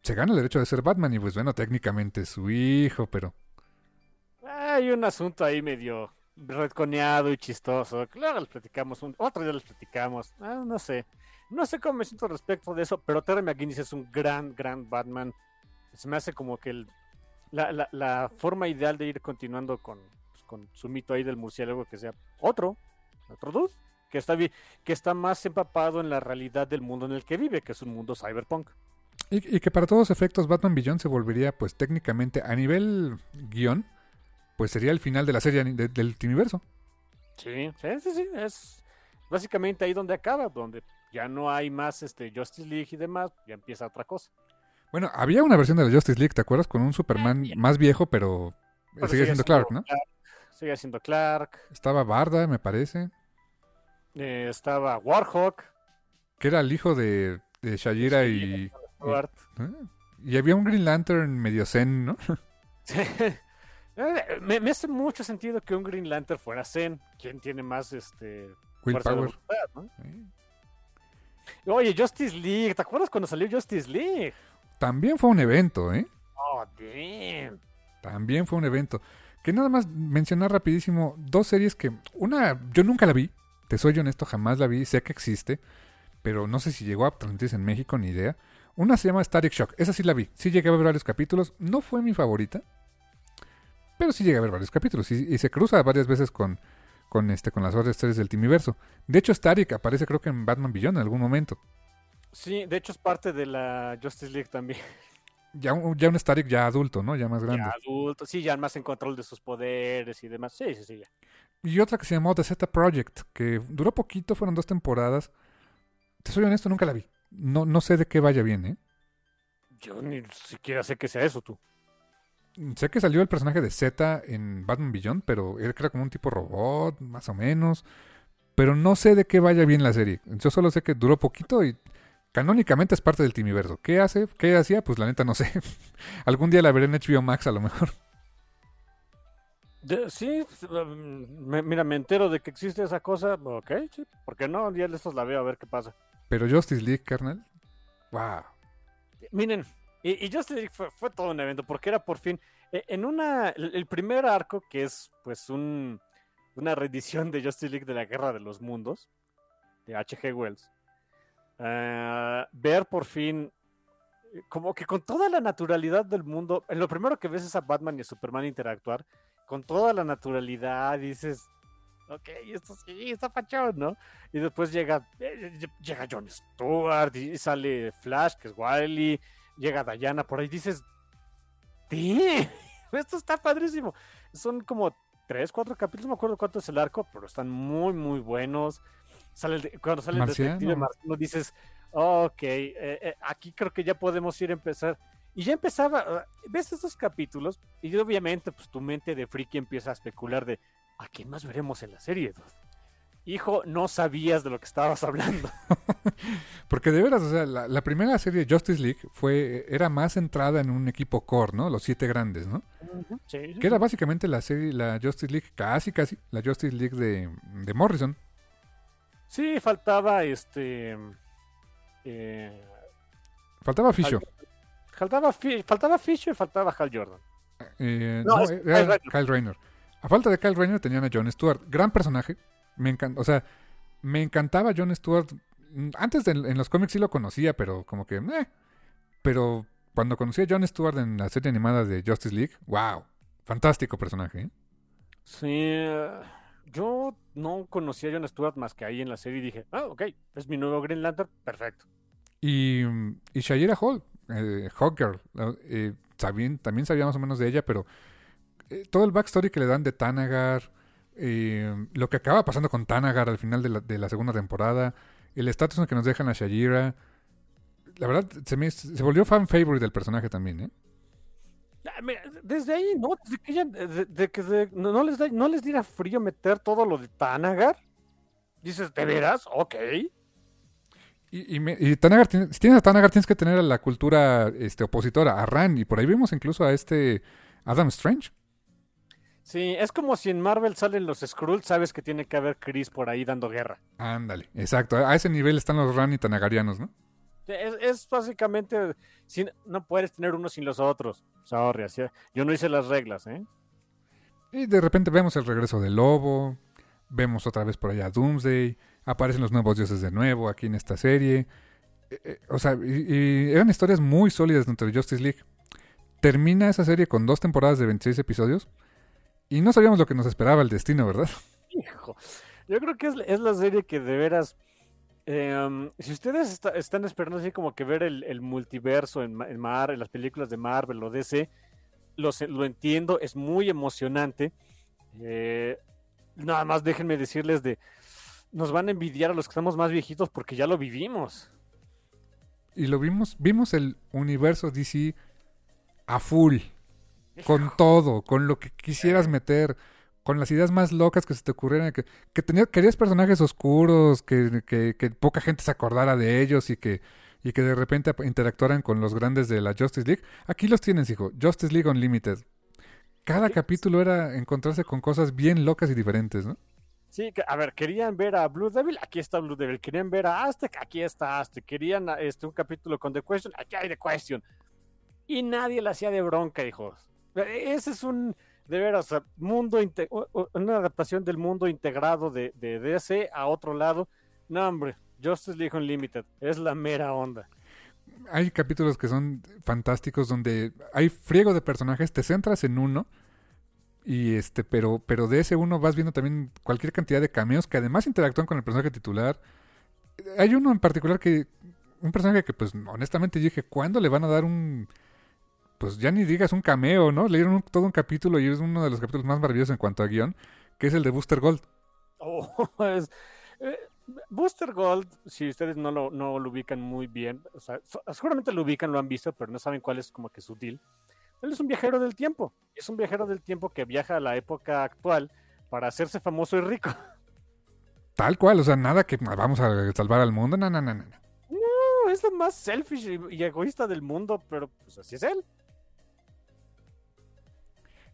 se gana el derecho de ser Batman y, pues, bueno, técnicamente es su hijo, pero Hay un asunto ahí medio redconeado y chistoso. Claro, les platicamos, un... otro día les platicamos. Ah, no sé. No sé cómo me siento respecto de eso, pero Terry McGinnis es un gran, gran Batman. Se me hace como que el, la, la- la forma ideal de ir continuando con, pues, con su mito ahí del murciélago, que sea otro, otro dude, que está, que está más empapado en la realidad del mundo en el que vive, que es un mundo cyberpunk. Y, y que para todos efectos Batman Beyond se volvería, pues técnicamente, a nivel guion, pues sería el final de la serie de- del Timiverso. Sí, sí, sí, sí, es básicamente ahí donde acaba, donde ya no hay más este Justice League y demás, ya empieza otra cosa. Bueno, había una versión de la Justice League, ¿te acuerdas? Con un Superman más viejo, pero, Pero sigue siendo Clark, ¿no? Sigue siendo Clark, Estaba Barda, me parece, eh, estaba Warhawk, que era el hijo de, de Shajira y. ¿eh? y había un Green Lantern medio zen, ¿no? Eh, me, me hace mucho sentido que un Green Lantern fuera Zen. ¿Quién tiene más este fuerza de Power. voluntad, no? Sí. Oye, Justice League, ¿te acuerdas cuando salió Justice League? También fue un evento, ¿eh? Oh, damn. También fue un evento. Que nada más mencionar rapidísimo dos series que una yo nunca la vi, te soy honesto, jamás la vi, sé que existe, pero no sé si llegó a transmitirse en México, ni idea. Una se llama Static Shock, esa sí la vi, sí llegué a ver varios capítulos, no fue mi favorita, pero sí llegué a ver varios capítulos y, y se cruza varias veces con, con, este, con las otras series del Timiverso. De hecho, Static aparece creo que en Batman Beyond en algún momento. Sí, de hecho es parte de la Justice League también. Ya un, ya un Static ya adulto, ¿no? Ya más grande. Ya adulto, sí, ya más en control de sus poderes y demás. Sí, sí, sí, ya. Y otra que se llamó The Zeta Project, que duró poquito, fueron dos temporadas. Te soy honesto, nunca la vi. No, no sé de qué vaya bien, ¿eh? Yo ni siquiera sé que sea eso tú. Sé que salió el personaje de Zeta en Batman Beyond, pero él era como un tipo robot, más o menos. Pero no sé de qué vaya bien la serie. Yo solo sé que duró poquito y canónicamente es parte del Timiverso. ¿Qué hace? ¿Qué hacía? Pues la neta no sé. Algún día la veré en HBO Max a lo mejor. De- sí, me- mira, me entero de que existe esa cosa. Ok, sí, ¿por qué no? De estos la veo a ver qué pasa. Pero Justice League, carnal. Wow. Miren, y, y Justice League fue, fue todo un evento porque era por fin eh, en una el, primer arco que es pues un una reedición de Justice League de la Guerra de los Mundos de H.G. Wells. ah, ver por fin eh, como que con toda la naturalidad del mundo, lo primero que ves es a Batman y a Superman interactuar con toda la naturalidad dices, ok, esto sí, está pachón, ¿no? Y después llega, eh, llega John Stewart y sale Flash, que es Wily, llega Diana por ahí, dices, "Damn, esto está padrísimo. Son como tres, cuatro capítulos, no me acuerdo cuánto es el arco, pero están muy, muy buenos. Sale el cuando sale el detective. Marciano, dices, ok, eh, eh, aquí creo que ya podemos ir a empezar. Y ya empezaba, ah, ves estos capítulos y obviamente pues tu mente de friki empieza a especular de, ¿a quién más veremos en la serie? dude?". Hijo, no sabías de lo que estabas hablando. Porque de veras, o sea, la, la primera serie de Justice League fue, era más centrada en un equipo core, ¿no? Los siete grandes, ¿no? Sí, sí, Que era básicamente la serie, la Justice League, casi, casi, la Justice League de, de Morrison. Sí, faltaba este. eh, Faltaba Fisher. Faltaba, faltaba Fisher y faltaba Hal Jordan. Eh, No, no, es era Kyle Rayner. Kyle Rayner. A falta de Kyle Rayner tenían a John Stewart. Gran personaje. Me encanta, o sea, me encantaba John Stewart. Mm, Antes de- en los cómics sí lo conocía, pero como que, eh. Pero cuando conocí a John Stewart en la serie animada de Justice League, wow, fantástico personaje. ¿eh? Sí. eh, yo no conocía a Jon Stewart más que ahí en la serie y dije, ah, ok, es mi nuevo Green Lantern, perfecto. Y, y Shayera Hall, eh, Hawkgirl, eh, también, sabía más o menos de ella, pero eh, todo el backstory que le dan de Tanagar, eh, lo que acaba pasando con Tanagar al final de la, segunda temporada, el estatus en que nos dejan a Shayera, la verdad se, volvió fan favorite del personaje también. Ah, Desde ahí, ¿no? Desde que, ella- de- que no les da, no les diera frío meter todo lo de Tanagar. Dices, ¿de veras? Ok. Y, y, me- y Tanagar, si tienes a Tanagar, tienes que tener a la cultura este, opositora, a Ran, y por ahí vimos incluso a este Adam Strange. Sí, es como si en Marvel salen los Skrulls, sabes que tiene que haber Chris por ahí dando guerra. Ándale, exacto. A ese nivel están los Ran y Tanagarianos, ¿no? Es, es básicamente, sin- no puedes tener uno sin los otros. Sorry, así- yo no hice las reglas, ¿eh? Y de repente vemos el regreso del lobo, vemos otra vez por allá a Doomsday, aparecen los nuevos dioses de nuevo aquí en esta serie. Eh, eh, o sea, y, eran historias muy sólidas dentro de Justice League. Termina esa serie con dos temporadas de 26 episodios y no sabíamos lo que nos esperaba el destino, ¿verdad? Hijo, yo creo que es, la serie que de veras. em, si ustedes está- están esperando así como que ver el, multiverso en, en en las películas de Marvel o DC, lo entiendo, es muy emocionante. Eh, nada más déjenme decirles de. Nos van a envidiar a los que estamos más viejitos porque ya lo vivimos. Y lo vimos, vimos el universo DC a full, con todo, con lo que quisieras meter, con las ideas más locas que se te ocurrieran, que, que tenía, querías personajes oscuros, que, que- que poca gente se acordara de ellos y que, y que de repente interactuaran con los grandes de la Justice League. Aquí los tienes, hijo, Justice League Unlimited. Cada capítulo era encontrarse con cosas bien locas y diferentes, ¿no? Sí, a ver, querían ver a Blue Devil, aquí está Blue Devil. Querían ver a Aztec, aquí está Aztec. Querían este, un capítulo con The Question, aquí hay The Question. Y nadie le hacía de bronca, hijos. Ese es un, de veras, mundo, una adaptación del mundo integrado de, de DC a otro lado. No, hombre, Justice League Unlimited, es la mera onda. hay capítulos que son fantásticos donde hay friego de personajes, te centras en uno y este, pero, pero de ese uno vas viendo también cualquier cantidad de cameos que además interactúan con el personaje titular. Hay uno en particular que, un personaje que pues honestamente dije, ¿cuándo le van a dar un, pues ya ni digas un cameo, ¿no? Le dieron todo un capítulo y es uno de los capítulos más maravillosos en cuanto a guion, que es el de Booster Gold. Oh, es- eh, Booster Gold, si ustedes no lo, no lo ubican muy bien, o sea, seguramente lo ubican, lo han visto, pero no saben cuál es como que su deal. Él es un viajero del tiempo. Es un viajero del tiempo que viaja a la época actual para hacerse famoso y rico. Tal cual, o sea, nada que "Ah, vamos a salvar al mundo, no, no, no, no. no. Es lo más selfish y, y egoísta del mundo, pero pues así es él.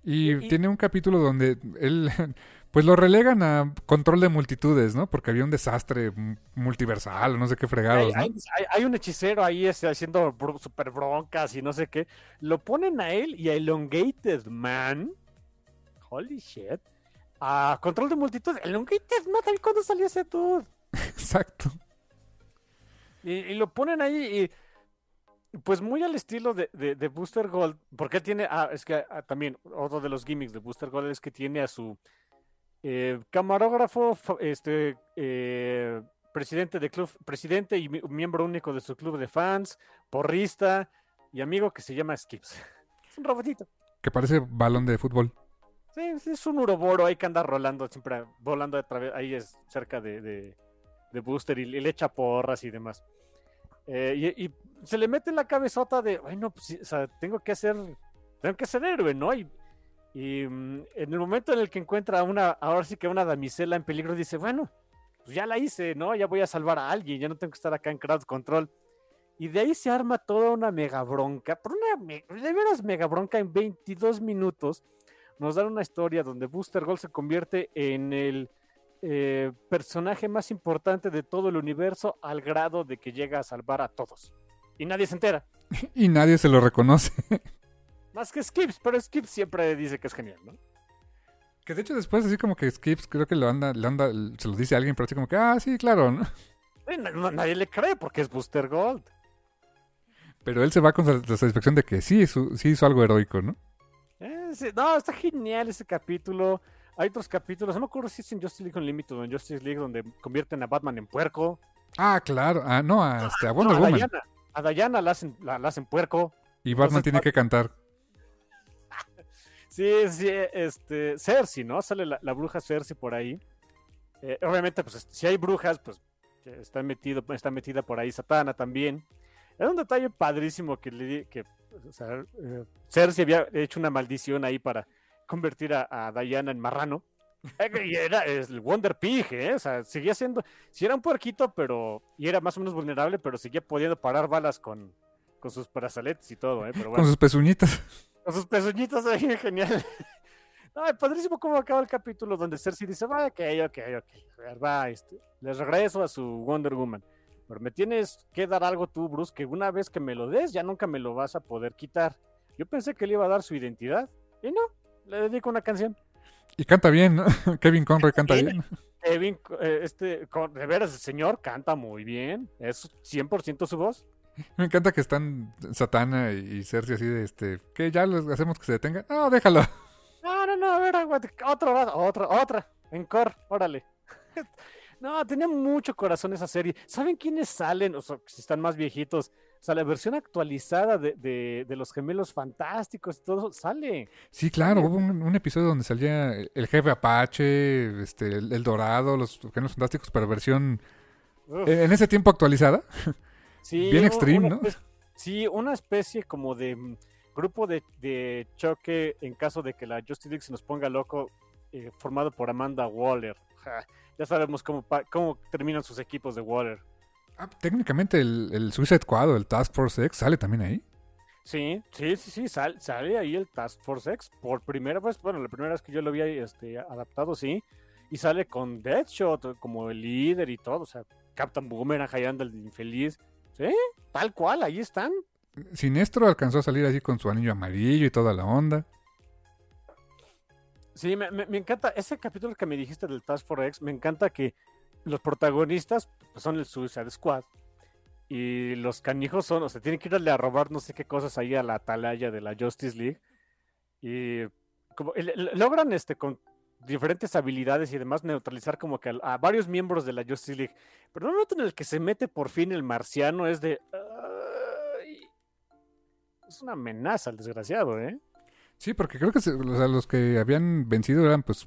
Y, tiene un capítulo donde él, pues lo relegan a control de multitudes, ¿no? Porque había un desastre multiversal, no sé qué Hay, fregados, ¿no? hay- hay- hay un hechicero ahí este, haciendo super broncas y no sé qué. Lo ponen a él y a Elongated Man. Holy shit. A control de multitud. Elongated Man, ¿ahí ¿cuándo salió ese dude? Exacto. Y, y lo ponen ahí y pues muy al estilo de, de- de Booster Gold, porque él tiene, ah, es que ah, también otro de los gimmicks de Booster Gold es que tiene a su eh, camarógrafo, este eh, presidente de club, presidente y mi- miembro único de su club de fans, porrista y amigo que se llama Skips. Es un robotito. Que parece balón de fútbol. Sí, sí, es un uroboro ahí que anda rolando, siempre volando a través, ahí es cerca de, de- de Booster y, y le echa porras y demás. Eh, y, se le mete en la cabezota de, bueno, pues, o sea, tengo que ser, tengo que ser héroe, ¿no? Y, mm, en el momento en el que encuentra una, ahora sí que una damisela en peligro, dice, bueno, pues ya la hice, ¿no? Ya voy a salvar a alguien, ya no tengo que estar acá en crowd control. Y de ahí se arma toda una mega bronca, pero una de veras mega bronca en 22 minutos nos dan una historia donde Booster Gold se convierte en el eh, personaje más importante de todo el universo al grado de que llega a salvar a todos. Y nadie se entera. Y nadie se lo reconoce. Más que Skips, pero Skips siempre dice que es genial, ¿no? Que de hecho después así como que Skips creo que lo anda, le anda, se lo dice a alguien, pero así como que, ah, sí, claro, ¿no? Na- na- nadie le cree porque es Booster Gold. Pero él se va con la satisfacción de que sí, hizo- sí hizo algo heroico, ¿no? Eh, sí, no, está genial ese capítulo. Hay otros capítulos, no me acuerdo si es en Justice League Unlimited o en Justice League donde convierten a Batman en puerco. Ah, claro. Ah, no, a, este, a No, Wonder a Woman. Diana, a Diana la hacen, la, la hacen puerco. Y Batman Entonces, tiene que cantar. Sí, sí, este, Cersei, ¿no? Sale la, la bruja Cersei por ahí. Eh, obviamente, pues si hay brujas, pues está, metido, está metida por ahí Satana también. Era un detalle padrísimo que, le, que o sea, eh, Cersei había hecho una maldición ahí para convertir a, a Diana en marrano. Eh, Y era el Wonder Pig, ¿eh? O sea, seguía siendo, si era un puerquito, pero, y era más o menos vulnerable, pero seguía pudiendo parar balas con, con sus brazaletes y todo, ¿eh? Pero bueno. Con sus pezuñitas. Con sus pezuñitos ahí, genial. Ay, padrísimo cómo acaba el capítulo donde Cersei dice, va, ok, ok, ok, va, este, les regreso a su Wonder Woman. Pero me tienes que dar algo tú, Bruce, que una vez que me lo des, ya nunca me lo vas a poder quitar. Yo pensé que le iba a dar su identidad, y no, le dedico una canción. Y canta bien, ¿no? Kevin Conroy canta Bien. bien. Kevin, eh, este, con- de veras, el señor canta muy bien, es 100% su voz. Me encanta que están Satana y Cersei así de este. que ya les hacemos que se detenga? No, déjalo. No, no, no, a ver, aguante. Otro, otra, otra. Encore, órale. No, tenía mucho corazón esa serie. ¿Saben quiénes salen? O sea, si están más viejitos. O sea, la versión actualizada de, de- de los gemelos fantásticos y todo sale. Sí, claro, hubo un, un episodio donde salía el jefe Apache, este, el, el Dorado, los gemelos fantásticos, pero versión Uf, eh, en ese tiempo actualizada. sí, bien extreme, ¿no? Sí, una especie como de mm, grupo de, de choque en caso de que la Justice League se nos ponga loco, eh, formado por Amanda Waller. Ja, ya sabemos cómo, cómo terminan sus equipos de Waller. Ah, técnicamente el, el Suicide Squad o el Task Force X sale también ahí. Sí, sí, sí, sí, sal- sale ahí el Task Force X por primera vez, bueno, la primera vez que yo lo había este, adaptado, sí, y sale con Deadshot como el líder y todo, o sea, Captain Boomerang ahí anda el infeliz, sí, tal cual, ahí están. Sinestro alcanzó a salir así con su anillo amarillo y toda la onda. Sí, me, me- me encanta, ese capítulo que me dijiste del Task Force X, me encanta que los protagonistas pues, son el Suicide Squad. Y los canijos son, o sea, tienen que irle a robar no sé qué cosas ahí a la atalaya de la Justice League. Y como logran este con diferentes habilidades y demás neutralizar como que a, varios miembros de la Justice League, pero el momento en el que se mete por fin el marciano es de es una amenaza el desgraciado, ¿eh? Sí, porque creo que los que habían vencido eran pues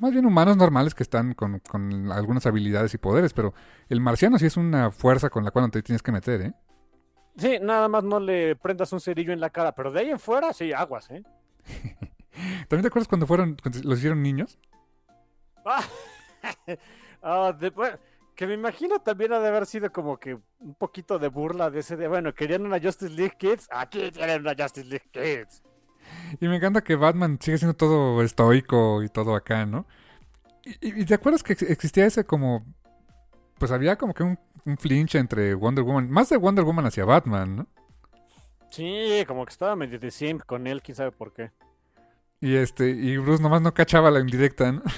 más bien humanos normales que están con, con algunas habilidades y poderes, pero el marciano sí es una fuerza con la cual no te tienes que meter, ¿eh? Sí, nada más no le prendas un cerillo en la cara, pero de ahí en fuera, sí, aguas, ¿eh? ¿También te acuerdas cuando fueron, cuando los hicieron niños? Ah, de- bueno, que me imagino también ha de haber sido como que un poquito de burla de ese de, bueno, querían una Justice League Kids, aquí tienen una Justice League Kids. Y me encanta que Batman sigue siendo todo estoico y todo acá, ¿no? Y, te acuerdas que ex- existía ese como... Pues había como que un, un flinch entre Wonder Woman, más de Wonder Woman hacia Batman, ¿no? Sí, como que estaba medio de con él, quién sabe por qué. Y este, y Bruce nomás no cachaba la indirecta, ¿no?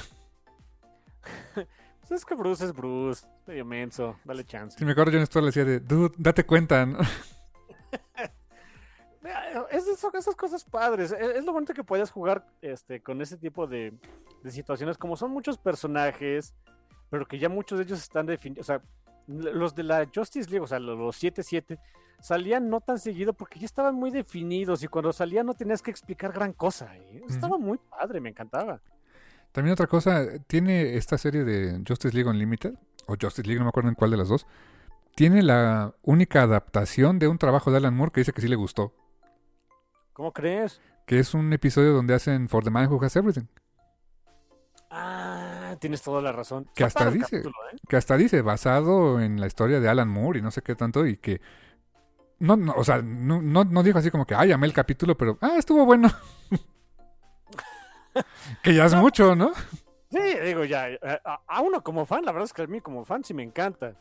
Pues es que Bruce es Bruce, medio menso, dale chance. Si me acuerdo, John Stewart le decía de, dude, date cuenta, ¿no? Es eso- esas cosas padres. Es, es lo bonito que puedas jugar este, con ese tipo de, de situaciones. Como son muchos personajes, pero que ya muchos de ellos están definidos. O sea, los de la Justice League, o sea, lo- los 7-7, salían no tan seguido porque ya estaban muy definidos. Y cuando salían no tenías que explicar gran cosa. ¿eh? Estaba muy padre, me encantaba. También otra cosa, tiene esta serie de Justice League Unlimited, o Justice League, no me acuerdo en cuál de las dos, tiene la única adaptación de un trabajo de Alan Moore que dice que sí le gustó, ¿Cómo crees? que es un episodio donde hacen For the Man Who Has Everything, Ah, tienes toda la razón. Que hasta dice- capítulo, ¿eh? que hasta dice basado en la historia de Alan Moore y no sé qué tanto, y que no, no o sea, no, no, no dijo así como que, ay, amé el capítulo, pero, ah, estuvo bueno. que ya es mucho, ¿no? Sí, digo ya, eh, a, a uno como fan, la verdad es que a mí como fan sí me encanta.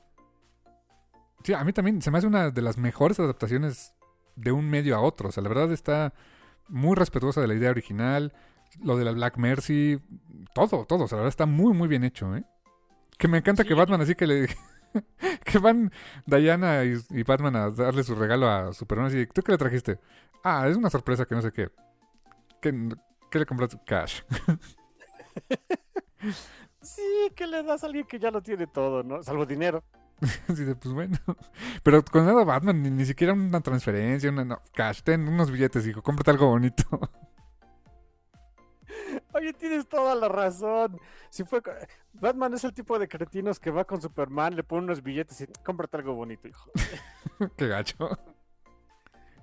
Sí, a mí también se me hace una de las mejores adaptaciones de un medio a otro. O sea, la verdad está muy respetuosa de la idea original. Lo de la Black Mercy, todo, todo. O sea, la verdad está muy, muy bien hecho, ¿eh? Que me encanta que. Batman así que le... que van Diana y, y Batman a darle su regalo a Superman. Así, ¿tú qué le trajiste? Ah, es una sorpresa que no sé qué. ¿Qué, qué le compraste? Cash. sí, que le das a alguien que ya lo tiene todo, ¿no? Salvo dinero. Así de, pues bueno. Pero con nada Batman, ni, ni siquiera una transferencia, una, no, cash, ten unos billetes, hijo, cómprate algo bonito. Oye, tienes toda la razón. Si fue Batman es el tipo de cretinos que va con Superman, le pone unos billetes y cómprate algo bonito, hijo. Qué gacho.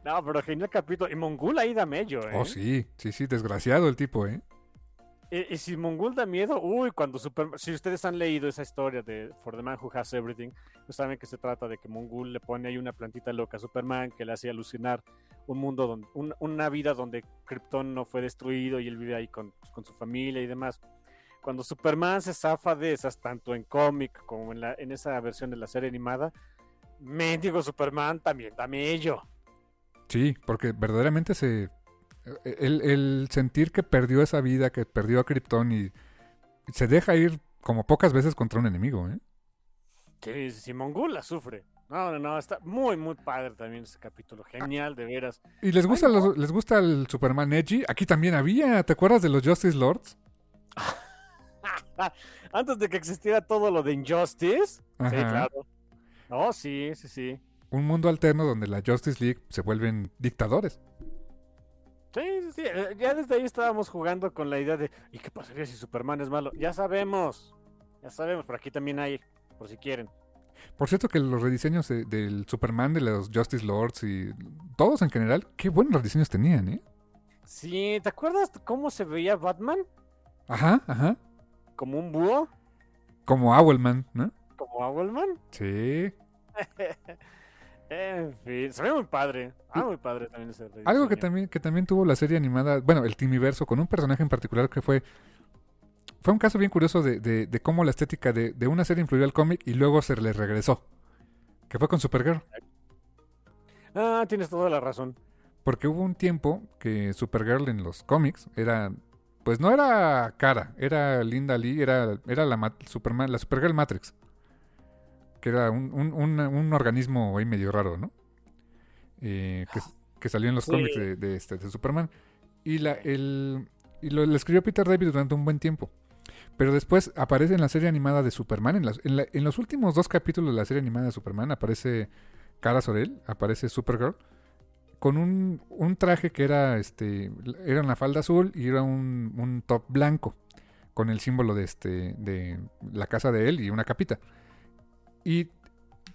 No, pero genial capítulo. Y Mongul ahí da mello, ¿eh? Oh, sí, sí, sí, desgraciado el tipo, ¿eh? Y, y si Mongul da miedo, uy, cuando Superman. Si ustedes han leído esa historia de For the Man Who Has Everything, pues saben que se trata de que Mongul le pone ahí una plantita loca a Superman que le hace alucinar un mundo, donde, un- una vida donde Krypton no fue destruido y él vive ahí con, con su familia y demás. Cuando Superman se zafa de esas, tanto en cómic como en, la, en esa versión de la serie animada, mendigo Superman también da mello. Sí, porque verdaderamente se... El, el sentir que perdió esa vida, que perdió a Krypton y se deja ir como pocas veces contra un enemigo, ¿eh? Sí, Mongul la sufre. No, no, no, está muy, muy padre también ese capítulo. Genial, de veras. ¿Y les gusta, Ay, no. los- les gusta el Superman Edgy? Aquí también había, ¿te acuerdas de los Justice Lords? Antes de que existiera todo lo de Injustice. Sí, claro. No, sí, sí, sí. Un mundo alterno donde la Justice League se vuelven dictadores. Sí, sí, sí. eh, Ya desde ahí estábamos jugando con la idea de ¿y qué pasaría si Superman es malo? Ya sabemos. Ya sabemos, por aquí también hay, por si quieren. Por cierto que los rediseños de- del Superman, de los Justice Lords y todos en general, qué buenos rediseños tenían, ¿eh? Sí, ¿te acuerdas cómo se veía Batman? Ajá, ajá. Como un búho, Como Owlman, ¿no? como Owlman. Sí. En fin, se ve muy padre. Ah, muy padre también ese Algo que también, que también tuvo la serie animada, bueno, el Timiverso, con un personaje en particular que fue. Fue un caso bien curioso de, de- de cómo la estética de, de una serie influyó al cómic y luego se le regresó. Que fue con Supergirl. Ah, tienes toda la razón. Porque hubo un tiempo que Supergirl en los cómics era. Pues no era cara, era Linda Lee, era, era la, Ma- Superman, la Supergirl Matrix. Que era un, un- un- un organismo ahí medio raro, ¿no? Eh, que, que salió en los Sí. cómics de, de este, de Superman. Y, la, el, y lo, lo escribió Peter David durante un buen tiempo. Pero después aparece en la serie animada de Superman. En, las- en la- en los últimos dos capítulos de la serie animada de Superman aparece Cara Sorel, aparece Supergirl con un, un traje que era este era una falda azul y era un, un top blanco con el símbolo de este de la casa de él y una capita y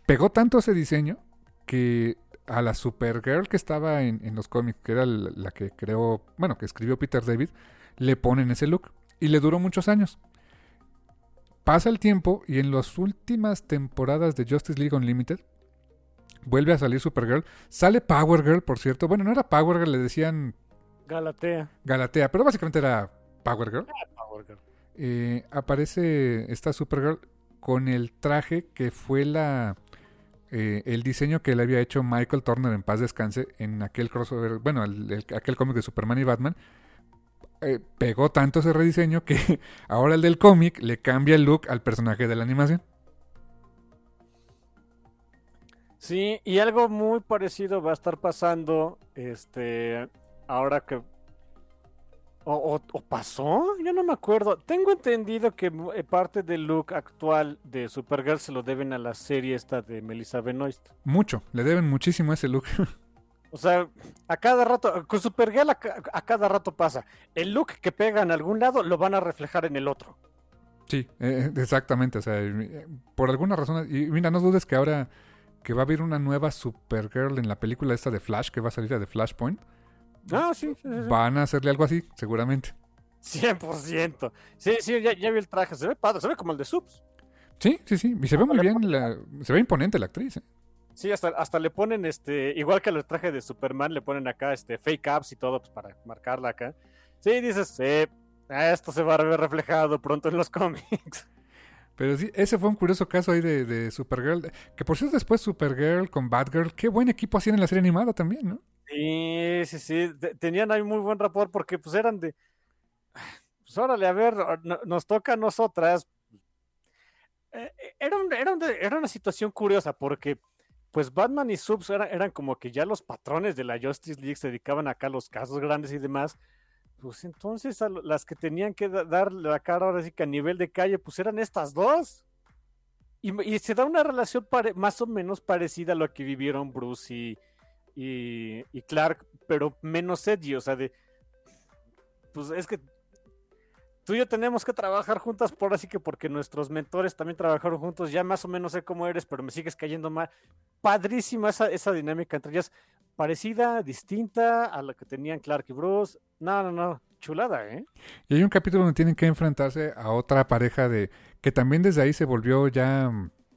pegó tanto ese diseño que a la Supergirl que estaba en, en los cómics que era la, la que creó bueno que escribió Peter David le ponen ese look y le duró muchos años pasa el tiempo y en las últimas temporadas de Justice League Unlimited vuelve a salir Supergirl. Sale Power Girl, por cierto. Bueno, no era Power Girl, le decían Galatea. Galatea, pero básicamente era Power Girl. Power Girl. Eh, aparece esta Supergirl con el traje que fue la eh, el diseño que le había hecho Michael Turner en paz descanse en aquel crossover, bueno, el- el- aquel cómic de Superman y Batman. Eh, pegó tanto ese rediseño que ahora el del cómic le cambia el look al personaje de la animación. Sí, y algo muy parecido va a estar pasando, este, ahora que... O, o- o pasó, yo no me acuerdo. Tengo entendido que eh, parte del look actual de Supergirl se lo deben a la serie esta de Melissa Benoist. Mucho, le deben muchísimo ese look. O sea, a cada rato, con Supergirl a, ca- a cada rato pasa. El look que pega en algún lado lo van a reflejar en el otro. Sí, eh, exactamente. O sea, eh, por alguna razón. Y mira, no dudes que ahora que va a haber una nueva Supergirl en la película esta de Flash, que va a salir de Flashpoint, Ah, sí, sí, van a hacerle algo así, seguramente. 100%. Sí, sí, ya, ya vi el traje. Se ve padre, se ve como el de Subs. Sí, sí, sí. Y se ve muy bien, la- se ve imponente la actriz. ¿eh? Sí, hasta, hasta le ponen, este, igual que el traje de Superman, le ponen acá, este, fake apps y todo, pues, para marcarla acá. Sí, dices, sí, esto se va a ver reflejado pronto en los cómics. Pero sí, ese fue un curioso caso ahí de, de Supergirl. Que por cierto, después Supergirl con Batgirl, qué buen equipo hacían en la serie animada también, ¿no? Sí, sí, sí, te- tenían ahí muy buen rapport porque, pues, eran de, pues, órale, a ver, no- nos toca a nosotras. Eh, eh, Era, un- era, un- era una situación curiosa porque, pues, Batman y Subs eran como que ya los patrones de la Justice League se dedicaban acá a los casos grandes y demás. Pues entonces a las que tenían que dar la cara ahora sí que a nivel de calle, pues eran estas dos. Y, se da una relación más o menos parecida a lo que vivieron Bruce y, y, Clark, pero menos edgy, o sea, de... Pues es que tú y yo tenemos que trabajar juntas por así que porque nuestros mentores también trabajaron juntos, ya más o menos sé cómo eres, pero me sigues cayendo mal. Padrísima esa, esa dinámica entre ellas, parecida, distinta a la que tenían Clark y Bruce. No, no, no, chulada, ¿eh? Y hay un capítulo donde tienen que enfrentarse a otra pareja de que también desde ahí se volvió ya,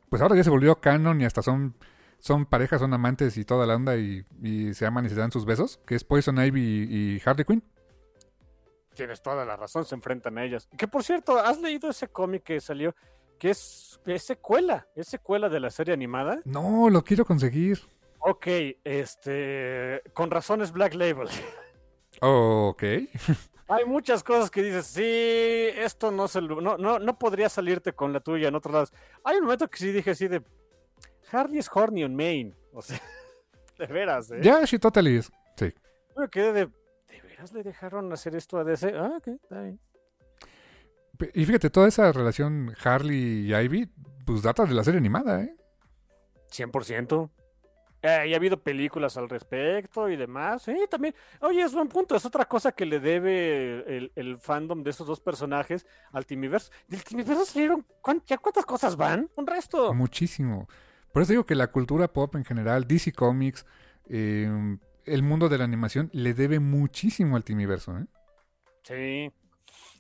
pues ahora ya se volvió canon y hasta son, son parejas, son amantes y toda la onda y, se aman y se dan sus besos, que es Poison Ivy y, Harley Quinn. Tienes toda la razón, se enfrentan a ellas. Que por cierto, ¿has leído ese cómic que salió? Que es, es secuela, es secuela de la serie animada. No, lo quiero conseguir. Ok, este, con razones Black Label. ok. Hay muchas cosas que dices, sí, esto no, se, no, no, no podría salirte con la tuya en otros lados. Hay un momento que sí dije así de, Harley es horny on Main. O sea, de veras, ¿eh? Ya, she totally is. Sí. Me quedé ¿de veras le dejaron hacer esto a DC? Ah, ok, está bien. Y fíjate, toda esa relación Harley y Ivy, pues data de la serie animada, ¿eh? 100%. Eh, y ha habido películas al respecto y demás. Sí, también. Oye, es buen punto. Es otra cosa que le debe el, fandom de esos dos personajes al Timiverse. Del Timiverse salieron. ¿Ya cuántas cosas van? Un resto. Muchísimo. Por eso digo que la cultura pop en general, DC Comics, em, el mundo de la animación, le debe muchísimo al Timiverso. ¿eh? Sí.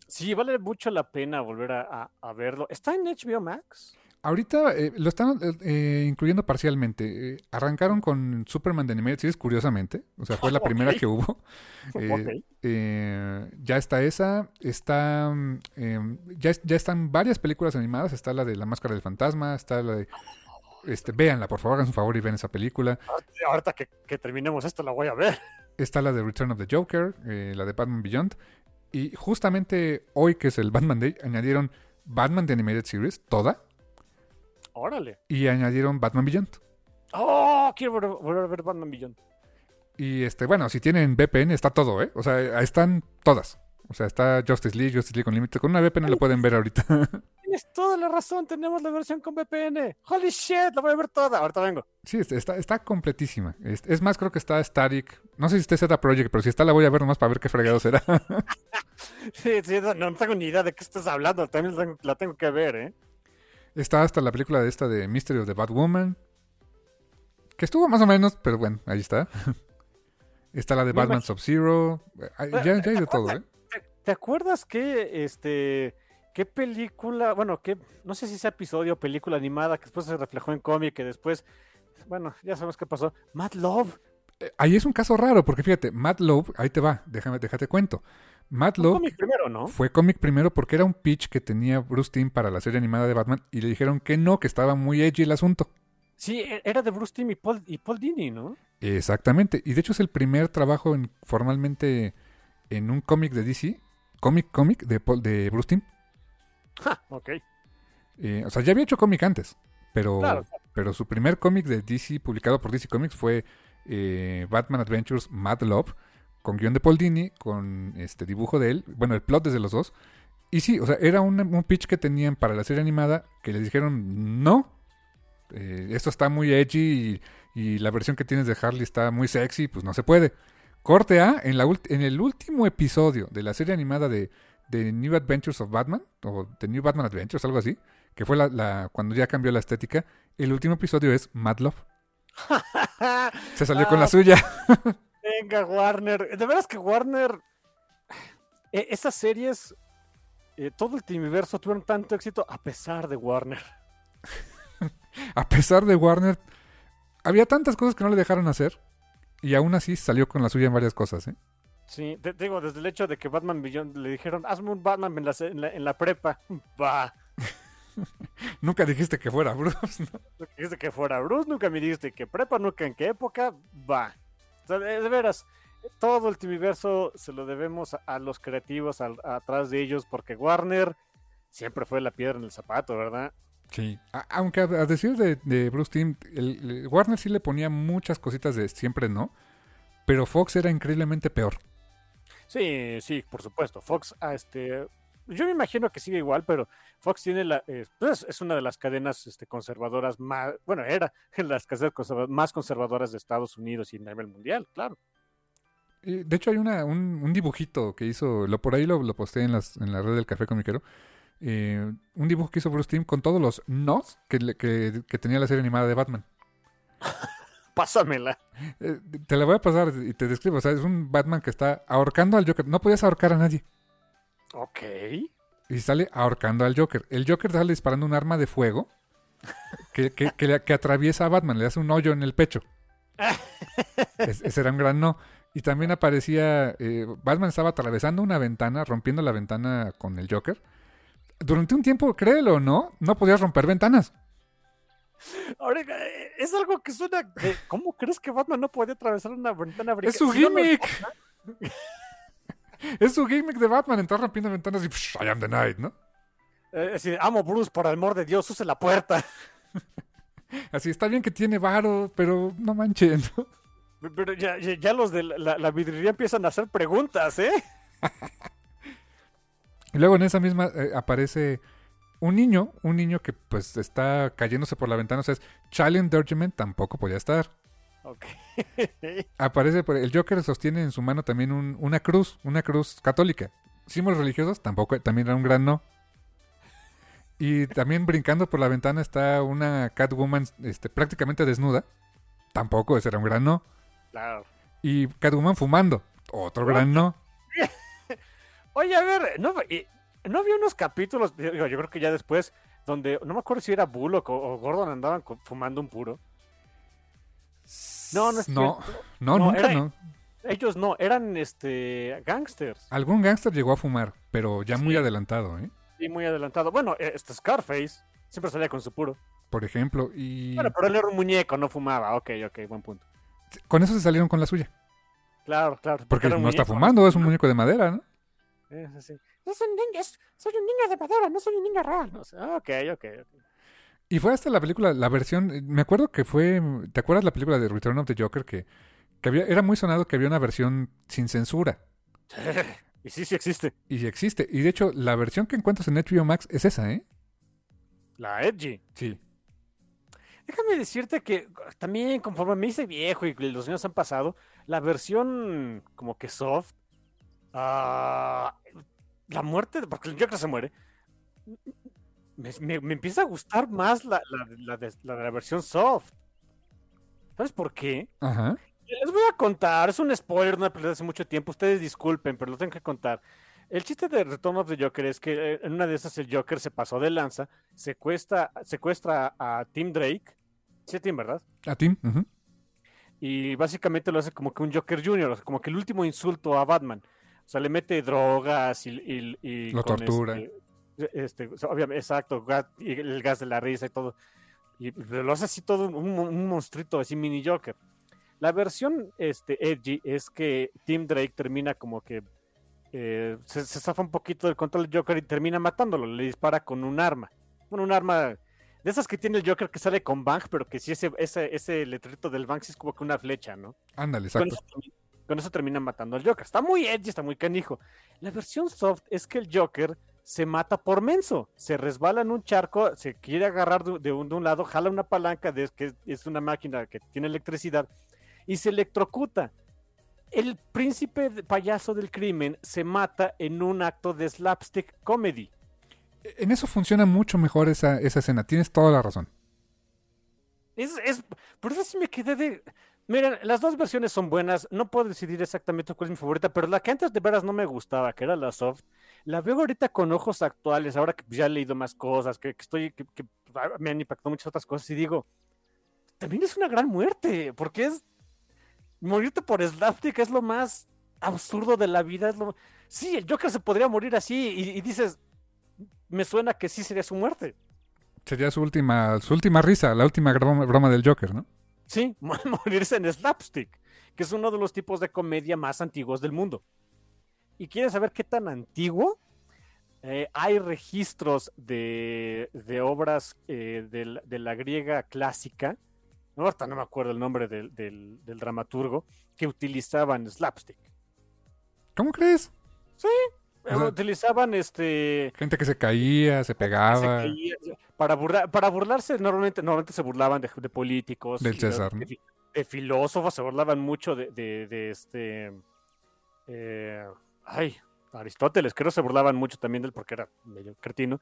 Sí, vale mucho la pena volver a verlo. ¿Está en HBO Max? Ahorita eh, lo están eh, eh, incluyendo parcialmente. arrancaron con Superman de Animated Series, curiosamente. O sea, fue la primera que hubo. ya está esa. Está. Em, ya, ya están varias películas animadas. Está la de La Máscara del Fantasma. Está la de. Este, véanla, por favor, hagan su favor y ven esa película. Ahorita que, que terminemos esto, la voy a ver. Está la de Return of the Joker, la de Batman Beyond. Y justamente hoy, que es el Batman Day, añadieron Batman de Animated Series, toda Órale. Y añadieron Batman Beyond. Oh, quiero volver a ver Batman Beyond. Y este, bueno, si tienen VPN está todo, ¿eh? O sea, están todas. O sea, está Justice League, Justice League Unlimited. Con una VPN lo pueden ver ahorita. Tienes toda la razón, tenemos la versión con VPN. Holy shit, la voy a ver toda. Ahorita vengo. Sí, está, está completísima. Es, más, creo que está Static. No sé si está Z Project, pero si está la voy a ver nomás para ver qué fregado será. sí, sí, no, tengo ni idea de qué estás hablando. También la tengo que ver, ¿eh? Está hasta la película de esta de Mystery of the Batwoman. Que estuvo más o menos, pero bueno, ahí está. está la de Batman Sub-Zero. Ya, ya, hay de todo, ¿eh? ¿Te acuerdas que este qué película, bueno, que no sé si sea episodio o película animada que después se reflejó en cómic, que después, bueno, ya sabemos qué pasó. Mad Love. Eh, ahí es un caso raro, porque fíjate, Mad Love, ahí te va, déjame, déjate cuento. Matt cómic primero, ¿no? Fue cómic primero porque era un pitch que tenía Bruce Timm para la serie animada de Batman y le dijeron que no, que estaba muy edgy el asunto. Sí, e, era de Bruce Timm y Paul, y Paul Dini, ¿no? Exactamente. Y de hecho es el primer trabajo en, formalmente en un cómic de DC, cómic cómic de, Paul, de Bruce Timm. Ja, ok. Eh, o sea, ya había hecho cómic antes, pero, pero su primer cómic de DC publicado por DC Comics fue eh, Batman Adventures Mad Love con guion de Paul Dini, con este dibujo de él, bueno, el plot desde los dos. Y sí, o sea, era un, pitch que tenían para la serie animada que les dijeron, no, eh, esto está muy edgy y, la versión que tienes de Harley está muy sexy, pues no se puede. Corte A, en, la en el último episodio de la serie animada de, de, New Adventures of Batman, o The New Batman Adventures, algo así, que fue la, cuando ya cambió la estética, el último episodio es Mad Love. se salió con la ah. suya. Venga, Warner. De veras que Warner. Eh, esas series. Eh, todo el universo tuvieron tanto éxito a pesar de Warner. a pesar de Warner. Había tantas cosas que no le dejaron hacer. Y aún así salió con la suya en varias cosas, ¿eh? Sí, te, digo, desde el hecho de que Batman Beyond le dijeron, hazme un Batman en la, en la, prepa. Va. nunca dijiste que fuera Bruce, ¿no? Nunca dijiste que fuera Bruce, nunca me dijiste que prepa, nunca en qué época. Va de, veras, todo el Timiverso se lo debemos a, los creativos atrás de ellos, porque Warner siempre fue la piedra en el zapato, ¿verdad? Sí, aunque a, decir de, Bruce Timm, Warner sí le ponía muchas cositas de siempre no, pero Fox era increíblemente peor. Sí, sí, por supuesto. Fox, ah, este, yo me imagino que sigue igual, pero Fox tiene la, eh, pues, es una de las cadenas este, conservadoras más, bueno, era las cadenas más conservadoras de Estados Unidos y a nivel mundial, claro. de hecho, hay una, un, dibujito que hizo, lo por ahí lo, lo posté en, las, en la red del Café Comiquero. Eh, un dibujo que hizo Bruce Timm con todos los nos que, que, que tenía la serie animada de Batman. Pásamela. Eh, te la voy a pasar y te describo. O sea, es un Batman que está ahorcando al Joker. No podías ahorcar a nadie. Ok. Y sale ahorcando al Joker. El Joker sale disparando un arma de fuego que, que, que, atraviesa a Batman. Le hace un hoyo en el pecho. ese era un gran no. Y también aparecía. Eh, Batman estaba atravesando una ventana, rompiendo la ventana con el Joker. Durante un tiempo, créelo o no, no podías romper ventanas. Ahora, eh, es algo que suena. ¿Cómo crees que Batman no puede atravesar una ventana Es su gimmick. es su gimmick de Batman, entrar rompiendo ventanas y I am the night, ¿no? Eh, así, amo Bruce, por el amor de Dios, use la puerta. Así, está bien que tiene varo, pero no manchen, ¿no? Pero ya, ya, los de la, la, vidriería empiezan a hacer preguntas, ¿eh? y luego en esa misma eh, aparece un niño, un niño que pues está cayéndose por la ventana, o sea, es Child tampoco podía estar. Aparece por el Joker sostiene en su mano también una cruz, una cruz católica. Símbolos religiosos tampoco, también era un gran no. Y también brincando por la ventana está una Catwoman este, prácticamente desnuda. Tampoco, ese era un gran no. Claro. Y Catwoman fumando. Otro gran no. Oye, a ver, no, no había unos capítulos, yo, creo que ya después, donde no me acuerdo si era Bullock o, Gordon andaban fumando un puro. No, no es no, no, nunca no. Ellos no, eran este gangsters. Algún gangster llegó a fumar, pero ya muy adelantado, ¿eh? Sí, muy adelantado. Bueno, eh, este Scarface siempre salía con su puro. Por ejemplo, y. Bueno, pero él era un muñeco, no fumaba. Ok, ok, buen punto. Con eso se salieron con la suya. Claro, claro. Porque, no está fumando, es un muñeco de madera, ¿no? Es así soy un niño, soy un niño de madera, no soy un niño real. ok, ok, ok. Y fue hasta la película, la versión, me acuerdo que fue, ¿te acuerdas la película de Return of the Joker? Que, que había, era muy sonado que había una versión sin censura. y sí, sí existe. Y sí existe. Y de hecho, la versión que encuentras en HBO Max es esa, ¿eh? La Edgy. Sí. Déjame decirte que también conforme me hice viejo y los años han pasado, la versión como que soft, uh, la muerte, porque el Joker se muere, me, empieza a gustar más la, la, de, la, versión soft. ¿Sabes por qué? Ajá. Les voy a contar, es un spoiler, una pelea de hace mucho tiempo, ustedes disculpen, pero lo tengo que contar. El chiste de Return of the Joker es que eh, en una de esas el Joker se pasó de lanza, secuestra, secuestra a Tim Drake, sí, Tim, ¿verdad? A Tim, Y básicamente lo hace como que un Joker Junior, como que el último insulto a Batman. O sea, le mete drogas y... y, Lo tortura. Este, este obviamente, exacto, y el gas de la risa y todo. Y lo hace así todo un, un monstruito, así mini Joker. La versión este, edgy es que Tim Drake termina como que eh, se, zafa un poquito del control del Joker y termina matándolo. Le dispara con un arma. Bueno, un arma de esas que tiene el Joker que sale con Bang, pero que si ese, ese, ese letrito del Bang es como que una flecha, ¿no? Ándale, exacto. Con eso termina matando al Joker. Está muy edgy, está muy canijo. La versión soft es que el Joker se mata por menso. Se resbala en un charco, se quiere agarrar de, un, lado, jala una palanca, de, que es una máquina que tiene electricidad, y se electrocuta. El príncipe payaso del crimen se mata en un acto de slapstick comedy. En eso funciona mucho mejor esa, esa escena. Tienes toda la razón. Es, es, por eso sí me quedé de. Miren, las dos versiones son buenas. No puedo decidir exactamente cuál es mi favorita, pero la que antes de veras no me gustaba, que era la soft, la veo ahorita con ojos actuales, ahora que ya he leído más cosas, que, estoy, que, me han impactado muchas otras cosas, y digo, también es una gran muerte, porque es morirte por slapstick es lo más absurdo de la vida. Es lo... Sí, el Joker se podría morir así, y, dices, me suena que sí sería su muerte. Sería su última, su última risa, la última broma del Joker, ¿no? Sí, morirse en slapstick, que es uno de los tipos de comedia más antiguos del mundo. ¿Y quieren saber qué tan antiguo? Eh, hay registros de, obras eh, de, la griega clásica, no, ahorita no me acuerdo el nombre del, dramaturgo, que utilizaban slapstick. ¿Cómo crees? Sí. Utilizaban este gente que se caía, se pegaba. para burlar, para burlarse normalmente normalmente se burlaban de, políticos, del César, de, filósofos, se burlaban mucho de, de, este eh, ay, Aristóteles, creo que se burlaban mucho también de él porque era medio cretino.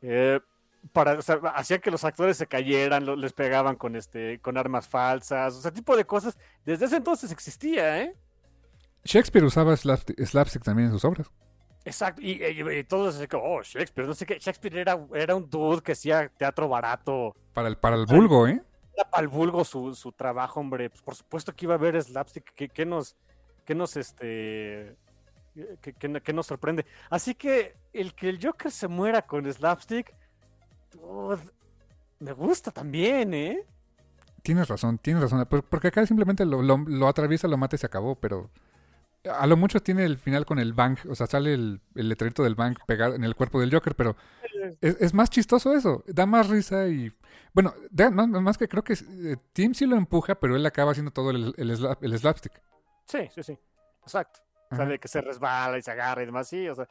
Eh, para, hacían que los actores se cayeran, les pegaban con este, con armas falsas, o sea, tipo de cosas. Desde ese entonces existía, ¿eh? Shakespeare usaba slapstick, también en sus obras. Exacto, y, todos así como, oh, Shakespeare, no sé qué, Shakespeare era, era un dude que hacía teatro barato. Para el, para el vulgo, ¿eh? Era para el vulgo su, su trabajo, hombre. Pues por supuesto que iba a haber slapstick, que, que nos, que nos, este, que, nos sorprende. Así que el que el Joker se muera con slapstick, me gusta también, ¿eh? Tienes razón, tienes razón. Porque acá simplemente lo, lo, atraviesa, lo mata y se acabó, pero a lo mucho tiene el final con el bank, o sea, sale el, el letrerito del bank pegado en el cuerpo del Joker, pero es, más chistoso eso, da más risa y... Bueno, más, que creo que eh, Tim sí lo empuja, pero él acaba haciendo todo el, el slapstick. Sí, sí, sí, exacto. O que se resbala y se agarra y demás, sí, o sea.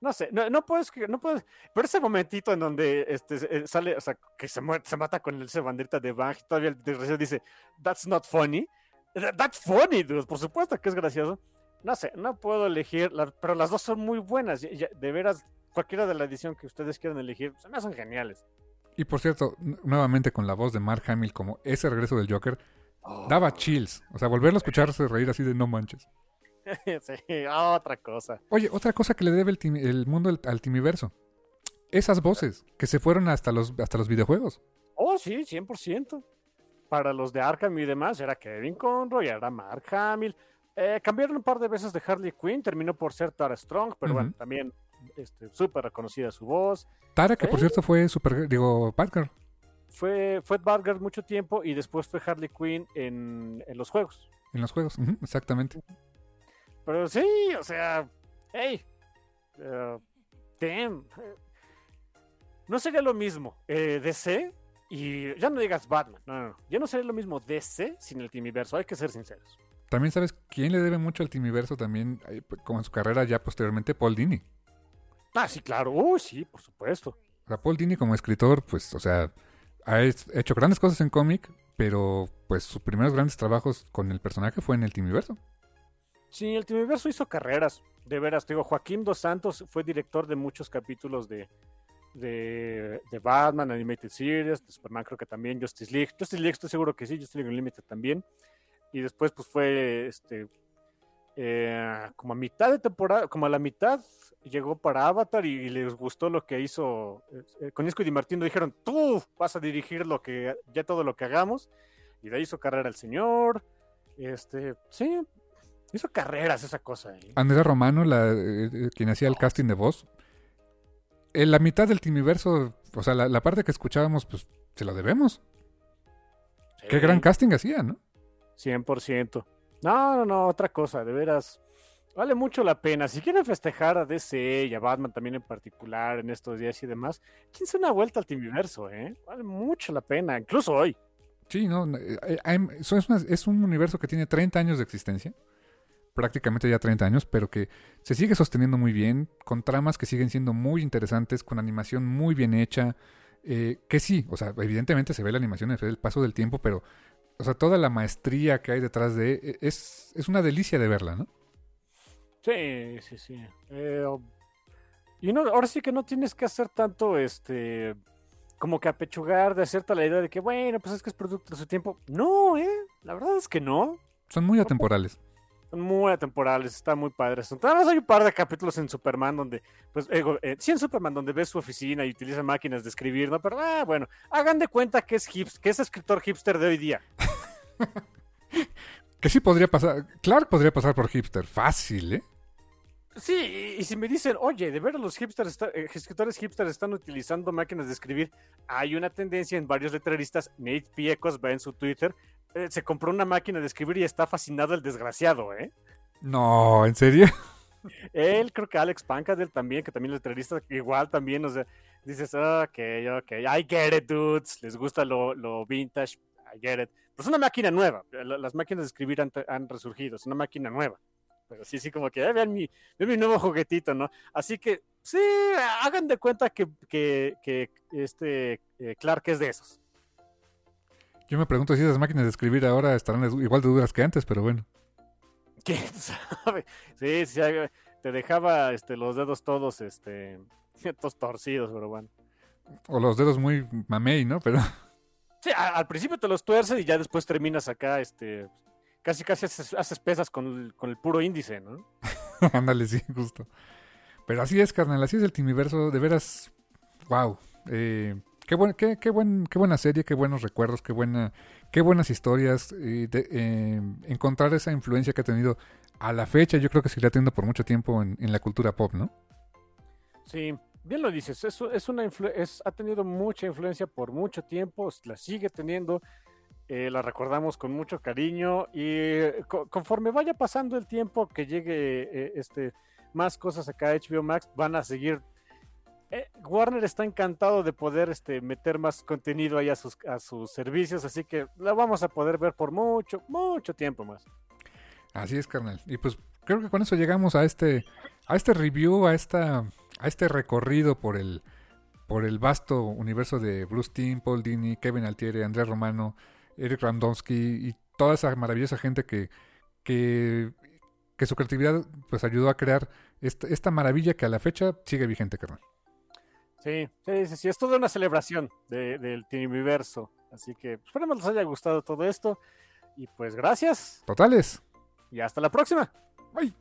No sé, no, no puedes, no puedes, pero ese momentito en donde este, eh, sale, o sea, que se, muere, se mata con ese banderita de Bang y todavía el dice, that's not funny. That's funny, dude, por supuesto que es gracioso. No sé, no puedo elegir, pero las dos son muy buenas. De veras, cualquiera de la edición que ustedes quieran elegir, se me hacen geniales. Y por cierto, nuevamente con la voz de Mark Hamill como ese regreso del Joker, Daba oh. chills. O sea, volverlo a escucharse reír así de no manches. sí, otra cosa. Oye, otra cosa que le debe el, mundo al, timiverso. Esas voces que se fueron hasta los, hasta los videojuegos. Oh, sí, 100%. Para los de Arkham y demás, era Kevin Conroy, era Mark Hamill. Eh, cambiaron un par de veces de Harley Quinn, terminó por ser Tara Strong, pero bueno, también este, súper reconocida su voz. Tara, que por eh. cierto fue super, digo, Parker fue, fue Barger mucho tiempo y después fue Harley Quinn en, los juegos. En los juegos, exactamente. Pero sí, o sea, hey, uh, damn. No sería lo mismo eh, DC y ya no digas Batman, no, no, no, ya no sería lo mismo DC sin el Timiverso, hay que ser sinceros. También sabes quién le debe mucho al Timiverso también, como en su carrera ya posteriormente, Paul Dini. Ah, sí, claro, uy, sí, por supuesto. O sea, Paul Dini como escritor, pues, o sea, ha hecho grandes cosas en cómic, pero pues sus primeros grandes trabajos con el personaje fue en el Timiverso. Sí, el Timiverso hizo carreras, de veras. Te digo, Joaquín Dos Santos fue director de muchos capítulos de, de, Batman, Animated Series, de Superman creo que también, Justice League. Justice League estoy seguro que sí, Justice League Unlimited también. Y después pues fue este eh, como a mitad de temporada, como a la mitad llegó para Avatar y, les gustó lo que hizo eh, con Isco y Di Martino. Dijeron, tú vas a dirigir lo que, ya todo lo que hagamos. Y de ahí hizo carrera el señor. Este, sí, hizo carreras esa cosa. ¿eh? Andrea Romano, la, eh, quien hacía el casting de voz. En la mitad del Timiverso, o sea, la, parte que escuchábamos, pues se lo debemos. Qué gran casting hacía, ¿no? 100%. No, no, no, otra cosa, de veras. Vale mucho la pena. Si quieren festejar a DC y a Batman también en particular en estos días y demás, quince una vuelta al universo, ¿eh? Vale mucho la pena, incluso hoy. Sí, no, eh, eh, es, un universo que tiene 30 años de existencia, prácticamente ya 30 años, pero que se sigue sosteniendo muy bien, con tramas que siguen siendo muy interesantes, con animación muy bien hecha, eh, que sí, o sea, evidentemente se ve la animación en el paso del tiempo, pero, o sea, toda la maestría que hay detrás de, es, es una delicia de verla, ¿no? Sí, sí, sí. Eh, y no, ahora sí que no tienes que hacer tanto, este, como que apechugar de hacerte la idea de que, bueno, pues es que es producto de su tiempo. No, eh, la verdad es que no. Son muy atemporales. Son muy atemporales, está muy padre. Además hay un par de capítulos en Superman donde, pues, eh, eh, sí en Superman donde ves su oficina y utiliza máquinas de escribir, ¿no? Pero, ah, bueno, hagan de cuenta que es hips, que es escritor hipster de hoy día. que sí podría pasar, Clark podría pasar por hipster, fácil, ¿eh? Sí, y si me dicen, oye, de ver los hipsters, eh, escritores hipsters están utilizando máquinas de escribir, hay una tendencia en varios letreristas, Nate Piecos va en su Twitter, eh, se compró una máquina de escribir y está fascinado el desgraciado, ¿eh? No, ¿en serio? Él, creo que Alex Pancadel también, que también es letrerista, igual también, o sea, dices, ok, ok, I get it, dudes, les gusta lo, lo vintage, I get it. Pero es una máquina nueva, las máquinas de escribir han, han resurgido, es una máquina nueva Pero sí, sí, como que "Ah, vean mi, vean mi nuevo juguetito, ¿no? Así que sí, hagan de cuenta que, que, que este eh, Clark es de esos. Yo me pregunto si esas máquinas de escribir ahora estarán igual de duras que antes, pero bueno. ¿Quién sabe? Sí, sí, te dejaba este, los dedos todos, este, todos torcidos, pero bueno. O los dedos muy mamey, ¿no? Pero Sí, a- al principio te los tuerces y ya después terminas acá, este, casi casi haces, haces pesas con el, con el puro índice, ¿no? ándale, sí, justo. Pero así es, carnal, así es el Timiverso, de veras, wow. Eh, qué, buen, qué, qué, buen, qué buena serie, qué buenos recuerdos, qué, buena, qué buenas historias. eh, encontrar esa influencia que ha tenido a la fecha, yo creo que seguirá teniendo por mucho tiempo en, la cultura pop, ¿no? Sí, bien lo dices, es, es una es, ha tenido mucha influencia por mucho tiempo, la sigue teniendo, eh, la recordamos con mucho cariño y eh, co- conforme vaya pasando el tiempo que llegue este, más cosas acá a HBO Max, van a seguir. Eh, Warner está encantado de poder este, meter más contenido ahí a sus, a sus servicios, así que la vamos a poder ver por mucho, mucho tiempo más. Así es, carnal. Y pues creo que con eso llegamos a este, a este review, a esta, a este recorrido por el, por el vasto universo de Bruce Timm, Paul Dini, Kevin Altieri, Andrés Romano, Eric Ramdowski y toda esa maravillosa gente que, que, que su creatividad pues ayudó a crear esta, esta maravilla que a la fecha sigue vigente, carnal. Sí, sí, sí, sí, es toda una celebración de- del Tiniverso, así que pues, esperemos les haya gustado todo esto y pues gracias Totales. y hasta la próxima. Bye.